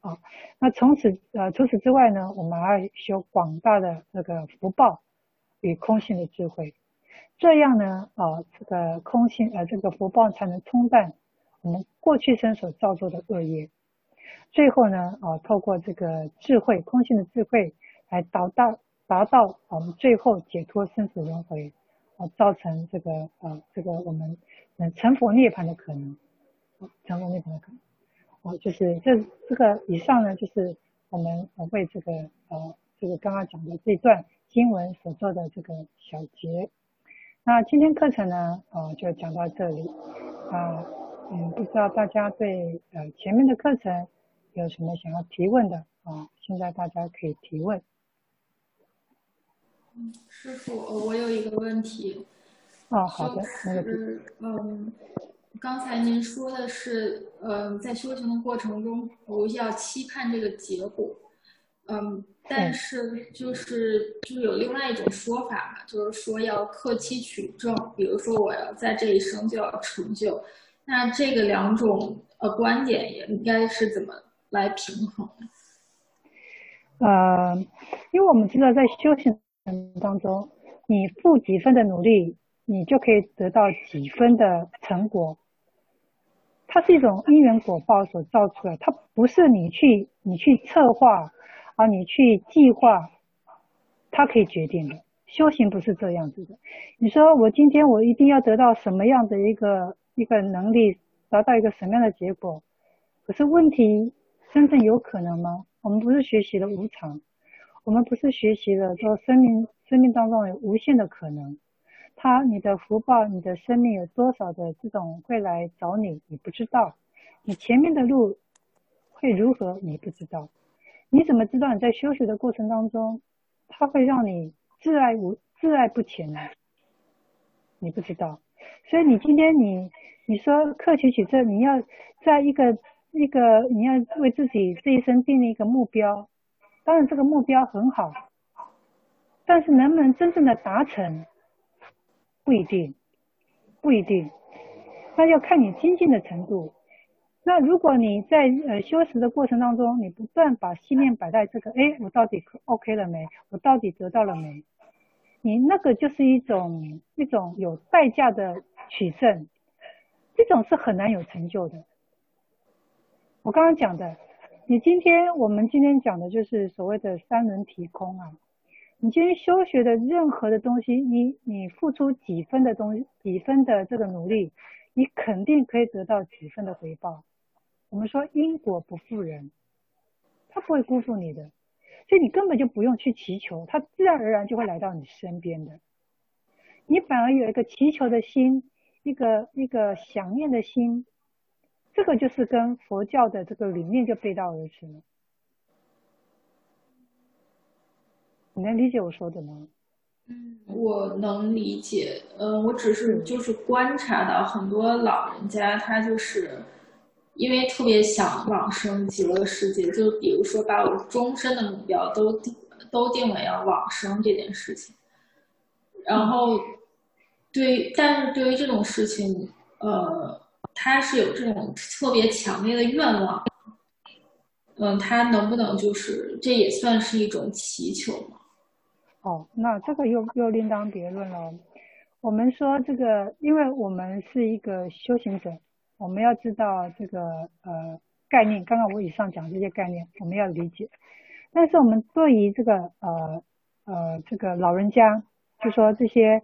啊，那从此呃，除此之外呢，我们还要修广大的那个福报与空性的智慧，这样呢，啊，这个空性呃，这个福报才能冲淡我们过去生所造作的恶业。最后呢，啊，透过这个智慧，空性的智慧。来达到达到我们最后解脱生死轮回，啊，造成这个呃这个我们能成佛涅槃的可能，成佛涅槃的可能，哦，就是这这个以上呢，就是我们为这个呃这个刚刚讲的这段经文所做的这个小结。那今天课程呢，啊就讲到这里，啊，嗯，不知道大家对呃前面的课程有什么想要提问的啊？现在大家可以提问。师傅，我有一个问题。哦，好的。就是，嗯，刚才您说的是，嗯，在修行的过程中不要期盼这个结果，嗯，但是就是就是有另外一种说法嘛，就是说要克期取证，比如说我要在这一生就要成就，那这个两种呃观点也应该是怎么来平衡？呃，因为我们知道在修行。当中，你付几分的努力，你就可以得到几分的成果。它是一种因缘果报所造出来，它不是你去你去策划啊，你去计划，它可以决定的。修行不是这样子的。你说我今天我一定要得到什么样的一个一个能力，达到一个什么样的结果？可是问题真正有可能吗？我们不是学习了无常。我们不是学习了说生命生命当中有无限的可能，他你的福报，你的生命有多少的这种会来找你，你不知道，你前面的路会如何，你不知道，你怎么知道你在修学的过程当中，他会让你自爱无自爱不前呢？你不知道，所以你今天你你说克期取证，你要在一个一个你要为自己这一生定立一个目标。当然，这个目标很好，但是能不能真正的达成，不一定，不一定，那要看你精进的程度。那如果你在呃修持的过程当中，你不断把心念摆在这个，哎，我到底 OK 了没？我到底得到了没？你那个就是一种一种有代价的取胜，这种是很难有成就的。我刚刚讲的。你今天，我们今天讲的就是所谓的三轮体空啊。你今天修学的任何的东西，你你付出几分的东西，几分的这个努力，你肯定可以得到几分的回报。我们说因果不负人，他不会辜负你的，所以你根本就不用去祈求，他自然而然就会来到你身边的。你反而有一个祈求的心，一个一个想念的心。这个就是跟佛教的这个理念就背道而驰了，你能理解我说的吗？嗯，我能理解。嗯，我只是就是观察到很多老人家，他就是因为特别想往生极乐世界，就比如说把我终身的目标都定都定为要往生这件事情。然后，对，但是对于这种事情，呃。他是有这种特别强烈的愿望，嗯，他能不能就是这也算是一种祈求吗？哦，那这个又又另当别论了。我们说这个，因为我们是一个修行者，我们要知道这个呃概念。刚刚我以上讲这些概念，我们要理解。但是我们对于这个呃呃这个老人家，就说这些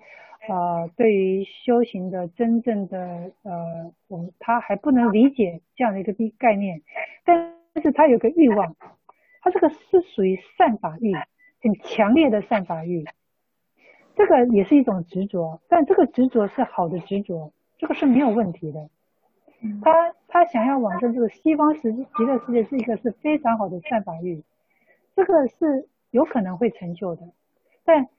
呃对于修行的真正的呃，我们他还不能理解这样的一个概念，但是他有个欲望，他这个是属于善法欲。很强烈的善法欲，这个也是一种执着，但这个执着是好的执着，这个是没有问题的。他他想要往生这个西方极极乐世界是一个是非常好的善法欲，这个是有可能会成就的，但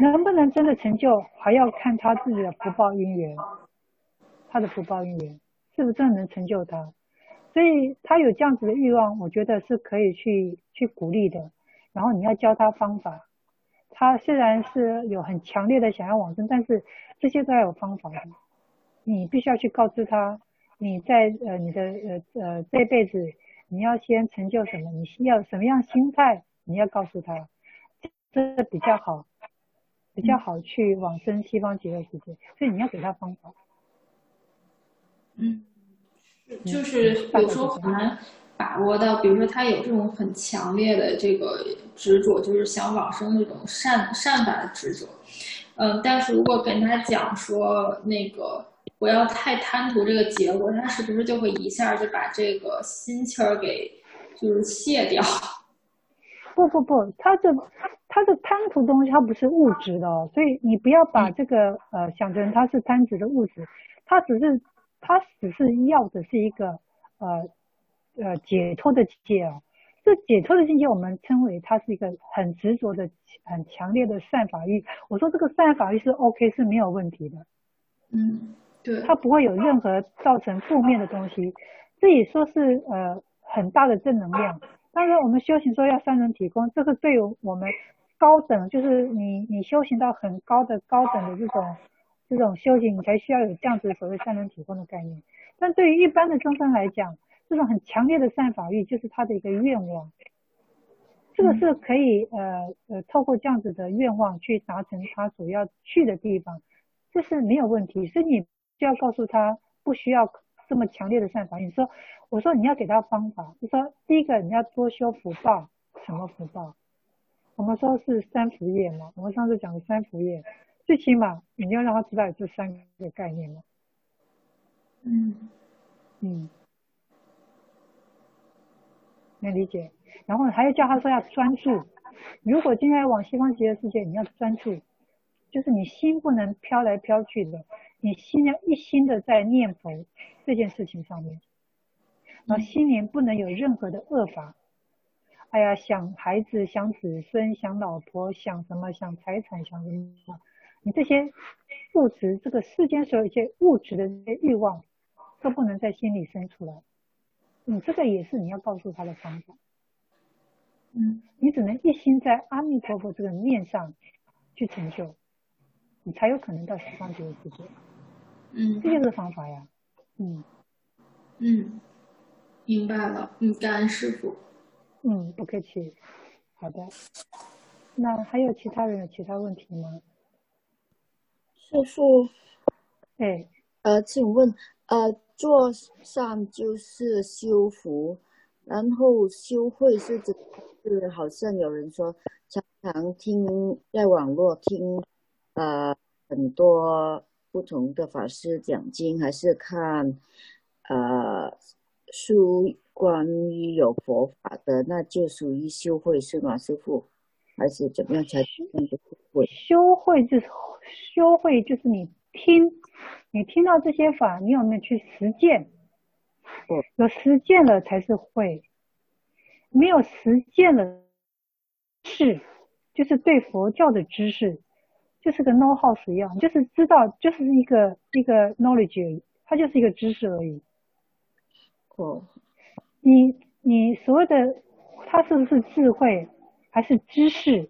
能不能真的成就，还要看他自己的福报因缘，他的福报因缘是不是真的能成就他，所以他有这样子的欲望，我觉得是可以去去鼓励的。然后你要教他方法，他虽然是有很强烈的想要往生，但是这些都要有方法的。你必须要去告知他，你在呃你的呃呃这辈子你要先成就什么，你要什么样心态，你要告诉他，这比较好，比较好去往生西方极乐世界。所以你要给他方法。嗯，就是有时候很难。把握到，比如说他有这种很强烈的这个执着，就是想往生那种善善法的执着，嗯，但是如果跟他讲说那个不要太贪图这个结果，他是不是就会一下就把这个心气儿给就是卸掉？不不不，他这他是贪图东西，他不是物质的哦，所以你不要把这个呃想成他是贪执的物质，他只是他只是要的是一个呃。呃，解脱的境界哦，这解脱的境界，我们称为它是一个很执着的、很强烈的善法欲。我说这个善法欲是 OK，是没有问题的。嗯，对，它不会有任何造成负面的东西。这也说是呃很大的正能量。当然，我们修行说要三轮体空，这个对于我们高等，就是你你修行到很高的高等的这种这种修行，你才需要有这样子所谓三轮体空的概念。但对于一般的众生来讲，这种很强烈的善法欲，就是他的一个愿望。这个是可以呃呃透过这样子的愿望去达成他所要去的地方，这是没有问题。所以你就要告诉他，不需要这么强烈的善法。你说，我说你要给他方法。你说第一个你要多修福报，什么福报？我们说是三福业嘛。我们上次讲的三福业，最起码你要让他知道有这三个概念嘛。嗯嗯。能理解，然后还要叫他说要专注。如果今天要往西方极乐世界，你要专注，就是你心不能飘来飘去的，你心要一心的在念佛这件事情上面，然后心里不能有任何的恶法。哎呀，想孩子、想子孙、想老婆、想什么、想财产、想什么，你这些物质，这个世间所有一些物质的这些欲望，都不能在心里生出来。你这个也是你要告诉他的方法，嗯，你只能一心在阿弥陀佛这个面上去成就，你才有可能到西方极乐世界，嗯，这就是方法呀，嗯，嗯，明白了，嗯，感恩师傅，嗯，不客气，好的，那还有其他人有其他问题吗？师傅，哎，呃，请问，呃。坐上就是修福，然后修慧是指是好像有人说，常常听在网络听，呃很多不同的法师讲经，还是看呃书关于有佛法的，那就属于修慧是吗？师父，还是怎么样才那个慧？修慧就是修慧就是你听。你听到这些法，你有没有去实践？有实践了才是会，没有实践了是，就是对佛教的知识，就是个 know how 一样，就是知道，就是一个一个 knowledge 而已，它就是一个知识而已。哦，你你所谓的它是不是智慧，还是知识？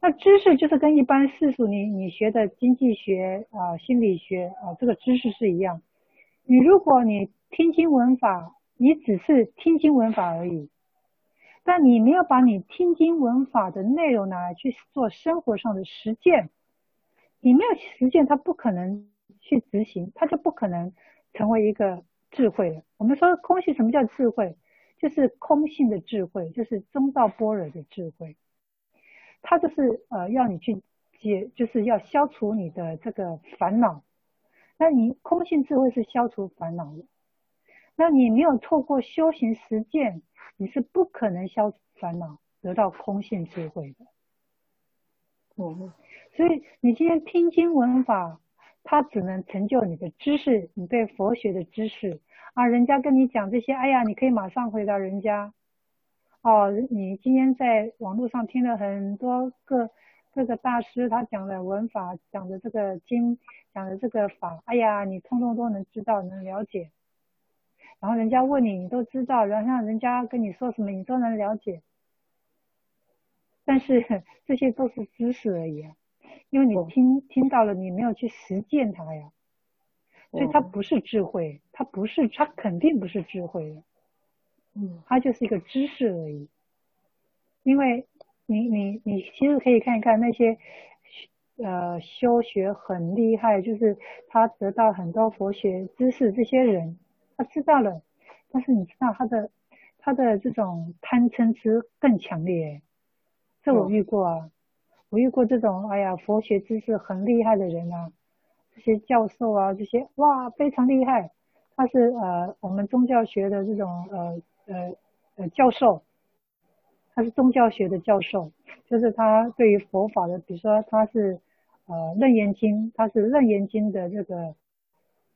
那知识就是跟一般世俗你你学的经济学啊、呃、心理学啊、呃、这个知识是一样，你如果你听经文法，你只是听经文法而已，但你没有把你听经文法的内容拿来去做生活上的实践，你没有实践，它不可能去执行，它就不可能成为一个智慧了。我们说空性，什么叫智慧？就是空性的智慧，就是中道般若的智慧。它就是呃，要你去解，就是要消除你的这个烦恼。那你空性智慧是消除烦恼的，那你没有透过修行实践，你是不可能消除烦恼，得到空性智慧的。嗯，所以你今天听经闻法，它只能成就你的知识，你对佛学的知识啊。人家跟你讲这些，哎呀，你可以马上回答人家。哦，你今天在网络上听了很多个各个大师他讲的文法，讲的这个经，讲的这个法，哎呀，你通通都能知道，能了解。然后人家问你，你都知道，然后让人家跟你说什么，你都能了解。但是 这些都是知识而已啊，因为你听听到了，你没有去实践它呀，所以它不是智慧，它不是，它肯定不是智慧的。嗯，它就是一个知识而已，因为你你你其实可以看一看那些呃修学很厉害，就是他得到很多佛学知识这些人，他知道了，但是你知道他的他的这种贪嗔痴更强烈，这我遇过啊，我遇过这种哎呀佛学知识很厉害的人啊，这些教授啊这些哇非常厉害，他是呃我们宗教学的这种呃。呃呃，教授，他是宗教学的教授，就是他对于佛法的，比如说他是呃楞严经，他是楞严经的这个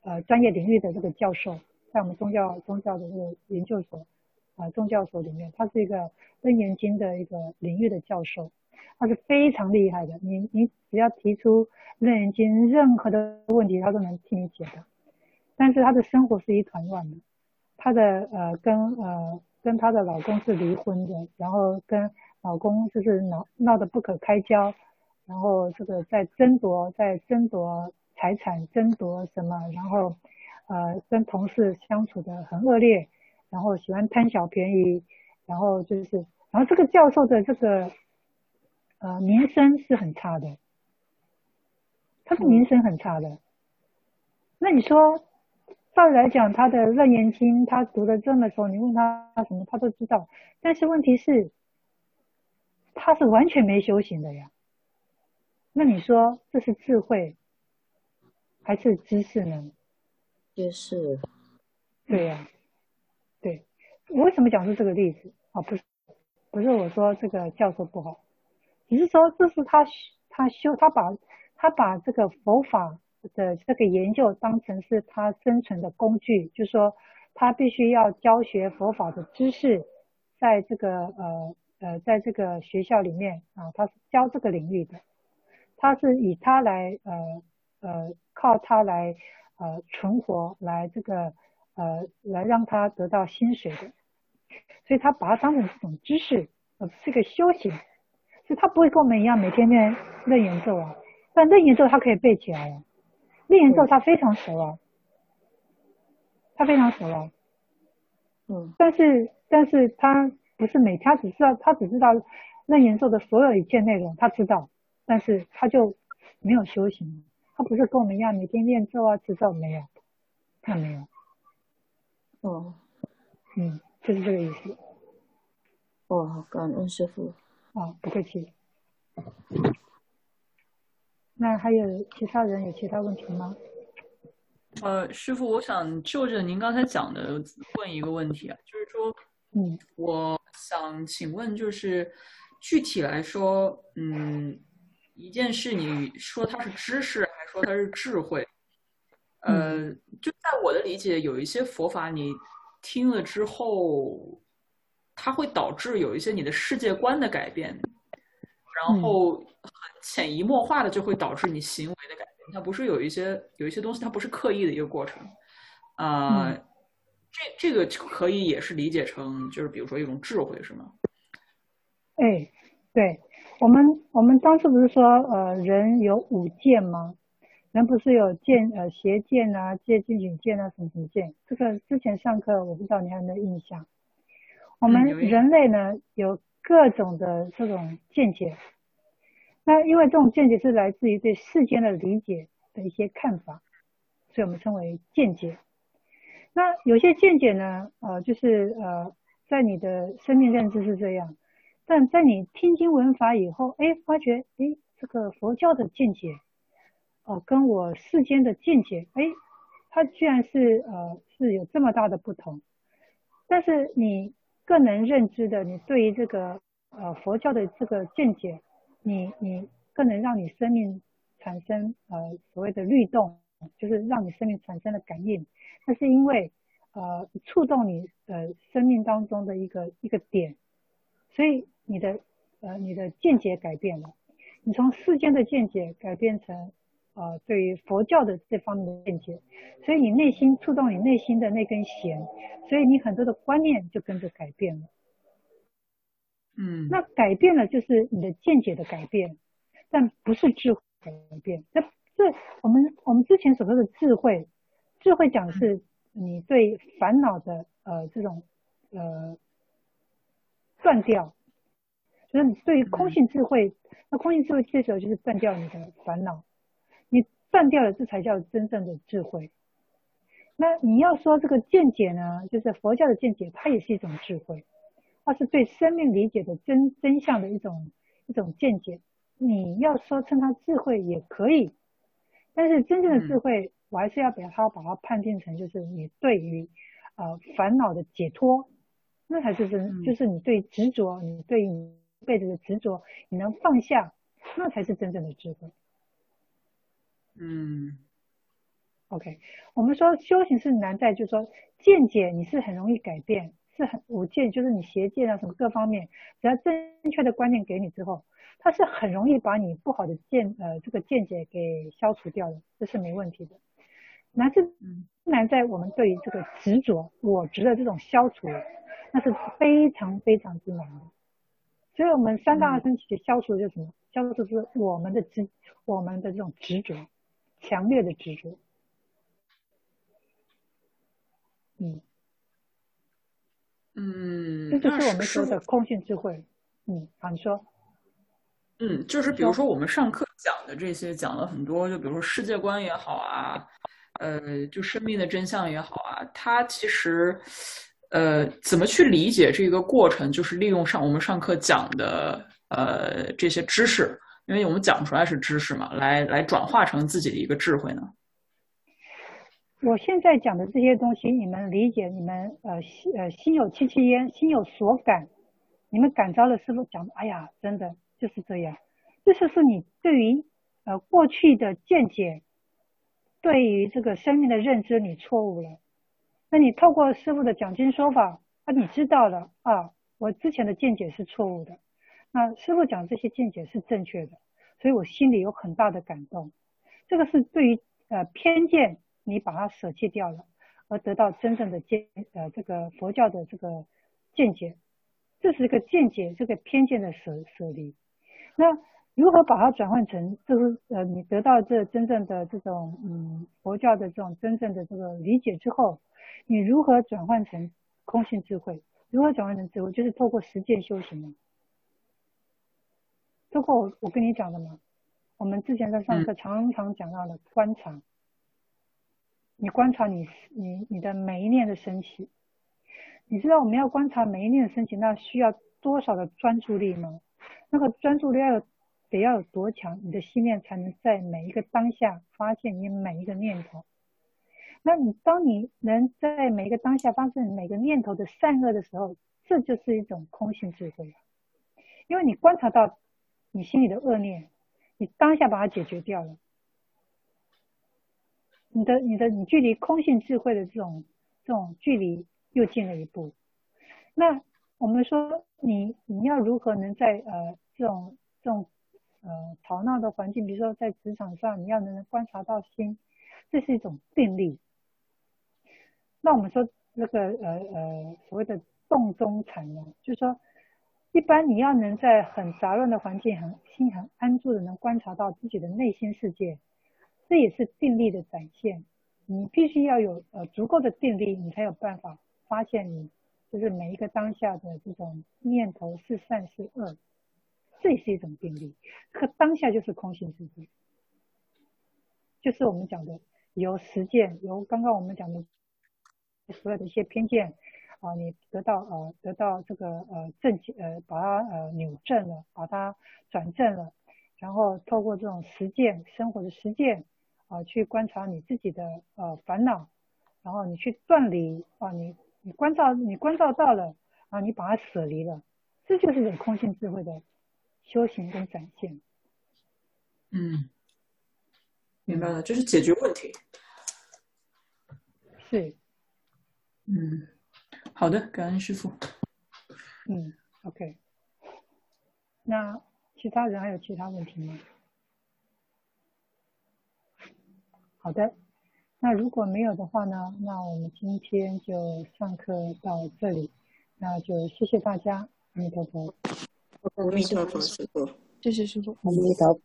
呃专业领域的这个教授，在我们宗教宗教的这个研究所啊、呃、宗教所里面，他是一个楞严经的一个领域的教授，他是非常厉害的。你你只要提出楞严经任何的问题，他都能替你解答，但是他的生活是一团乱的。她的呃跟呃跟她的老公是离婚的，然后跟老公就是闹闹得不可开交，然后这个在争夺在争夺财产争夺什么，然后呃跟同事相处得很恶劣，然后喜欢贪小便宜，然后就是然后这个教授的这个呃名声是很差的，他的名声很差的，那你说？照理来讲，他的楞严经他读的这么熟，你问他他什么他都知道。但是问题是，他是完全没修行的呀。那你说这是智慧还是知识呢？知识。对呀，对。我为什么讲出这个例子？啊，不是，不是我说这个教授不好，只是说这是他他修他把他把这个佛法。的这个研究当成是他生存的工具，就是说他必须要教学佛法的知识，在这个呃呃在这个学校里面啊，他是教这个领域的，他是以他来呃呃靠他来呃存活，来这个呃来让他得到薪水的，所以他把它当成这种知识，呃是个修行，所以他不会跟我们一样每天练练演奏啊，但楞严咒他可以背起来啊。楞严咒他非常熟啊，他非常熟啊，嗯，但是但是他不是每他只知道他只知道楞严咒的所有一切内容他知道，但是他就没有修行，他不是跟我们一样每天念咒啊持咒没有，他没有，哦，嗯，就是这个意思。哦，感恩师父。啊，不客气。那还有其他人有其他问题吗？呃，师傅，我想就着您刚才讲的问一个问题啊，就是说，嗯，我想请问，就是具体来说，嗯，一件事，你说它是知识，还是说它是智慧？呃，就在我的理解，有一些佛法你听了之后，它会导致有一些你的世界观的改变，然后。很潜移默化的就会导致你行为的改变，它不是有一些有一些东西，它不是刻意的一个过程，啊、呃，嗯、这这个可以也是理解成就是比如说一种智慧，是吗？哎，对，我们我们当时不是说呃人有五见吗？人不是有见呃邪见啊、戒禁取见啊、什么什么见？这个之前上课我不知道你还有没有印象？我们人类呢有各种的这种见解，那因为这种见解是来自于对世间的理解的一些看法，所以我们称为见解。那有些见解呢，呃，就是呃，在你的生命认知是这样，但在你听经闻法以后，哎，发觉，哎，这个佛教的见解，哦、呃，跟我世间的见解，哎，它居然是呃是有这么大的不同。但是你更能认知的，你对于这个呃佛教的这个见解，你你更能让你生命产生呃所谓的律动，就是让你生命产生了感应。那是因为，呃，触动你呃生命当中的一个一个点，所以你的呃你的见解改变了，你从世间的见解改变成呃对于佛教的这方面的见解，所以你内心触动你内心的那根弦，所以你很多的观念就跟着改变了。嗯，那改变了就是你的见解的改变，但不是智慧改变。那这我们我们之前所说的智慧。智慧讲的是你对烦恼的呃这种呃断掉，就是你对于空性智慧，那空性智慧这时候就是断掉你的烦恼，你断掉了，这才叫真正的智慧。那你要说这个见解呢，就是佛教的见解，它也是一种智慧，它是对生命理解的真真相的一种一种见解。你要说称它智慧也可以，但是真正的智慧。我还是要把它把它判定成，就是你对于呃烦恼的解脱，那才是真，就是你对执着，你对你一辈子的执着，你能放下，那才是真正的智慧。嗯，OK，我们说修行是难在，就是说见解你是很容易改变，是很五见，就是你邪见啊什么各方面，只要正确的观念给你之后，它是很容易把你不好的见呃这个见解给消除掉的，这是没问题的。难是难在我们对于这个执着我执的这种消除，那是非常非常之难的。所以，我们三大阿僧只消除的就是什么？消除是我们的执，我们的这种执着，强烈的执着。嗯嗯，这就是我们说的空性智慧。嗯，好，你说。嗯，就是比如说我们上课讲的这些，讲了很多，就比如说世界观也好啊。呃，就生命的真相也好啊，它其实，呃，怎么去理解这个过程，就是利用上我们上课讲的呃这些知识，因为我们讲出来是知识嘛，来来转化成自己的一个智慧呢。我现在讲的这些东西，你们理解，你们呃心呃心有戚戚焉，心有所感，你们感召了师傅讲，哎呀，真的就是这样，这就是你对于呃过去的见解。对于这个生命的认知，你错误了。那你透过师傅的讲经说法，啊，你知道了啊，我之前的见解是错误的。那师傅讲这些见解是正确的，所以我心里有很大的感动。这个是对于呃偏见，你把它舍弃掉了，而得到真正的见呃这个佛教的这个见解，这是一个见解这个偏见的舍舍离。那。如何把它转换成，就是呃，你得到这真正的这种嗯佛教的这种真正的这个理解之后，你如何转换成空性智慧？如何转换成智慧？就是透过实践修行嘛嘛。透过我我跟你讲的嘛，我们之前在上课常常讲到的观察，你观察你你你的每一念的升起，你知道我们要观察每一念的升起，那需要多少的专注力吗？那个专注力要有。得要有多强，你的心念才能在每一个当下发现你每一个念头。那你当你能在每一个当下发现每个念头的善恶的时候，这就是一种空性智慧了。因为你观察到你心里的恶念，你当下把它解决掉了，你的你的你距离空性智慧的这种这种距离又近了一步。那我们说你你要如何能在呃这种这种呃，吵闹的环境，比如说在职场上，你要能观察到心，这是一种定力。那我们说那个呃呃所谓的动中禅呢，就是说，一般你要能在很杂乱的环境，很心很安住的能观察到自己的内心世界，这也是定力的展现。你必须要有呃足够的定力，你才有办法发现你就是每一个当下的这种念头是善是恶，这也是一种定力。可当下就是空性智慧，就是我们讲的由实践，由刚刚我们讲的所有的一些偏见啊，你得到呃得到这个呃正呃把它呃扭正了，把它转正了，然后透过这种实践生活的实践。啊，去观察你自己的呃烦恼，然后你去断离啊，你你关照你关照到了啊，你把它舍离了，这就是一种空性智慧的修行跟展现。嗯，明白了，就是解决问题。是。嗯，好的，感恩师傅。嗯，OK。那其他人还有其他问题吗？好的，那如果没有的话呢，那我们今天就上课到这里，那就谢谢大家，阿弥陀佛，阿弥陀佛，师傅，谢谢师傅，阿弥陀佛。